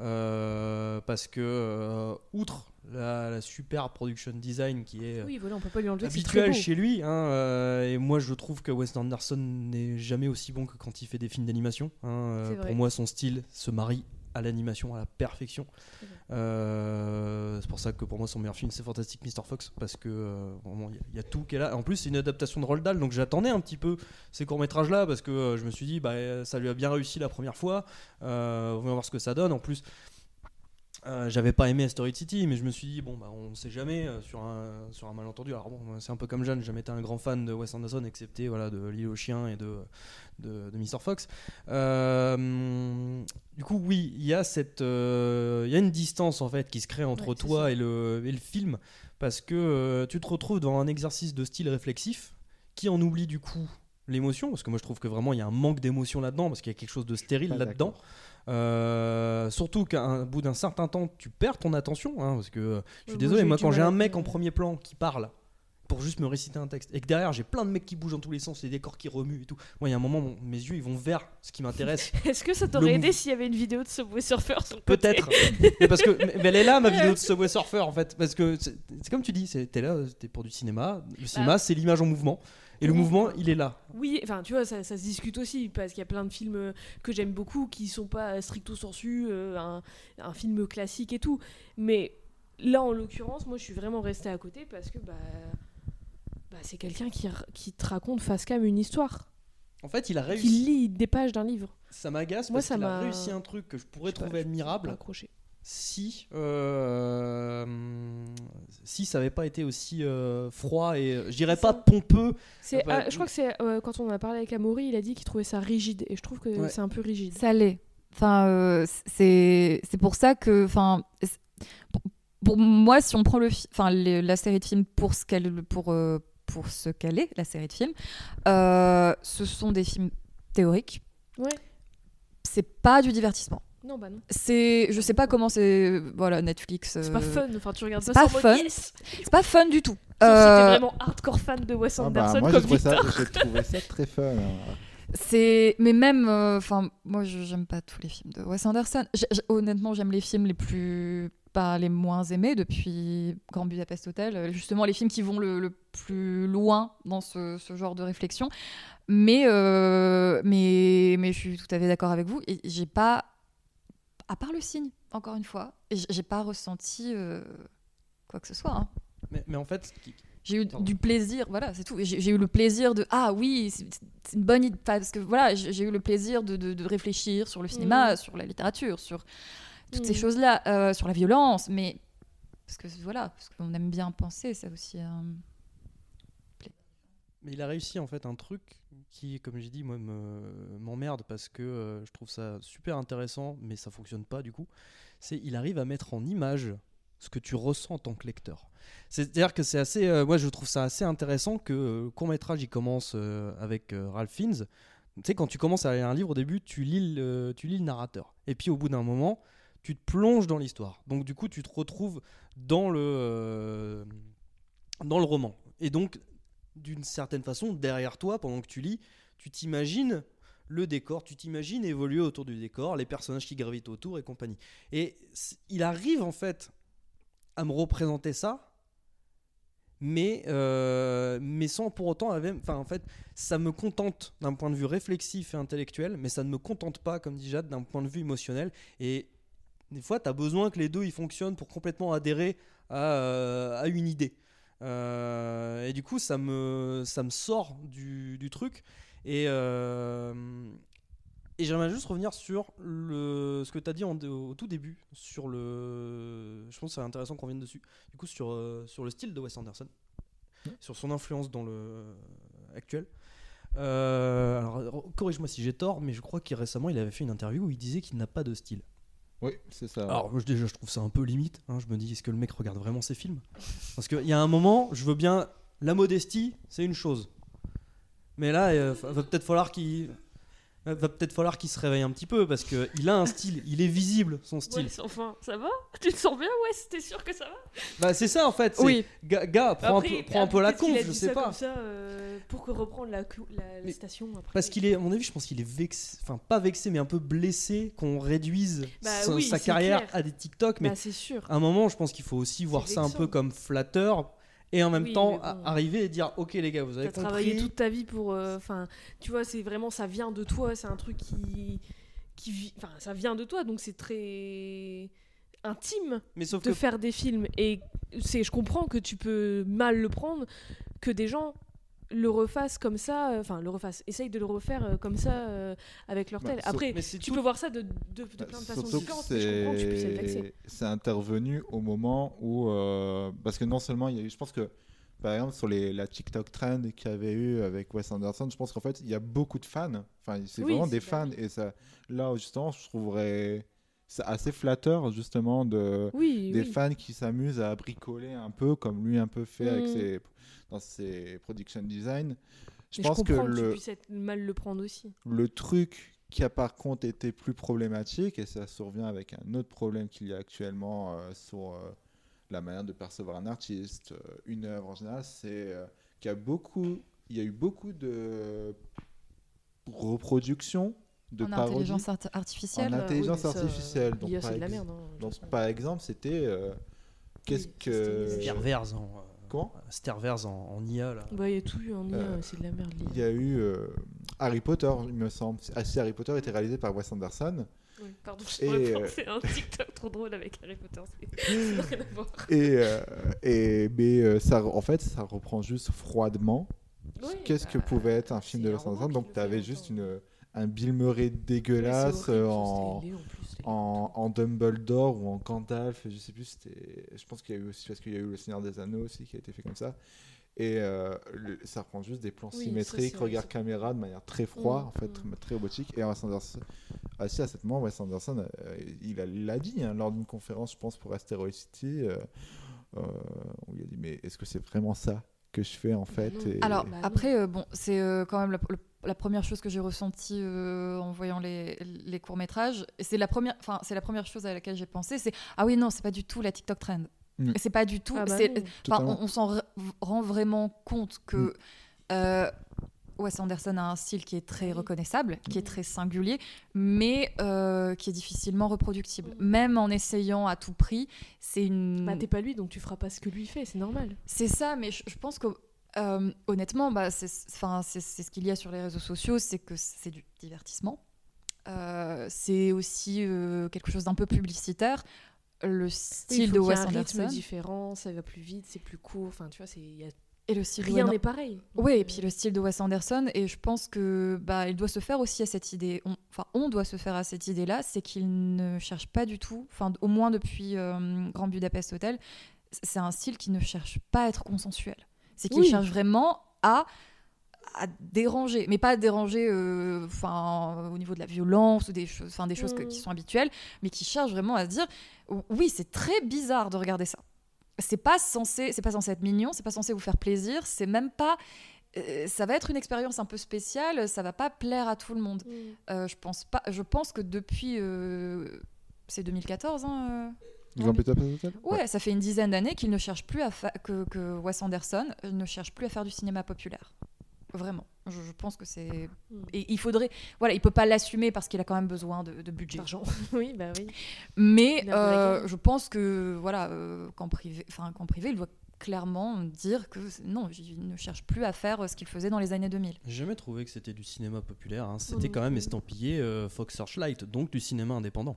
C: euh, parce que euh, outre la, la super production design qui est
F: Oui, voilà, on peut pas lui enlever. que c'est très
C: habituel
F: beau.
C: chez lui. hein, euh, et moi, je trouve que Wes Anderson n'est jamais aussi bon que quand il fait des films d'animation. hein, euh, pour moi, son style se marie à l'animation à la perfection.
F: C'est.
C: Euh, c'est pour ça que pour moi, son meilleur film, c'est Fantastic Mr. Fox, parce que euh, vraiment, il y a- y, a tout qui est là. En plus, c'est une adaptation de Roald Dahl, donc j'attendais un petit peu ces courts métrages là, parce que euh, je me suis dit, bah, ça lui a bien réussi la première fois. On va voir ce que ça donne. En plus. Euh, j'avais pas aimé Story City, mais je me suis dit, bon, bah, on sait jamais euh, sur, un, sur un malentendu. Alors, bon, c'est un peu comme Jeanne, j'ai jamais été un grand fan de Wes Anderson, excepté voilà, de L'île aux chiens et de, de, de Mr. Fox. Euh, du coup, oui, il y, a cette, il y a une distance en fait qui se crée entre
F: Ouais,
C: toi et le, et le film, parce que tu te retrouves dans un exercice de style réflexif qui en oublie du coup l'émotion, parce que moi je trouve que vraiment il y a un manque d'émotion là-dedans, parce qu'il y a quelque chose de stérile là-dedans. Euh, surtout qu'à bout d'un certain temps, tu perds ton attention. hein, parce que euh, je suis désolé, moi, quand j'ai un mec en premier plan qui parle pour juste me réciter un texte et que derrière j'ai plein de mecs qui bougent dans tous les sens, les décors qui remuent et tout. Moi, il y a un moment, mon- mes yeux ils vont vers ce qui m'intéresse.
F: Est-ce que ça t'aurait aidé s'il y avait une vidéo de Subway Surfer
C: Peut-être. mais parce que mais elle est là ma vidéo de Subway Surfer en fait. Parce que c'est comme tu dis, t'es là, t'es pour du cinéma. Le cinéma, c'est l'image en mouvement. Et le mouvement, il est là.
F: Oui, enfin, tu vois, ça, ça se discute aussi, parce qu'il y a plein de films euh, que j'aime beaucoup qui sont pas stricto sensu, euh, un, un film classique et tout. Mais là, en l'occurrence, moi, je suis vraiment restée à côté parce que bah, bah, c'est quelqu'un qui, qui te raconte face cam une histoire.
C: En fait, il a réussi.
F: lit des pages d'un livre.
C: Ça m'agace
F: Moi,
C: parce qu'il a réussi un truc que je pourrais
F: Je pas,
C: trouver
F: je-
C: admirable
F: pas accroché.
C: Si euh, si ça avait pas été aussi euh, froid et euh, je dirais pas pompeux.
F: C'est, ah, je crois que c'est euh, quand on a parlé avec Amaury, il a dit qu'il trouvait ça rigide, et je trouve que
C: Ouais.
F: c'est un peu rigide.
H: Ça l'est. Enfin, euh, c'est c'est pour ça que, enfin, pour, pour moi, si on prend le, fi- enfin, les- la série de films pour ce qu'elle, pour euh, pour ce qu'elle est, la série de films, euh, ce sont des films théoriques.
F: Ouais.
H: C'est pas du divertissement.
F: Non, bah non.
H: C'est, je sais pas comment c'est, voilà, Netflix.
F: C'est pas
H: euh,
F: fun, enfin, tu regardes
H: c'est
F: ça
H: pas
F: sans
H: fun.
F: yes
H: C'est pas fun du tout.
F: Sauf si t'es
H: Euh,
F: vraiment hardcore fan de Wes
E: Ah bah,
F: Anderson
E: moi j'ai
F: comme
E: ça,
F: Victor.
E: j'ai trouvé ça très fun. hein.
H: C'est, mais même, euh, enfin, moi, je- j'aime pas tous les films de Wes Anderson. J'ai- j'ai- honnêtement, j'aime les films les plus, pas les moins aimés depuis Grand Budapest Hotel. euh, Justement, les films qui vont le, le plus loin dans ce, ce genre de réflexion. Mais, euh, mais, mais je suis tout à fait d'accord avec vous. Et j'ai pas, à part le signe, encore une fois, et j'ai pas ressenti euh, quoi que ce soit. hein.
C: Mais, mais en fait,
H: J'ai eu
C: Pardon.
H: du plaisir, voilà, c'est tout. J'ai j'ai eu le plaisir de ah oui, c'est c'est une bonne idée parce que voilà, j'ai j'ai eu le plaisir de, de- de réfléchir sur le cinéma,
F: Mm.
H: sur la littérature, sur toutes ces
F: Mm.
H: choses-là, euh, sur la violence, mais parce que voilà, parce qu'on aime bien penser, ça aussi. euh,
C: Il a réussi en fait un truc qui, comme j'ai dit, moi me- m'emmerde parce que euh, je trouve ça super intéressant, mais ça fonctionne pas du coup. C'est il arrive à mettre en image ce que tu ressens en tant que lecteur. C'est-à-dire que c'est assez, euh, moi je trouve ça assez intéressant que euh, court métrage il commence avec Ralph Fiennes. Tu sais quand tu commences à lire un livre au début, tu lis le, tu lis le narrateur, et puis au bout d'un moment, tu te plonges dans l'histoire. Donc du coup, tu te retrouves dans le, dans le roman. Et donc, d'une certaine façon, derrière toi, pendant que tu lis, tu t'imagines le décor, tu t'imagines évoluer autour du décor, les personnages qui gravitent autour et compagnie. Et il arrive en fait à me représenter ça, mais, euh, mais sans pour autant enfin en fait ça me contente d'un point de vue réflexif et intellectuel mais ça ne me contente pas comme dit Jade d'un point de vue émotionnel et des fois tu as besoin que les deux ils fonctionnent pour complètement adhérer à, euh, une idée et du coup ça me, ça me sort du, du truc. Et, euh, et j'aimerais juste revenir sur le, ce que tu as dit en- au tout début sur le je pense que c'est intéressant qu'on vienne dessus. Du coup sur, euh, sur le style de Wes Anderson. Sur son influence dans le actuel. Euh, alors corrige-moi si j'ai tort mais je crois qu'il récemment il avait fait une interview où il disait qu'il n'a pas de style
E: Oui, c'est ça.
C: alors je- déjà je trouve ça un peu limite hein. je me dis est-ce que le mec regarde vraiment ses films? Parce qu'il y a un moment je veux bien la modestie c'est une chose mais là il va peut-être falloir qu'il va peut-être falloir qu'il se réveille un petit peu parce que il a un style il est visible son style
F: Ouais, enfin, ça va Tu te sens bien Ouais, t'es sûr que ça va
C: bah c'est ça en fait
F: Oui.
C: gars, gars, prends,
F: Après,
C: un peu, prends un peu la conf je sais
F: ça
C: pas
F: comme ça, euh, pour que reprendre la, cou- la- la station après.
C: Parce qu'il est, à mon avis, je pense qu'il est vexé, enfin pas vexé, mais un peu blessé qu'on réduise
F: Bah
C: sa,
F: oui,
C: sa
F: c'est
C: carrière
F: clair.
C: à des TikTok. Mais
F: Bah, c'est sûr.
C: à un moment, je pense qu'il faut aussi voir ça un peu comme flatteur et en même
F: Oui,
C: temps
F: bon.
C: arriver et dire Ok, les gars, vous avez compris.
F: travaillé toute ta vie pour. euh, Enfin, tu vois, c'est vraiment. Ça vient de toi, c'est un truc qui. qui vit- Enfin, ça vient de toi, donc c'est très intime
C: Mais sauf
F: de
C: que-
F: faire des films. Et c'est, je comprends que tu peux mal le prendre, que des gens le refassent comme ça, euh, enfin le refassent, essayent de le refaire euh, comme ça euh, avec leur
E: Bah,
F: tel.
E: sauf-
F: Après,
E: mais
F: tu
E: tout-
F: peux voir ça de, de, de plein de façons différentes, mais je comprends que tu puisses être
E: c'est intervenu au moment où parce que non seulement il y a eu je pense que par exemple sur les, la TikTok trend qu'il y avait eu avec Wes Anderson je pense qu'en fait il y a beaucoup de fans enfin c'est
F: Oui,
E: vraiment des
F: bah
E: fans et ça là justement je trouverais c'est assez flatteur justement de
F: Oui,
E: des
F: oui.
E: fans qui s'amusent à bricoler un peu comme lui un peu fait avec
F: Mm.
E: ses dans ses production design je
F: Mais
E: pense que
F: comprends que, tu
E: le
F: puisses être mal le prendre aussi.
E: le truc qui a par contre été plus problématique, et ça survient avec un autre problème qu'il y a actuellement euh, sur euh, la manière de percevoir un artiste, euh, une œuvre en général, c'est euh, qu'il y a beaucoup, il y a eu beaucoup de reproductions, de
H: En
E: parodies
H: intelligence art- artificielle,
E: En intelligence
F: oui,
E: artificielle. Donc, par
F: c'est de la
E: ex-
F: merde, hein,
E: donc, par exemple, c'était euh, qu'est-ce que
C: Sterverse en. Euh,
E: Comment
C: Sterverse en, en IA là.
F: Bah, il y a tout eu en IA,
E: Euh,
F: c'est de la merde.
E: Il y a eu euh, Harry Potter, il me semble. Ah, si Harry Potter était réalisé par Wes Anderson.
F: Oui, pardon,
E: Et,
F: je
E: euh,
F: pensé à un TikTok trop drôle avec Harry Potter. c'est- rien à voir.
E: Et, euh, et mais euh, ça, en fait, ça reprend juste froidement.
F: Oui,
E: Qu'est-ce que
F: bah,
E: pouvait être un film de Wes Anderson Donc, tu avais juste une, un Bill Murray dégueulasse
F: horrible,
E: euh, en,
F: en plus,
E: en, en Dumbledore ou en Gandalf. Je sais plus, c'était. Je pense qu'il y a eu aussi, parce qu'il y a eu Le Seigneur des Anneaux aussi qui a été fait comme ça. Et euh, le- ça reprend juste des plans
F: Oui,
E: symétriques, regard caméra de manière très froide,
F: Mm,
E: en fait, très, très robotique. Et Wes Anderson, ah, si, à ce moment, Wes Anderson, euh, il l'a dit hein, lors d'une conférence, je pense, pour Asteroid City, euh, euh, où il a dit Mais est-ce que c'est vraiment ça que je fais en fait Et-
H: Alors après, euh, bon, c'est euh, quand même le- la première chose que j'ai ressentie euh, en voyant les, les courts métrages. C'est la première, enfin c'est la première chose à laquelle j'ai pensé. C'est ah oui non, c'est pas du tout la TikTok trend.
E: Mm.
H: C'est pas du tout.
F: Ah bah
H: on, on s'en rend vraiment compte que.
E: Mm.
H: euh, Wes Anderson a un style qui est très reconnaissable, qui est très singulier, mais euh, qui est difficilement reproductible. Même en essayant à tout prix, c'est une.
F: Bah, t'es pas lui, donc tu feras pas ce que lui fait, c'est normal.
H: C'est ça, mais je, je pense que euh, honnêtement, bah, c'est ce qu'il y a sur les réseaux sociaux, c'est que c'est du divertissement. Euh, c'est aussi euh, quelque chose d'un peu publicitaire. Le
F: Oui,
H: style
F: il faut
H: de
F: qu'il y
H: Wes
F: un rythme
H: Anderson.
F: différent, ça va plus vite, c'est plus court. Enfin, tu vois, c'est il y a-
H: Et le style de
F: rien
H: Wes-
F: n'est pareil.
H: Oui, et puis le style de Wes Anderson, et je pense que bah, il doit se faire aussi à cette idée. On- Enfin, on, doit se faire à cette idée-là, c'est qu'il ne cherche pas du tout, enfin, au moins depuis Grand Budapest Hotel, c'est un style qui ne cherche pas à être consensuel. C'est qu'il
F: Oui.
H: cherche vraiment à à déranger, mais pas à déranger euh, au niveau de la violence ou des choses, des choses que-
F: Mm.
H: qui sont habituelles, mais qui cherche vraiment à se dire oui, c'est très bizarre de regarder ça. C'est pas censé, c'est pas censé être mignon, c'est pas censé vous faire plaisir, c'est même pas. euh, ça va être une expérience un peu spéciale, ça va pas plaire à tout le monde.
F: Mm.
H: Euh, je pense pas. Je pense que depuis euh, c'est 2014. Hein, euh,
E: Grand Budapest Hotel
H: Ouais, ça fait une dizaine d'années qu'il ne cherche plus à fa- que, que Wes Anderson ne cherche plus à faire du cinéma populaire. Vraiment. Je, je pense que c'est.
F: Hmm.
H: Et il faudrait. Voilà, il peut pas l'assumer parce qu'il a quand même besoin de, de budget.
F: D'argent. oui, bah oui.
H: Mais euh, je pense que voilà, euh, qu'en privé, enfin qu'en privé, il doit clairement dire que non, il ne cherche plus à faire euh, ce qu'il faisait dans les années 2000.
C: J'ai jamais trouvé que c'était du cinéma populaire. hein. C'était quand même estampillé euh, Fox Searchlight, donc du cinéma indépendant.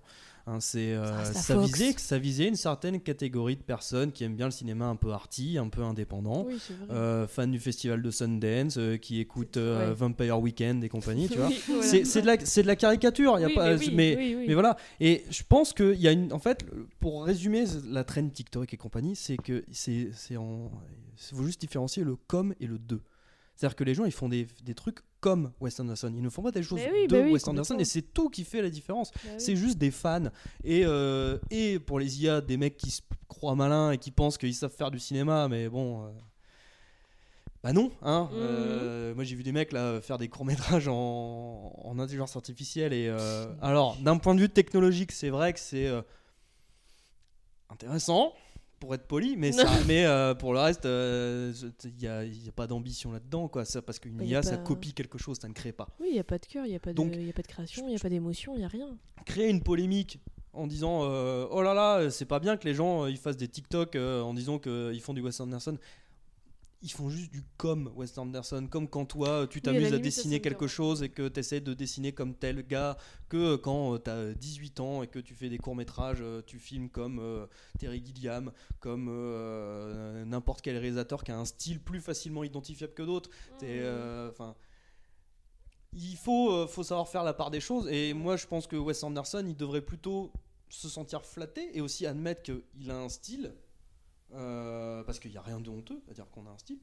C: Hein, c'est euh, ça, visait, ça visait une certaine catégorie de personnes qui aiment bien le cinéma un peu arty, un peu indépendant,
F: Oui,
C: euh, fans du festival de Sundance, euh, qui écoutent
F: Ouais.
C: Vampire Weekend et compagnie, tu vois.
F: Oui.
C: C'est de de la caricature, y a
F: Oui,
C: pas
F: mais
C: mais voilà. Et je pense que y a une en fait pour résumer la trend TikTok et compagnie, c'est que c'est c'est en il faut juste différencier le comme et le de. C'est-à-dire que les gens ils font des, des trucs comme Wes Anderson, ils ne font pas des choses
F: oui,
C: de
F: oui,
C: Wes Anderson et c'est tout qui fait la différence.
F: Bah oui.
C: C'est juste des fans et euh, et pour les IA des mecs qui se croient malins et qui pensent qu'ils savent faire du cinéma mais bon euh, bah non, hein.
F: Mhm.
C: Euh, moi j'ai vu des mecs là faire des courts métrages en, en intelligence artificielle et alors d'un point de vue technologique c'est vrai que c'est intéressant pour être poli, mais ça, mais euh, pour le reste euh, il n'y a, pas d'ambition là-dedans quoi. Ça parce qu'une
F: Bah,
C: IA ça copie quelque chose, ça ne crée pas.
F: Oui, il n'y a pas de cœur, il n'y a, pas de-
C: Donc,
F: y a pas de création, il n'y a pas d'émotion, il n'y a rien.
C: créer une polémique en disant euh, oh là là c'est pas bien que les gens euh, ils fassent des TikTok euh, en disant qu'ils font du Wes Anderson ils font juste du comme Wes Anderson comme quand toi tu
F: Oui, à la
C: t'amuses à, dessiner quelque chose et que tu essaies de dessiner comme tel gars que quand tu as 18 ans et que tu fais des courts métrages tu filmes comme euh, Terry Gilliam comme euh, n'importe quel réalisateur qui a un style plus facilement identifiable que d'autres euh, enfin il faut, euh, faut savoir faire la part des choses. Et moi, je pense que Wes Anderson, il devrait plutôt se sentir flatté et aussi admettre qu'il a un style. Euh, parce qu'il n'y a rien de honteux à dire qu'on a un style.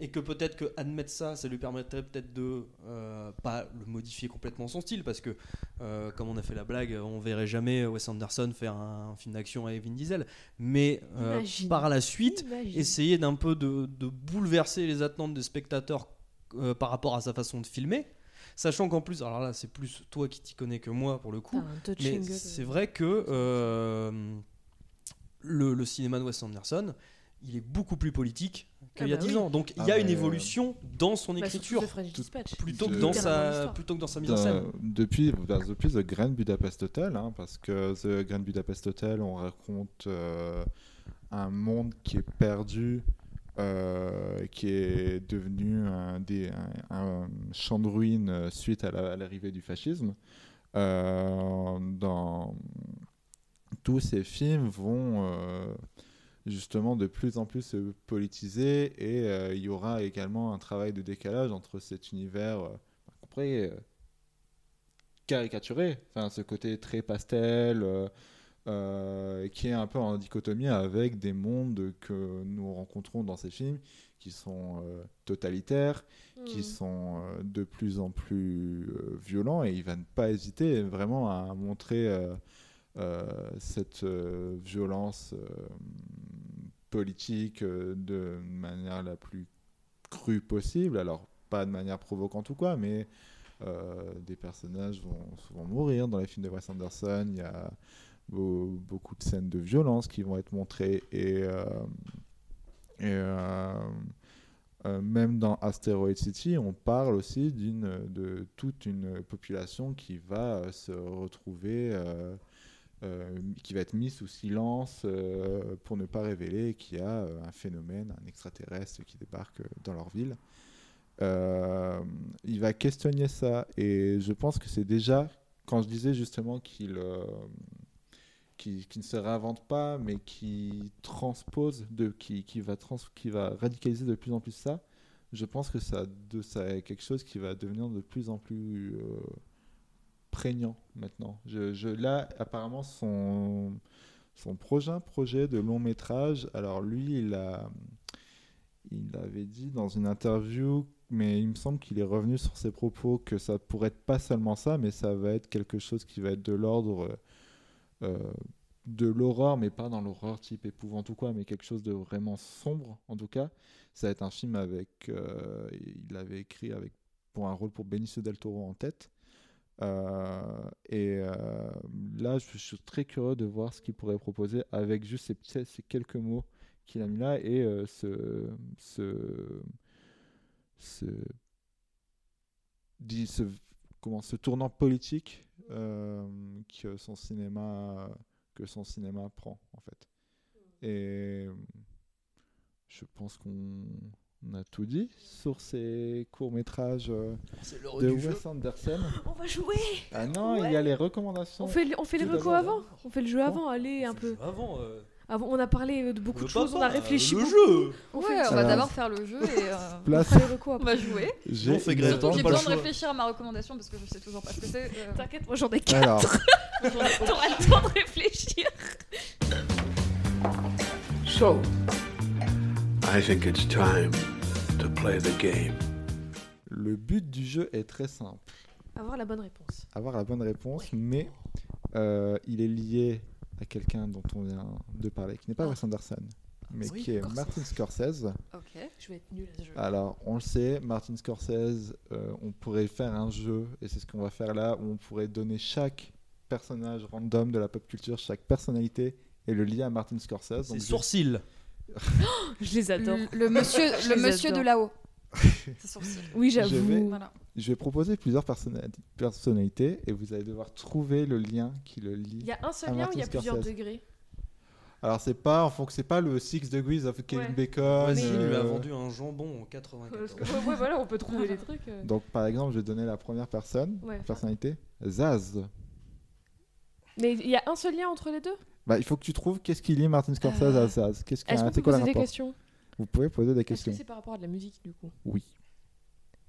C: Et que peut-être que admettre ça, ça lui permettrait peut-être de euh, pas le modifier complètement son style, parce que euh, comme on a fait la blague, on verrait jamais Wes Anderson faire un, film d'action avec Vin Diesel, mais euh,
F: Imagine.
C: par la suite,
F: Imagine.
C: essayer d'un peu de, de bouleverser les attentes des spectateurs par rapport à sa façon de filmer. Sachant qu'en plus, alors là c'est plus toi qui t'y connais que moi pour le coup, mais c'est vrai que le, le cinéma de Wes Anderson, il est beaucoup plus politique qu'il
F: Ah
C: y a
F: bah
C: 10
F: oui.
C: ans. Donc il
E: Ah
C: y a
E: bah,
C: une
E: euh,
C: évolution dans son
F: Bah,
C: écriture plutôt que dans sa
F: l'histoire.
C: plutôt que dans sa mise en scène.
E: depuis, bah, depuis The Grand Budapest Hotel, hein, parce que The Grand Budapest Hotel, on raconte euh, un monde qui est perdu, euh, qui est devenu un, des- un- un champ de ruines euh, suite à la- à l'arrivée du fascisme. Euh, dans tous ces films vont euh, justement de plus en plus se politiser et euh, il y aura également un travail de décalage entre cet univers euh, après euh, caricaturé, enfin ce côté très pastel qui est un peu en dichotomie avec des mondes que nous rencontrons dans ces films qui sont totalitaires, qui
F: Mhm.
E: sont de plus en plus violents et il va ne pas hésiter vraiment à montrer cette euh, violence euh, politique euh, de manière la plus crue possible. Alors, pas de manière provocante ou quoi, mais euh, des personnages vont souvent mourir dans les films de Wes Anderson. Il y a beau- beaucoup de scènes de violence qui vont être montrées et, euh, euh, euh, même dans Asteroid City, on parle aussi de toute une population qui va euh, se retrouver, euh, qui va être mise sous silence euh, pour ne pas révéler qu'il y a euh, un phénomène, un extraterrestre qui débarque dans leur ville. Il va questionner ça et je pense que c'est déjà quand je disais justement qu'il qui, qui ne se réinvente pas, mais qui transpose, de, qui, qui, va trans, qui va radicaliser de plus en plus ça, je pense que ça, de, ça est quelque chose qui va devenir de plus en plus prégnant maintenant. Là, apparemment, son, son prochain projet de long métrage, alors lui, il, a, il avait dit dans une interview, mais il me semble qu'il est revenu sur ses propos que ça pourrait être pas seulement ça, mais ça va être quelque chose qui va être de l'ordre euh, de l'horreur, mais pas dans l'horreur type épouvante ou quoi, mais quelque chose de vraiment sombre en tout cas. Ça va être un film avec. euh, il avait écrit avec, pour un rôle pour Benicio del Toro en tête. Euh, et euh, là, je suis très curieux de voir ce qu'il pourrait proposer avec juste ces, quelques mots qu'il a mis là et euh, ce, ce, ce, comment, ce tournant politique que son cinéma que son cinéma prend en fait. Et je pense qu'on on a tout dit sur ces courts-métrages euh, de
C: jeu.
E: Wes Anderson.
F: On va jouer
E: Ah non, il y a les recommandations.
F: On fait, le- on fait les recos avant On fait le jeu avant, allez, un peu.
C: Avant, euh,
F: Avant, on a parlé de beaucoup
C: Le
F: de choses, on a réfléchi
C: le
F: beaucoup.
C: jeu.
F: On
H: Ouais,
F: fait
H: on va d'abord faire le jeu et euh,
E: Place.
F: On fera les recos
H: on va jouer.
E: J'ai
C: fait grève.
H: Surtout que j'ai besoin de réfléchir à ma recommandation parce que je sais toujours pas ce que c'est. euh.
F: T'inquiète, moi j'en ai
E: Alors,
F: 4. T'auras le temps de réfléchir.
D: So, I think it's time play the game.
E: le but du jeu est très simple.
F: Avoir la bonne réponse.
E: Avoir la bonne réponse, mais euh, il est lié à quelqu'un dont on vient de parler, qui n'est pas
F: Ah.
E: Wes Anderson, mais
F: Oui,
E: qui est. Martin Scorsese.
H: Ok.
F: Je vais être nulle à ce jeu.
E: Alors, on le sait, Martin Scorsese, euh, on pourrait faire un jeu, et c'est ce qu'on va faire là, où on pourrait donner chaque personnage random de la pop culture, chaque personnalité, et le lier à Martin Scorsese. Je-
C: sourcils.
F: Je les adore.
H: Le, le monsieur, le monsieur de là-haut.
F: Oui,
E: Je vais-
F: j'avoue.
H: Voilà.
E: Je vais proposer plusieurs personna- personnalités, et vous allez devoir trouver le lien qui le lie.
F: Il y a un seul lien ou il y a plusieurs degrés?
E: Alors c'est pas, c'est pas le Six Degrees of Kevin
F: Ouais.
E: Bacon.
C: Vas-y, il lui a
E: euh,
C: vendu un jambon en 94.
F: Parce que, ouais, ouais, voilà, on peut trouver les trucs. euh.
E: Donc par exemple, je vais donner la première personne,
F: Ouais.
E: personnalité, Zaz.
F: Mais il y a un seul lien entre les deux?
E: Bah, il faut que tu trouves qu'est-ce qui lie Martin Scorsese à Zaz. Qu'est-ce qui
F: Est-ce qu'on peut poser des questions?
E: Vous pouvez poser des
F: Est-ce que
E: questions.
F: c'est par rapport à de la musique du coup?
E: Oui.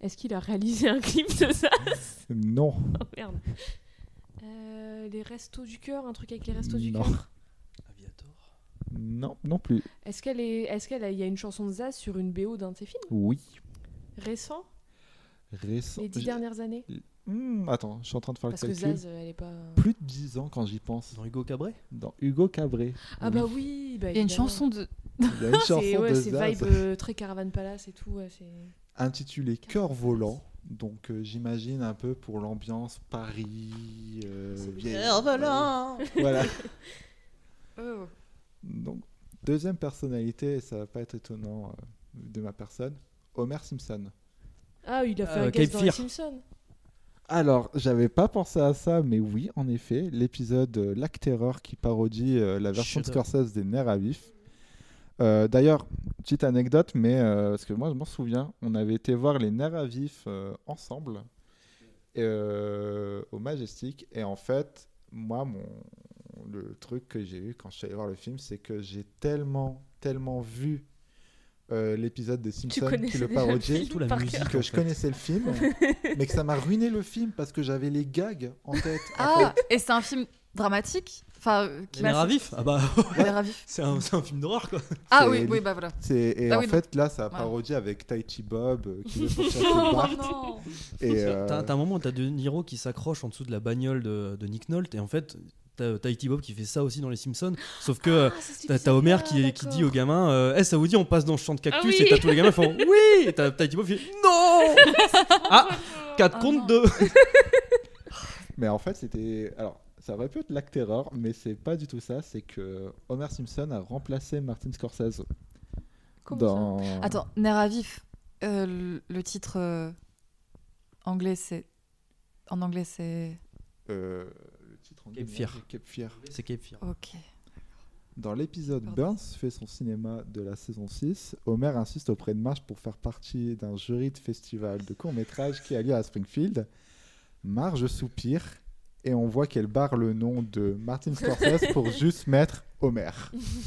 F: Est-ce qu'il a réalisé un clip de ça
E: Non.
F: Oh merde. Euh, les restos du cœur, un truc avec les restos du
E: Non.
F: cœur?
C: Aviator.
E: Non, non plus.
F: Est-ce qu'elle est, est-ce qu'elle a- il y a une chanson de Zaz sur une BO d'un de ses films?
E: Oui.
F: récent?
E: Récent.
F: Les dix dernières années?
E: Hmm, attends, je suis en train de faire
F: Parce
E: le calcul.
F: Zaz, elle est pas.
E: Plus de 10 ans quand j'y pense.
C: Dans Hugo Cabret
E: Dans Hugo Cabré.
F: Ah bah oui, bah
H: Il y a une chanson de.
E: Il y a une chanson
F: ouais,
E: de
F: c'est
E: Zaz
F: vibe euh, très Caravan Palace et tout. Ouais,
E: intitulée Cœur volant. Donc euh, j'imagine un peu pour l'ambiance Paris. euh, vieille-
C: volant.
E: Voilà.
H: Oh.
E: Donc, deuxième personnalité, et ça va pas être étonnant euh, de ma personne, Homer Simpson.
F: Ah, il a fait
C: Euh,
F: un guest dans les
C: Fear.
F: Simpsons.
E: Alors, j'avais pas pensé à ça, mais oui, en effet, l'épisode euh, Lac Terreur qui parodie euh, la version de. Scorsese des Nerfs à vif. Euh, D'ailleurs, petite anecdote, mais euh, parce que moi je m'en souviens, on avait été voir les Nerfs à vif ensemble euh, au Majestic, et en fait, moi, mon, le truc que j'ai eu quand je suis allé voir le film, c'est que j'ai tellement, tellement vu euh, l'épisode des Simpsons qui le parodiait
F: film Surtout la par musique,
E: que je connaissais le film, mais que ça m'a ruiné le film parce que j'avais les gags en tête. en
H: Ah,
E: fait.
H: et c'est un film dramatique Enfin, euh, qui
C: vif Ah bah,
H: vif.
C: c'est un, c'est un film d'horreur quoi.
H: Ah oui, oui, bah voilà.
E: Et
H: Bah
E: en
H: oui,
E: fait, là, ça a
H: Ouais.
E: parodié avec Tai Chi Bob euh, qui
H: Oh
E: euh,
C: T'as t'as un moment où t'as De Niro qui s'accroche en dessous de la bagnole de, de Nick Nolte et en fait t'as Tahiti Bob qui fait ça aussi dans les Simpsons sauf que
F: Ah,
C: t'as Homer qui, qui dit aux gamins euh, Eh, ça vous dit on passe dans le champ de cactus
F: Ah oui.
C: et t'as tous les gamins qui font oui et t'as Tahiti Bob qui fait non ah 4
H: Ah
C: contre
H: non.
C: 2
E: Mais en fait, c'était. Alors, ça aurait pu être l'acte terreur, mais c'est pas du tout ça. C'est que Homer Simpson a remplacé Martin Scorsese.
F: Comment
E: dans...
H: Attends, Nerf à vif. Euh, le, titre euh, anglais, c'est. En anglais, c'est.
E: Euh, en
C: Cape Fear.
E: Cape Fear.
C: c'est Cape Fear
H: Ok.
E: Dans l'épisode. Burns fait son cinéma de la saison 6, Homer insiste auprès de Marge pour faire partie d'un jury de festival de court-métrage qui a lieu à Springfield. Marge soupire et on voit qu'elle barre le nom de Martin Scorsese pour juste mettre Homer.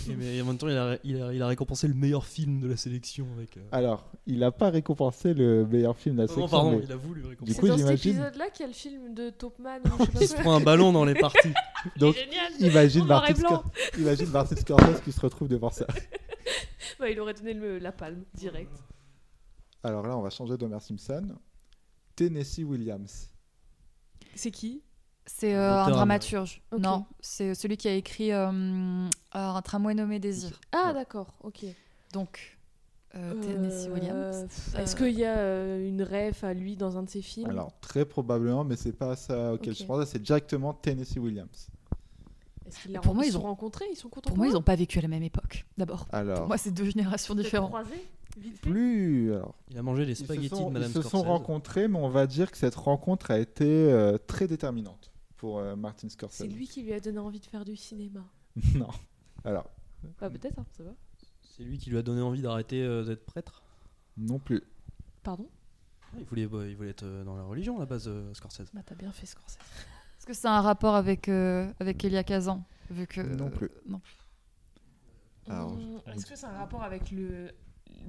C: Et mais en même temps il a, il, a, il a récompensé le meilleur film de la sélection avec euh,
E: Alors, il n'a pas récompensé le meilleur film de la
C: oh
E: section.
C: non pardon
E: mais
C: il a voulu récompenser
F: C'est
E: coup,
F: dans cet épisode-là qu'il y a le film de Topman ou je sais pas
C: il se prend un ballon dans les parties
E: Donc,
F: Génial
E: imagine Martin. Scor- imagine Martin Scorsese qui se retrouve devant ça.
F: Bah, il aurait donné le- la palme direct.
E: Alors là, on va changer d'Homer Simpson. Tennessee Williams.
F: C'est qui?
H: C'est euh, un dramaturge. Non, c'est celui qui a écrit euh, Un tramway nommé Désir.
F: Ah
E: Ouais.
F: d'accord, ok.
H: Donc, euh, Tennessee Williams. Euh,
F: Est-ce qu'il y a euh, une ref à lui dans un de ses films?
E: Alors, très probablement, mais c'est pas ça auquel
F: Ok.
E: je pense, c'est directement Tennessee Williams.
H: Pour moi,
F: ils
H: ont-
F: rencontrés Ils sont
H: Pour moi, ils n'ont pas vécu à la même époque, d'abord.
E: Alors,
H: Pour moi, c'est deux générations différentes.
F: croisés
E: plus. Alors,
C: Il a mangé
E: se
C: spaghettis
E: sont,
C: de Madame
E: ils se
C: Scorsese.
E: sont rencontrés, mais on va dire que cette rencontre a été euh, très déterminante pour euh, Martin Scorsese.
F: C'est lui qui lui a donné envie de faire du cinéma.
E: non. Alors,
F: Bah peut-être, hein, ça va.
C: C'est lui qui lui a donné envie d'arrêter euh, d'être prêtre?
E: non plus.
F: Pardon?
C: Il voulait, bah, il voulait être euh, dans la religion à la base, euh, Scorsese.
F: Bah t'as bien fait Scorsese.
H: Est-ce que c'est un rapport avec, euh, avec Elia Kazan vu que,
E: Non plus.
H: non.
E: Alors,
F: Hum, Est-ce que c'est un rapport avec le,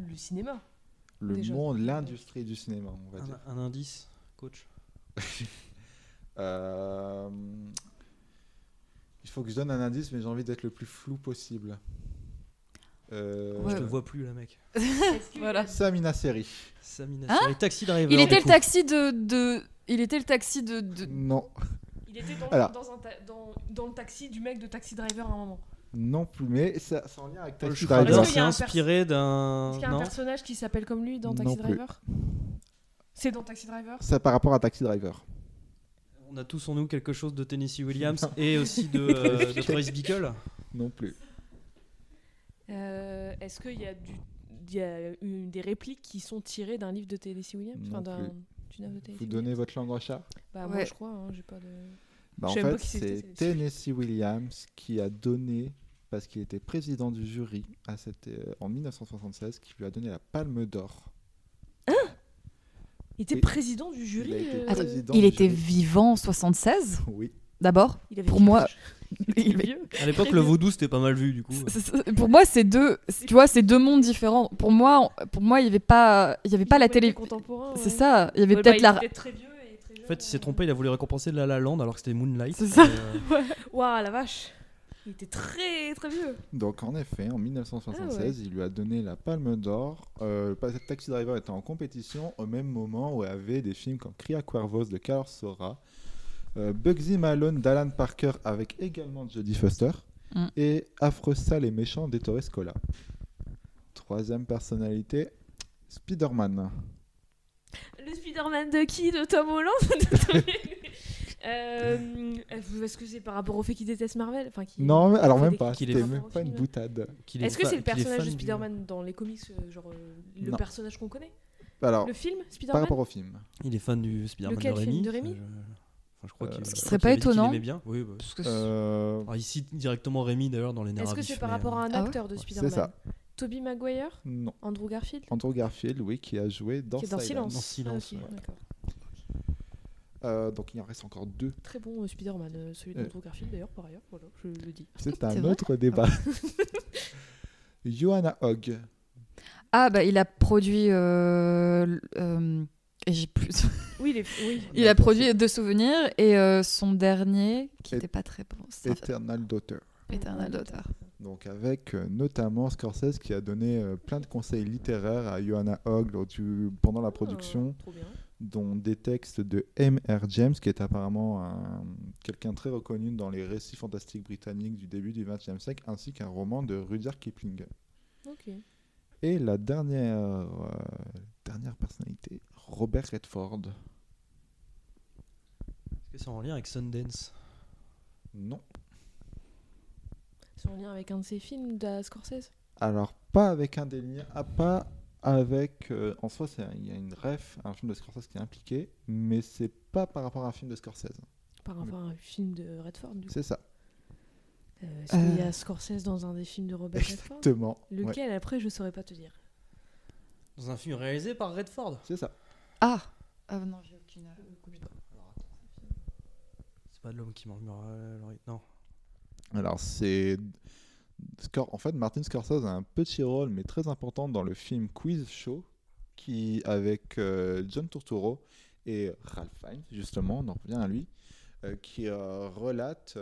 F: le cinéma?
E: Le
F: Déjà.
E: monde, l'industrie du cinéma, on va dire.
C: Un indice, coach.
E: Euh, Il faut que je donne un indice, mais j'ai envie d'être le plus flou possible. Euh,
C: Je te vois plus là, mec.
H: voilà.
E: Samina Seri.
C: Samina
H: Hein
C: Seri, Taxi Driver.
H: Il était
C: du
H: le
C: coup.
H: taxi de, de... Il était le taxi de... de-
E: Non,
F: Il était dans,
E: Alors.
F: dans, un ta- dans, dans le taxi du mec de Taxi Driver à un moment.
E: non plus, mais ça- c'est en lien avec Taxi Driver.
C: que
F: qu'il y
C: c'est
F: a un
C: inspiré d'un.
F: Est-ce qu'il y a un
C: Non.
F: personnage qui s'appelle comme lui dans
E: Non
F: Taxi
E: plus.
F: Driver? C'est dans Taxi Driver?
E: C'est par rapport à Taxi Driver.
C: On a tous en nous quelque chose de Tennessee Williams et aussi de, euh, de Bickle.
E: Non plus.
F: Euh, Est-ce qu'il y a, du, il y a une, des répliques qui sont tirées d'un livre de Tennessee Williams?
E: Non
F: Enfin,
E: plus.
F: de Tennessee
E: Vous donnez votre langue au chat?
F: Bah moi je crois, hein, j'ai pas de...
E: Bah,
F: Je
E: En
F: sais même pas
E: fait, c'est
F: Tennessee
E: Tennessee Williams qui a donné, parce qu'il était président du jury à cette, euh, en 1976, qui lui a donné la Palme d'Or.
F: Il était président du jury
E: Il été
F: euh,
H: Attends,
E: président
H: Il
E: du
H: était
E: jury.
H: vivant en 76,
E: Oui.
H: d'abord.
F: Il avait
H: Pour moi, il-
F: vieux?
C: À l'époque, le vaudou c'était pas mal vu du coup.
H: c'est- c'est- pour moi, c'est deux, tu vois, c'est deux mondes différents. Pour moi, pour moi, il y avait pas, il y avait pas la télé.
F: contemporain,
H: C'est
F: ouais.
H: ça. Il y avait
F: Ouais,
H: peut-être
F: bah,
H: la.
F: Très vieux et très jeune.
C: En fait, il s'est trompé, il a voulu récompenser La La Land alors que c'était Moonlight.
H: C'est ça.
C: Euh,
F: Waouh, la vache Il était très très vieux.
E: Donc en effet, en 1976,
F: Ah ouais.
E: il lui a donné la Palme d'Or. Euh, Taxi Driver était en compétition au même moment où il y avait des films comme Cria Cuervos de Carlos Sora, euh, Bugsy Malone d'Alan Parker avec également Jodie Foster
H: Mm.
E: et Affreux sale et méchant d'Ettore Scola. Troisième personnalité, Spider-Man.
F: Le Spider-Man de qui? De Tom Holland? Euh, Est-ce que c'est par rapport au fait qu'il déteste Marvel enfin, qu'il-
E: Non, mais- alors même pas, c'était
F: par
E: même pas une
F: film.
E: boutade.
C: est
F: Est-ce que
C: fa-
F: c'est le personnage
C: fan
F: de
C: du-
F: Spider-Man dans les comics, euh, genre euh, le
E: Non.
F: personnage qu'on connaît
E: Alors,
F: Le film
E: par
F: Spider-Man
E: rapport au film.
C: Il est fan du Spider-Man
F: Lequel
C: de
F: film
C: Rémi.
F: de Rémi
C: Euh, enfin, je crois
E: Euh,
C: qu'il
E: Ce
H: qui serait pas étonnant.
C: bien. Oui, bah,
H: Parce que
E: Euh,
C: alors, il cite directement Rémi d'ailleurs dans les
F: Est-ce
C: narratifs.
F: que c'est par rapport à un
H: Ah ouais
F: acteur de
C: Ouais.
F: Spider-Man
E: C'est ça.
F: Tobey Maguire
E: Non.
F: Andrew Garfield
E: Andrew Garfield, oui, qui a joué dans
F: Qui est dans
E: Silence.
C: Dans Silence,
F: Ah,
C: ouais.
F: d'accord.
E: Euh, donc il en reste encore deux.
F: Très bon euh, Spider-Man, euh, celui
E: Euh.
F: d'Andrew Garfield d'ailleurs, par ailleurs, voilà, je le dis.
E: C'est un autre débat. Johanna Hogg.
H: Ah bah il a produit. euh, euh, et j'ai plus.
F: Oui, les... oui.
H: il a produit deux souvenirs et euh, son dernier qui
E: Et-
H: était pas très bon.
E: Eternal Daughter.
H: Eternal Daughter.
E: Donc avec euh, notamment Scorsese qui a donné euh, plein de conseils littéraires à Johanna Hogg lors du- pendant la production,
F: Oh, trop bien.
E: Dont des textes de M.R. James, qui est apparemment un- quelqu'un très reconnu dans les récits fantastiques britanniques du début du XXe siècle, ainsi qu'un roman de Rudyard Kipling. Et la dernière, euh, dernière personnalité, Robert Redford.
C: Est-ce que c'est en lien avec Sundance?
E: Non.
F: C'est en lien avec un de ses films de Scorsese?
E: Alors, pas avec un des liens, ah, pas avec. euh, en soi, il y a une ref, un film de Scorsese qui est impliqué, mais c'est pas par rapport à un film de Scorsese.
F: Par rapport à un film de Redford, du coup.
E: C'est ça,
F: Euh, Est-ce qu'il y
H: Euh.
F: a Scorsese dans un des films de Robert Redford?
E: Exactement. ouais,
F: Lequel, après, je saurais pas te dire.
C: Dans un film réalisé par Redford?
E: C'est ça.
H: Ah Ah non, j'ai aucune.
C: C'est pas de l'homme qui mange. Non.
E: Alors, c'est. Scor- En fait, Martin Scorsese a un petit rôle, mais très important dans le film Quiz Show, qui, avec euh, John Turturro et Ralph Fiennes, justement, on en revient à lui, euh, qui euh, relate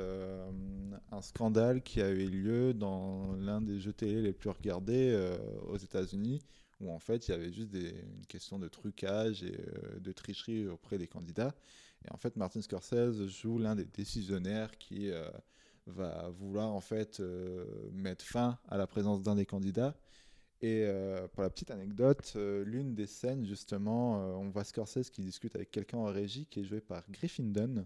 E: un scandale qui a eu lieu dans l'un des jeux télé les plus regardés aux États-Unis, où en fait il y avait juste une question de trucage et de tricherie auprès des candidats. Et en fait, Martin Scorsese joue l'un des décisionnaires qui va vouloir en fait euh, mettre fin à la présence d'un des candidats. Et euh, pour la petite anecdote, euh, l'une des scènes, justement, euh, on voit Scorsese qui discute avec quelqu'un en régie qui est joué par Griffin Dunn,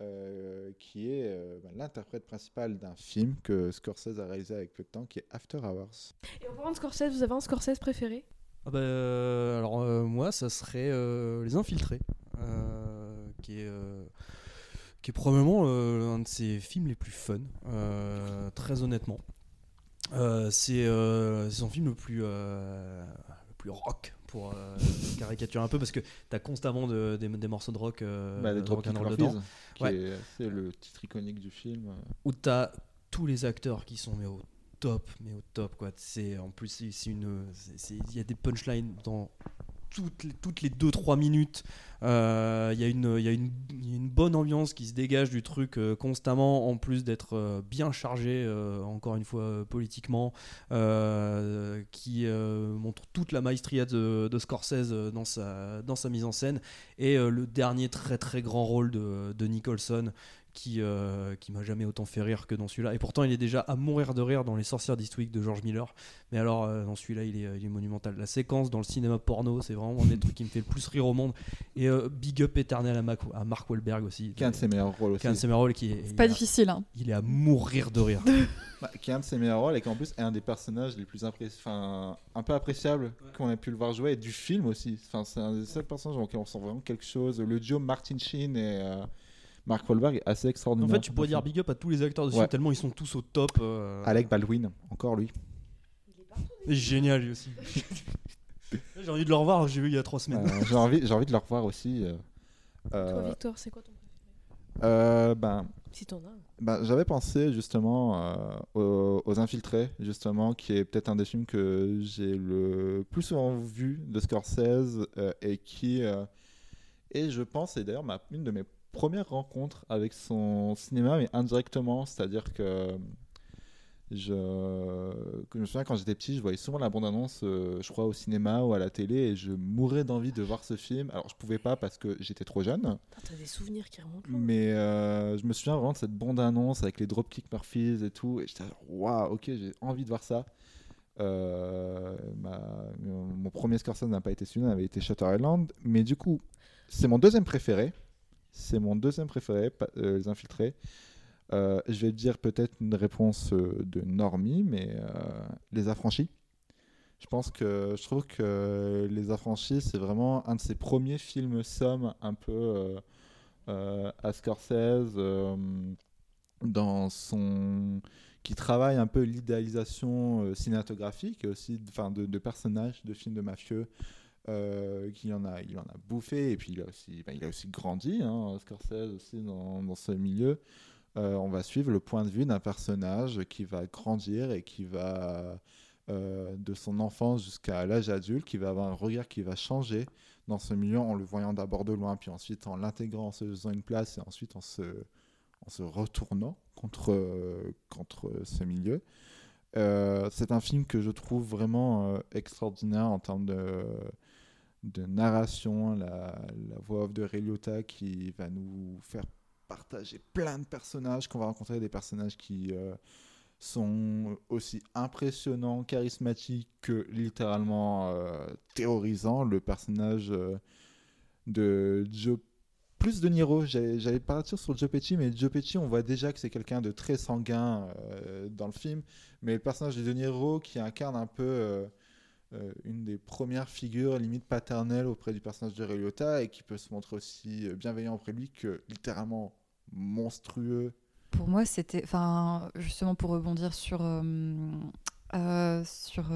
E: euh, qui est euh, bah, l'interprète principal d'un film que Scorsese a réalisé avec peu de temps, qui est After Hours.
F: Et en parlant de Scorsese, vous avez un Scorsese préféré?
C: Ah bah, euh, alors euh, moi, ça serait euh, Les Infiltrés, euh, qui est euh, qui est probablement euh, un de ses films les plus fun, euh, très honnêtement. Euh, c'est euh, c'est son film le plus le plus rock pour caricaturer un peu parce que t'as constamment de- des, des morceaux de rock
E: Bah,
C: de
E: Murphys,
C: dedans. Ouais.
E: c'est le titre iconique du film.
C: où t'as tous les acteurs qui sont mais au top, mais au top quoi. C'est en plus c'est une, il y a des punchlines dans toutes les toutes les 2-3 minutes. Euh, Il y a une bonne ambiance qui se dégage du truc euh, constamment en plus d'être euh, bien chargé encore une fois politiquement, qui montre toute la maestria de, Scorsese dans sa mise en scène et le dernier très très grand rôle de Nicholson qui, euh, qui m'a jamais autant fait rire que dans celui-là. Et pourtant, il est déjà à mourir de rire dans Les Sorcières d'Eastwick de George Miller. Mais alors, euh, dans celui-là, il est, il est monumental. La séquence dans le cinéma porno, c'est vraiment un des trucs qui me fait le plus rire au monde. Et euh, big up éternel à, Mac- à Mark Wahlberg aussi.
E: Qui est un de ses meilleurs rôles aussi.
C: Qui est un de ses meilleurs rôles. Qui est,
H: pas
C: a-
H: difficile, hein.
C: Il est à mourir de rire.
E: Bah, qui est un de ses meilleurs rôles et qui en plus est un des personnages les plus enfin, un peu appréciables qu'on a pu le voir jouer et du film aussi. Enfin, c'est un des seuls personnages auquel on sent vraiment quelque chose. Le duo Martin Sheen et euh, Mark Wahlberg est assez
C: En
E: extraordinaire.
C: fait, tu pourrais dire big up à tous les acteurs de ce
E: Ouais.
C: film, tellement ils sont tous au top. euh.
E: Alec Baldwin, encore lui.
C: Il est génial lui aussi. J'ai envie de le revoir, j'ai vu il y a trois semaines.
E: Euh, j'ai envie, j'ai envie de le revoir aussi. euh.
F: Toi,
E: Euh,
F: Victor, c'est quoi ton préféré?
E: euh, ben,
F: Si t'en as
E: ben, j'avais pensé justement euh, aux, aux Infiltrés, justement, qui est peut-être un des films que j'ai le plus souvent vu de Scorsese euh, et qui euh, est, je pense, et d'ailleurs ma, une de mes premières rencontres avec son cinéma, mais indirectement, c'est-à-dire que je, que je me souviens quand j'étais petit, je voyais souvent la bande-annonce, euh, je crois, au cinéma ou à la télé, et je mourais d'envie de voir ce film. Alors, je pouvais pas parce que j'étais trop jeune.
F: T'as des souvenirs qui remontent.
E: Mais euh, je me souviens vraiment de cette bande-annonce avec les Dropkick Murphys et tout. Et j'étais genre, waouh, ok, j'ai envie de voir ça. Euh, ma- mon premier Scorsese n'a pas été celui-là, avait été Shutter Island. Mais du coup, c'est mon deuxième préféré. C'est mon deuxième préféré, euh, Les Infiltrés. Euh, je vais dire peut-être une réponse euh, de Normie, mais Les Affranchis. Je pense que je trouve que Les Affranchis, c'est vraiment un de ses premiers films somme un peu à Scorsese dans son qui travaille un peu l'idéalisation cinématographique aussi de personnages de films de mafieux euh, qu'il en a il en a bouffé et puis il a aussi ben, il a aussi grandi hein, Scorsese aussi dans, ce milieu Euh, on va suivre le point de vue d'un personnage qui va grandir et qui va euh, de son enfance jusqu'à l'âge adulte, qui va avoir un regard qui va changer dans ce milieu en le voyant d'abord de loin, puis ensuite en l'intégrant, en se faisant une place, et ensuite en se, retournant contre, contre ce milieu. Euh, c'est un film que je trouve vraiment extraordinaire en termes de, de narration, la, voix off de Ray Liotta qui va nous faire partager plein de personnages, qu'on va rencontrer des personnages qui euh, sont aussi impressionnants, charismatiques que littéralement euh, terrorisants. Le personnage euh, de Joe plus de Niro, j'allais partir sur Joe Pesci, mais Joe Pesci, on voit déjà que c'est quelqu'un de très sanguin dans le film. Mais le personnage de De Niro qui incarne un peu euh, une des premières figures limite paternelles auprès du personnage de Ray Liotta et qui peut se montrer aussi euh, bienveillant auprès de lui que littéralement monstrueux.
H: Pour moi, c'était. Enfin, justement, pour rebondir sur. euh, euh, sur.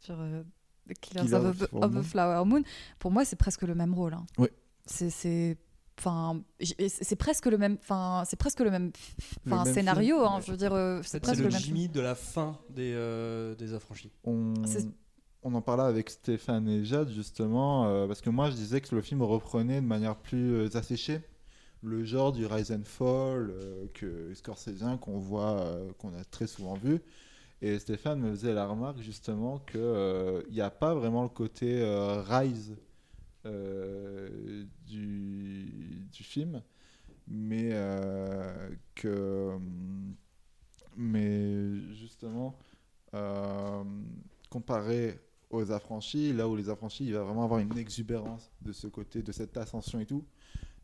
H: sur The Killers,
E: Killers
H: of,
E: of
H: a- of Flower Moon, pour moi, c'est presque le même rôle. hein.
E: Oui.
H: C'est. C'est- Enfin, c'est presque le même, enfin, c'est presque le même,
C: Le
H: enfin,
C: même
H: scénario.
C: film,
H: hein, je veux dire, euh, c'est presque le
C: le
H: même.
C: Jimmy de la fin des, euh, des affranchis.
E: On, on en parlait avec Stéphane et Jade justement, euh, parce que moi je disais que le film reprenait de manière plus euh, asséchée le genre du Rise and Fall euh, que Scorséseien qu'on voit, euh, qu'on a très souvent vu. Et Stéphane me faisait la remarque justement qu'il n'y a pas vraiment le côté euh, Rise du, du film, mais euh, que mais justement euh, comparé aux affranchis, là où les affranchis, il va vraiment avoir une exubérance de ce côté, de cette ascension et tout.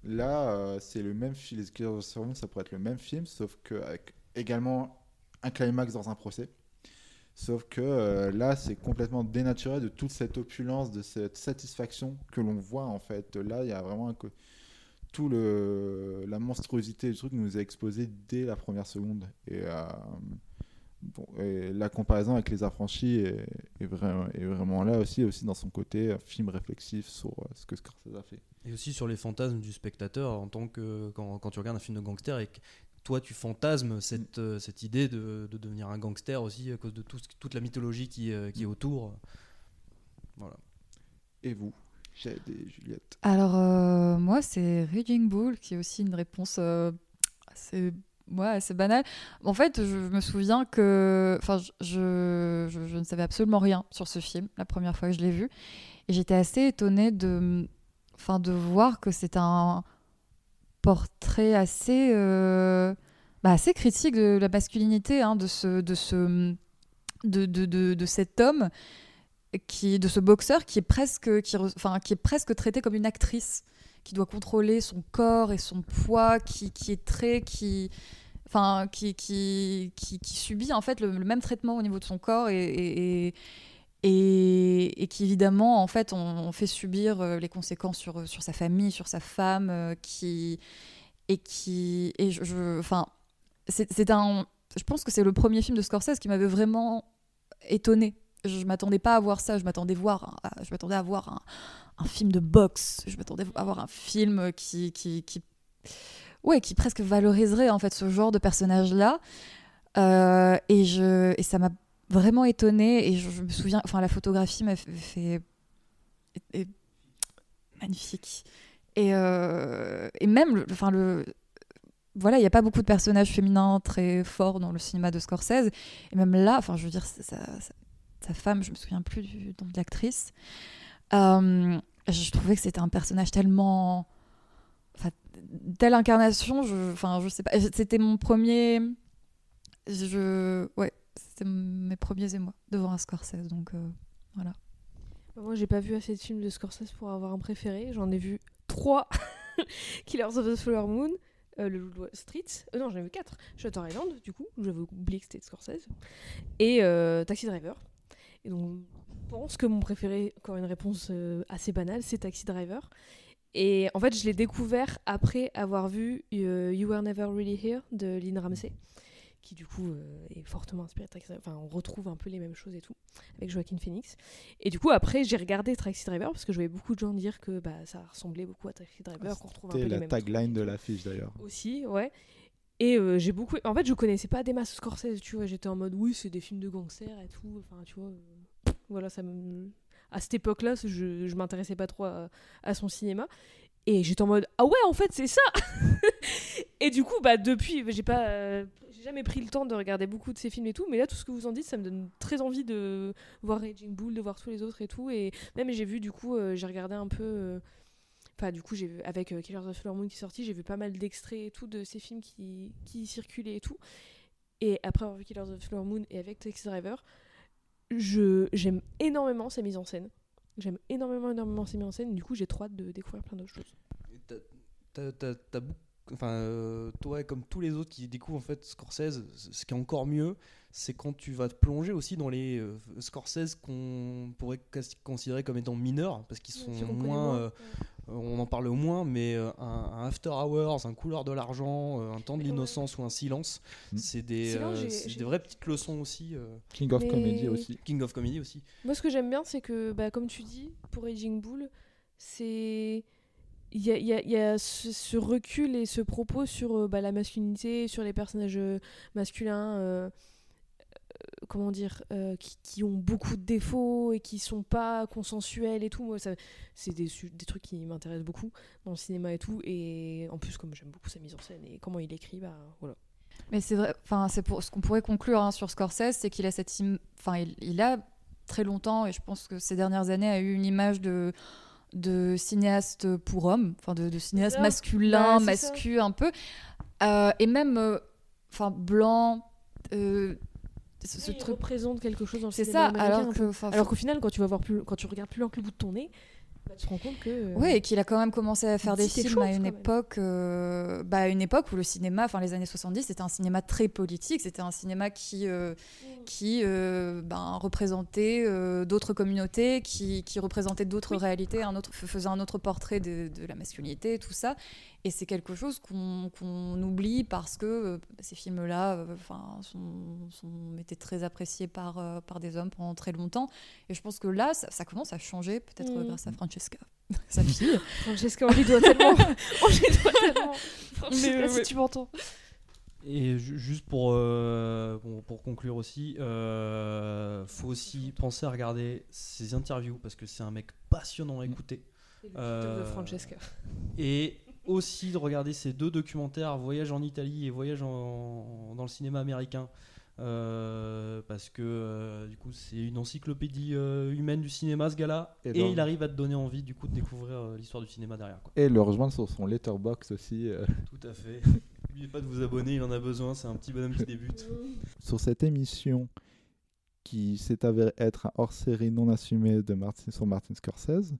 E: Là, euh, c'est le même film, ça pourrait être le même film, sauf qu'avec également un climax dans un procès. Sauf que euh, là, c'est complètement dénaturé de toute cette opulence, de cette satisfaction que l'on voit en fait. Là, il y a vraiment un tout le la monstruosité du truc nous est exposée dès la première seconde. Et, euh, et la comparaison avec les affranchis est, vraiment, là aussi, aussi dans son côté euh, film réflexif sur ce que Scorsese a fait.
C: Et aussi sur les fantasmes du spectateur en tant que quand, tu regardes un film de gangster toi tu fantasmes cette, euh, cette idée de, de devenir un gangster aussi à cause de tout, toute la mythologie qui, euh, qui est autour. Voilà.
E: Et vous, Jade et Juliette
H: Alors, euh, moi, c'est Raging Bull, qui est aussi une réponse euh, assez, ouais, assez banale. En fait, je me souviens que. Enfin, je, je, je ne savais absolument rien sur ce film la première fois que je l'ai vu. Et j'étais assez étonnée de, enfin, de voir que c'est un portrait assez, euh, bah, assez critique de la masculinité, hein, de, ce, de, ce, de, de, de, cet homme qui de ce boxeur qui est presque qui, enfin, qui est presque traité comme une actrice qui doit contrôler son corps et son poids qui, qui est très qui enfin qui, qui, qui, subit en fait le, même traitement au niveau de son corps et, et- et qui évidemment en fait on, fait subir euh, les conséquences sur, sur sa famille sur sa femme euh, qui et qui et je, enfin c'est un je pense que c'est le premier film de Scorsese qui m'avait vraiment étonné je m'attendais pas à voir ça. Je m'attendais voir je m'attendais à voir un, un film de boxe. Je m'attendais à voir un film qui qui, qui ouais qui presque valoriserait en fait ce genre de personnage là et je et ça m'a vraiment étonnée et je, me souviens enfin la photographie m'a fait, est- magnifique et euh, et même enfin le voilà, il n'y a pas beaucoup de personnages féminins très forts dans le cinéma de Scorsese. Et même là, enfin, je veux dire, sa femme, je me souviens plus du nom de l'actrice. Euh, je trouvais que c'était un personnage tellement. Enfin, telle incarnation, je, enfin, je sais pas. C'était mon premier. Je, ouais, c'était mes premiers émois devant un Scorsese, donc euh, voilà.
F: Bah, Moi, j'ai pas vu assez de films de Scorsese pour avoir un préféré. J'en ai vu trois Killers of the Flower Moon, euh, Le Street. Euh, non, j'en ai vu quatre. Shutter Island, du coup, j'avais oublié que c'était de Scorsese. Et euh, Taxi Driver. Et donc, je pense que mon préféré, encore une réponse assez banale, c'est Taxi Driver. Et en fait, je l'ai découvert après avoir vu You Were Never Really Here de Lynn Ramsey, qui du coup euh, est fortement inspiré de Taxi Driver. Enfin, on retrouve un peu les mêmes choses et tout, avec Joaquin Phoenix. Et du coup, après, j'ai regardé Taxi Driver parce que je voyais beaucoup de gens dire que bah, ça ressemblait beaucoup à Taxi Driver, qu'on retrouve un peu
E: C'était
F: les
E: la
F: mêmes
E: tagline de l'affiche d'ailleurs.
F: aussi, ouais. Et euh, j'ai beaucoup. En fait, je connaissais pas des masses Scorsese, tu vois. J'étais en mode, oui, c'est des films de gangsters et tout. Enfin, tu vois. euh, Voilà, ça me. À cette époque-là, je, je m'intéressais pas trop à, à son cinéma. Et j'étais en mode, ah ouais, en fait, c'est ça Et du coup, bah, depuis, j'ai pas. euh, jamais pris le temps de regarder beaucoup de ces films et tout. Mais là, tout ce que vous en dites, ça me donne très envie de voir Raging Bull, de voir tous les autres et tout. Et même, j'ai vu, du coup, euh, j'ai regardé un peu. euh, Enfin, du coup, j'ai avec euh, Killers of Flower Moon qui est sorti, j'ai vu pas mal d'extraits et tout de ces films qui, circulaient et tout. Et après avoir vu Killers of Flower Moon et avec Taxi Driver, j'aime énormément sa mise en scène. J'aime énormément, énormément sa mise en scène. Du coup, j'ai trop hâte de découvrir plein d'autres choses.
C: Enfin, euh, toi, comme tous les autres qui découvrent en fait Scorsese, ce qui est encore mieux, c'est quand tu vas te plonger aussi dans les euh, Scorsese qu'on pourrait considérer comme étant mineurs, parce qu'ils sont moins, euh, on en parle au moins, mais euh, un, un After Hours, un Couleur de l'argent, euh, un Temps de l'innocence ou un Silence, c'est des,
F: Silence,
C: euh,
F: j'ai-
C: c'est
F: j'ai-
C: des vraies petites leçons aussi. euh.
E: King of
F: Mais-
E: Comedy aussi.
C: King of Comedy aussi.
F: Moi, ce que j'aime bien, c'est que, bah, comme tu dis, pour Raging Bull, c'est. Il y a, ce, recul et ce propos sur euh, bah, la masculinité, sur les personnages euh, masculins, euh, comment dire, qui, ont beaucoup de défauts et qui sont pas consensuels et tout. C'est des, trucs qui m'intéressent beaucoup dans le cinéma et tout. Et en plus, comme j'aime beaucoup sa mise en scène et comment il écrit, bah voilà.
H: Mais c'est vrai, enfin c'est pour ce qu'on pourrait conclure hein, sur Scorsese, c'est qu'il a cette, enfin il a très longtemps et je pense que ces dernières années a eu une image de de cinéaste pour homme, enfin de, de cinéaste
F: ça.
H: masculin,
F: Bah, c'est ça.
H: mascu un peu, Euh, et même, euh, enfin blanc. euh, ce, ce
F: Il
H: truc.
F: représente quelque chose dans le
H: C'est ça,
F: américain,
H: alors
F: qu'au final, quand tu vas voir plus, quand tu regardes plus loin que le bout de ton nez, bah, tu te rends compte que. euh,
H: Oui, et qu'il a quand même commencé à faire des films à une époque, euh, bah, à une époque où le cinéma, enfin les années 70, c'était un cinéma très politique, c'était un cinéma qui, euh, qui euh, ben, représentait d'autres communautés, qui, qui représentait d'autres réalités, un autre, faisait un autre portrait de, de la masculinité, tout ça. Et c'est quelque chose qu'on qu'on oublie parce que euh, ces films-là euh, enfin, sont, sont- étaient très appréciés par, euh, par des hommes pendant très longtemps. Et je pense que là, ça, ça commence à changer, peut-être
F: Mm.
H: grâce à Francesca, sa fille.
F: Francesca, on lui doit tellement. on lui doit tellement. Francesca,
H: Mais,
F: si
H: ouais.
F: tu m'entends.
C: Et ju- juste pour, euh, bon, pour conclure aussi, euh, faut aussi penser à regarder ses interviews parce que c'est un mec passionnant à écouter.
F: Et le TikTok de
C: Euh,
F: Francesca.
C: Et aussi de regarder ces deux documentaires, Voyage en Italie et Voyage en- dans le cinéma américain. Euh, parce que euh, du coup c'est une encyclopédie euh, humaine du cinéma ce gars-là
E: Et
C: il arrive à te donner envie du coup de découvrir euh, l'histoire du cinéma derrière quoi.
E: Et le rejoindre sur son letterbox aussi. euh.
C: Tout à fait. N'oubliez pas de vous abonner, il en a besoin, c'est un petit bonhomme qui débute.
E: Sur cette émission qui s'est avérée être un hors-série non assumé de Martin, sur Martin Scorsese,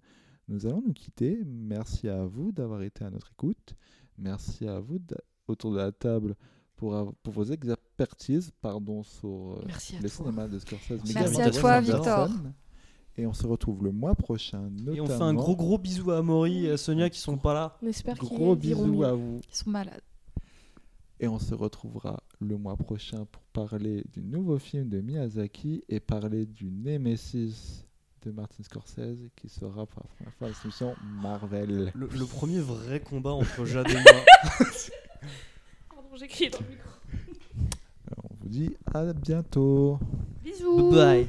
E: nous allons nous quitter. Merci à vous d'avoir été à notre écoute. Merci à vous autour de la table pour, vos expertises pardon, sur euh,
F: Merci à
E: le
F: toi.
E: cinéma de Scorsese.
H: Merci
E: également
H: à
E: de
H: toi, Victor.
E: Et on se retrouve le mois prochain.
C: Et on fait un gros gros bisou à Amaury et à Sonia qui sont pas là.
F: On espère qu'ils
E: Gros
F: iront
E: bisous
F: mieux.
E: à vous.
H: Ils sont malades.
E: Et on se retrouvera le mois prochain pour parler du nouveau film de Miyazaki et parler du Nemesis de Martin Scorsese qui sera pour la première fois à la émission Marvel.
C: Le, le premier vrai combat entre Jade et moi.
F: Pardon, j'ai crié dans le micro.
E: On vous dit à bientôt.
F: Bisous.
C: Bye.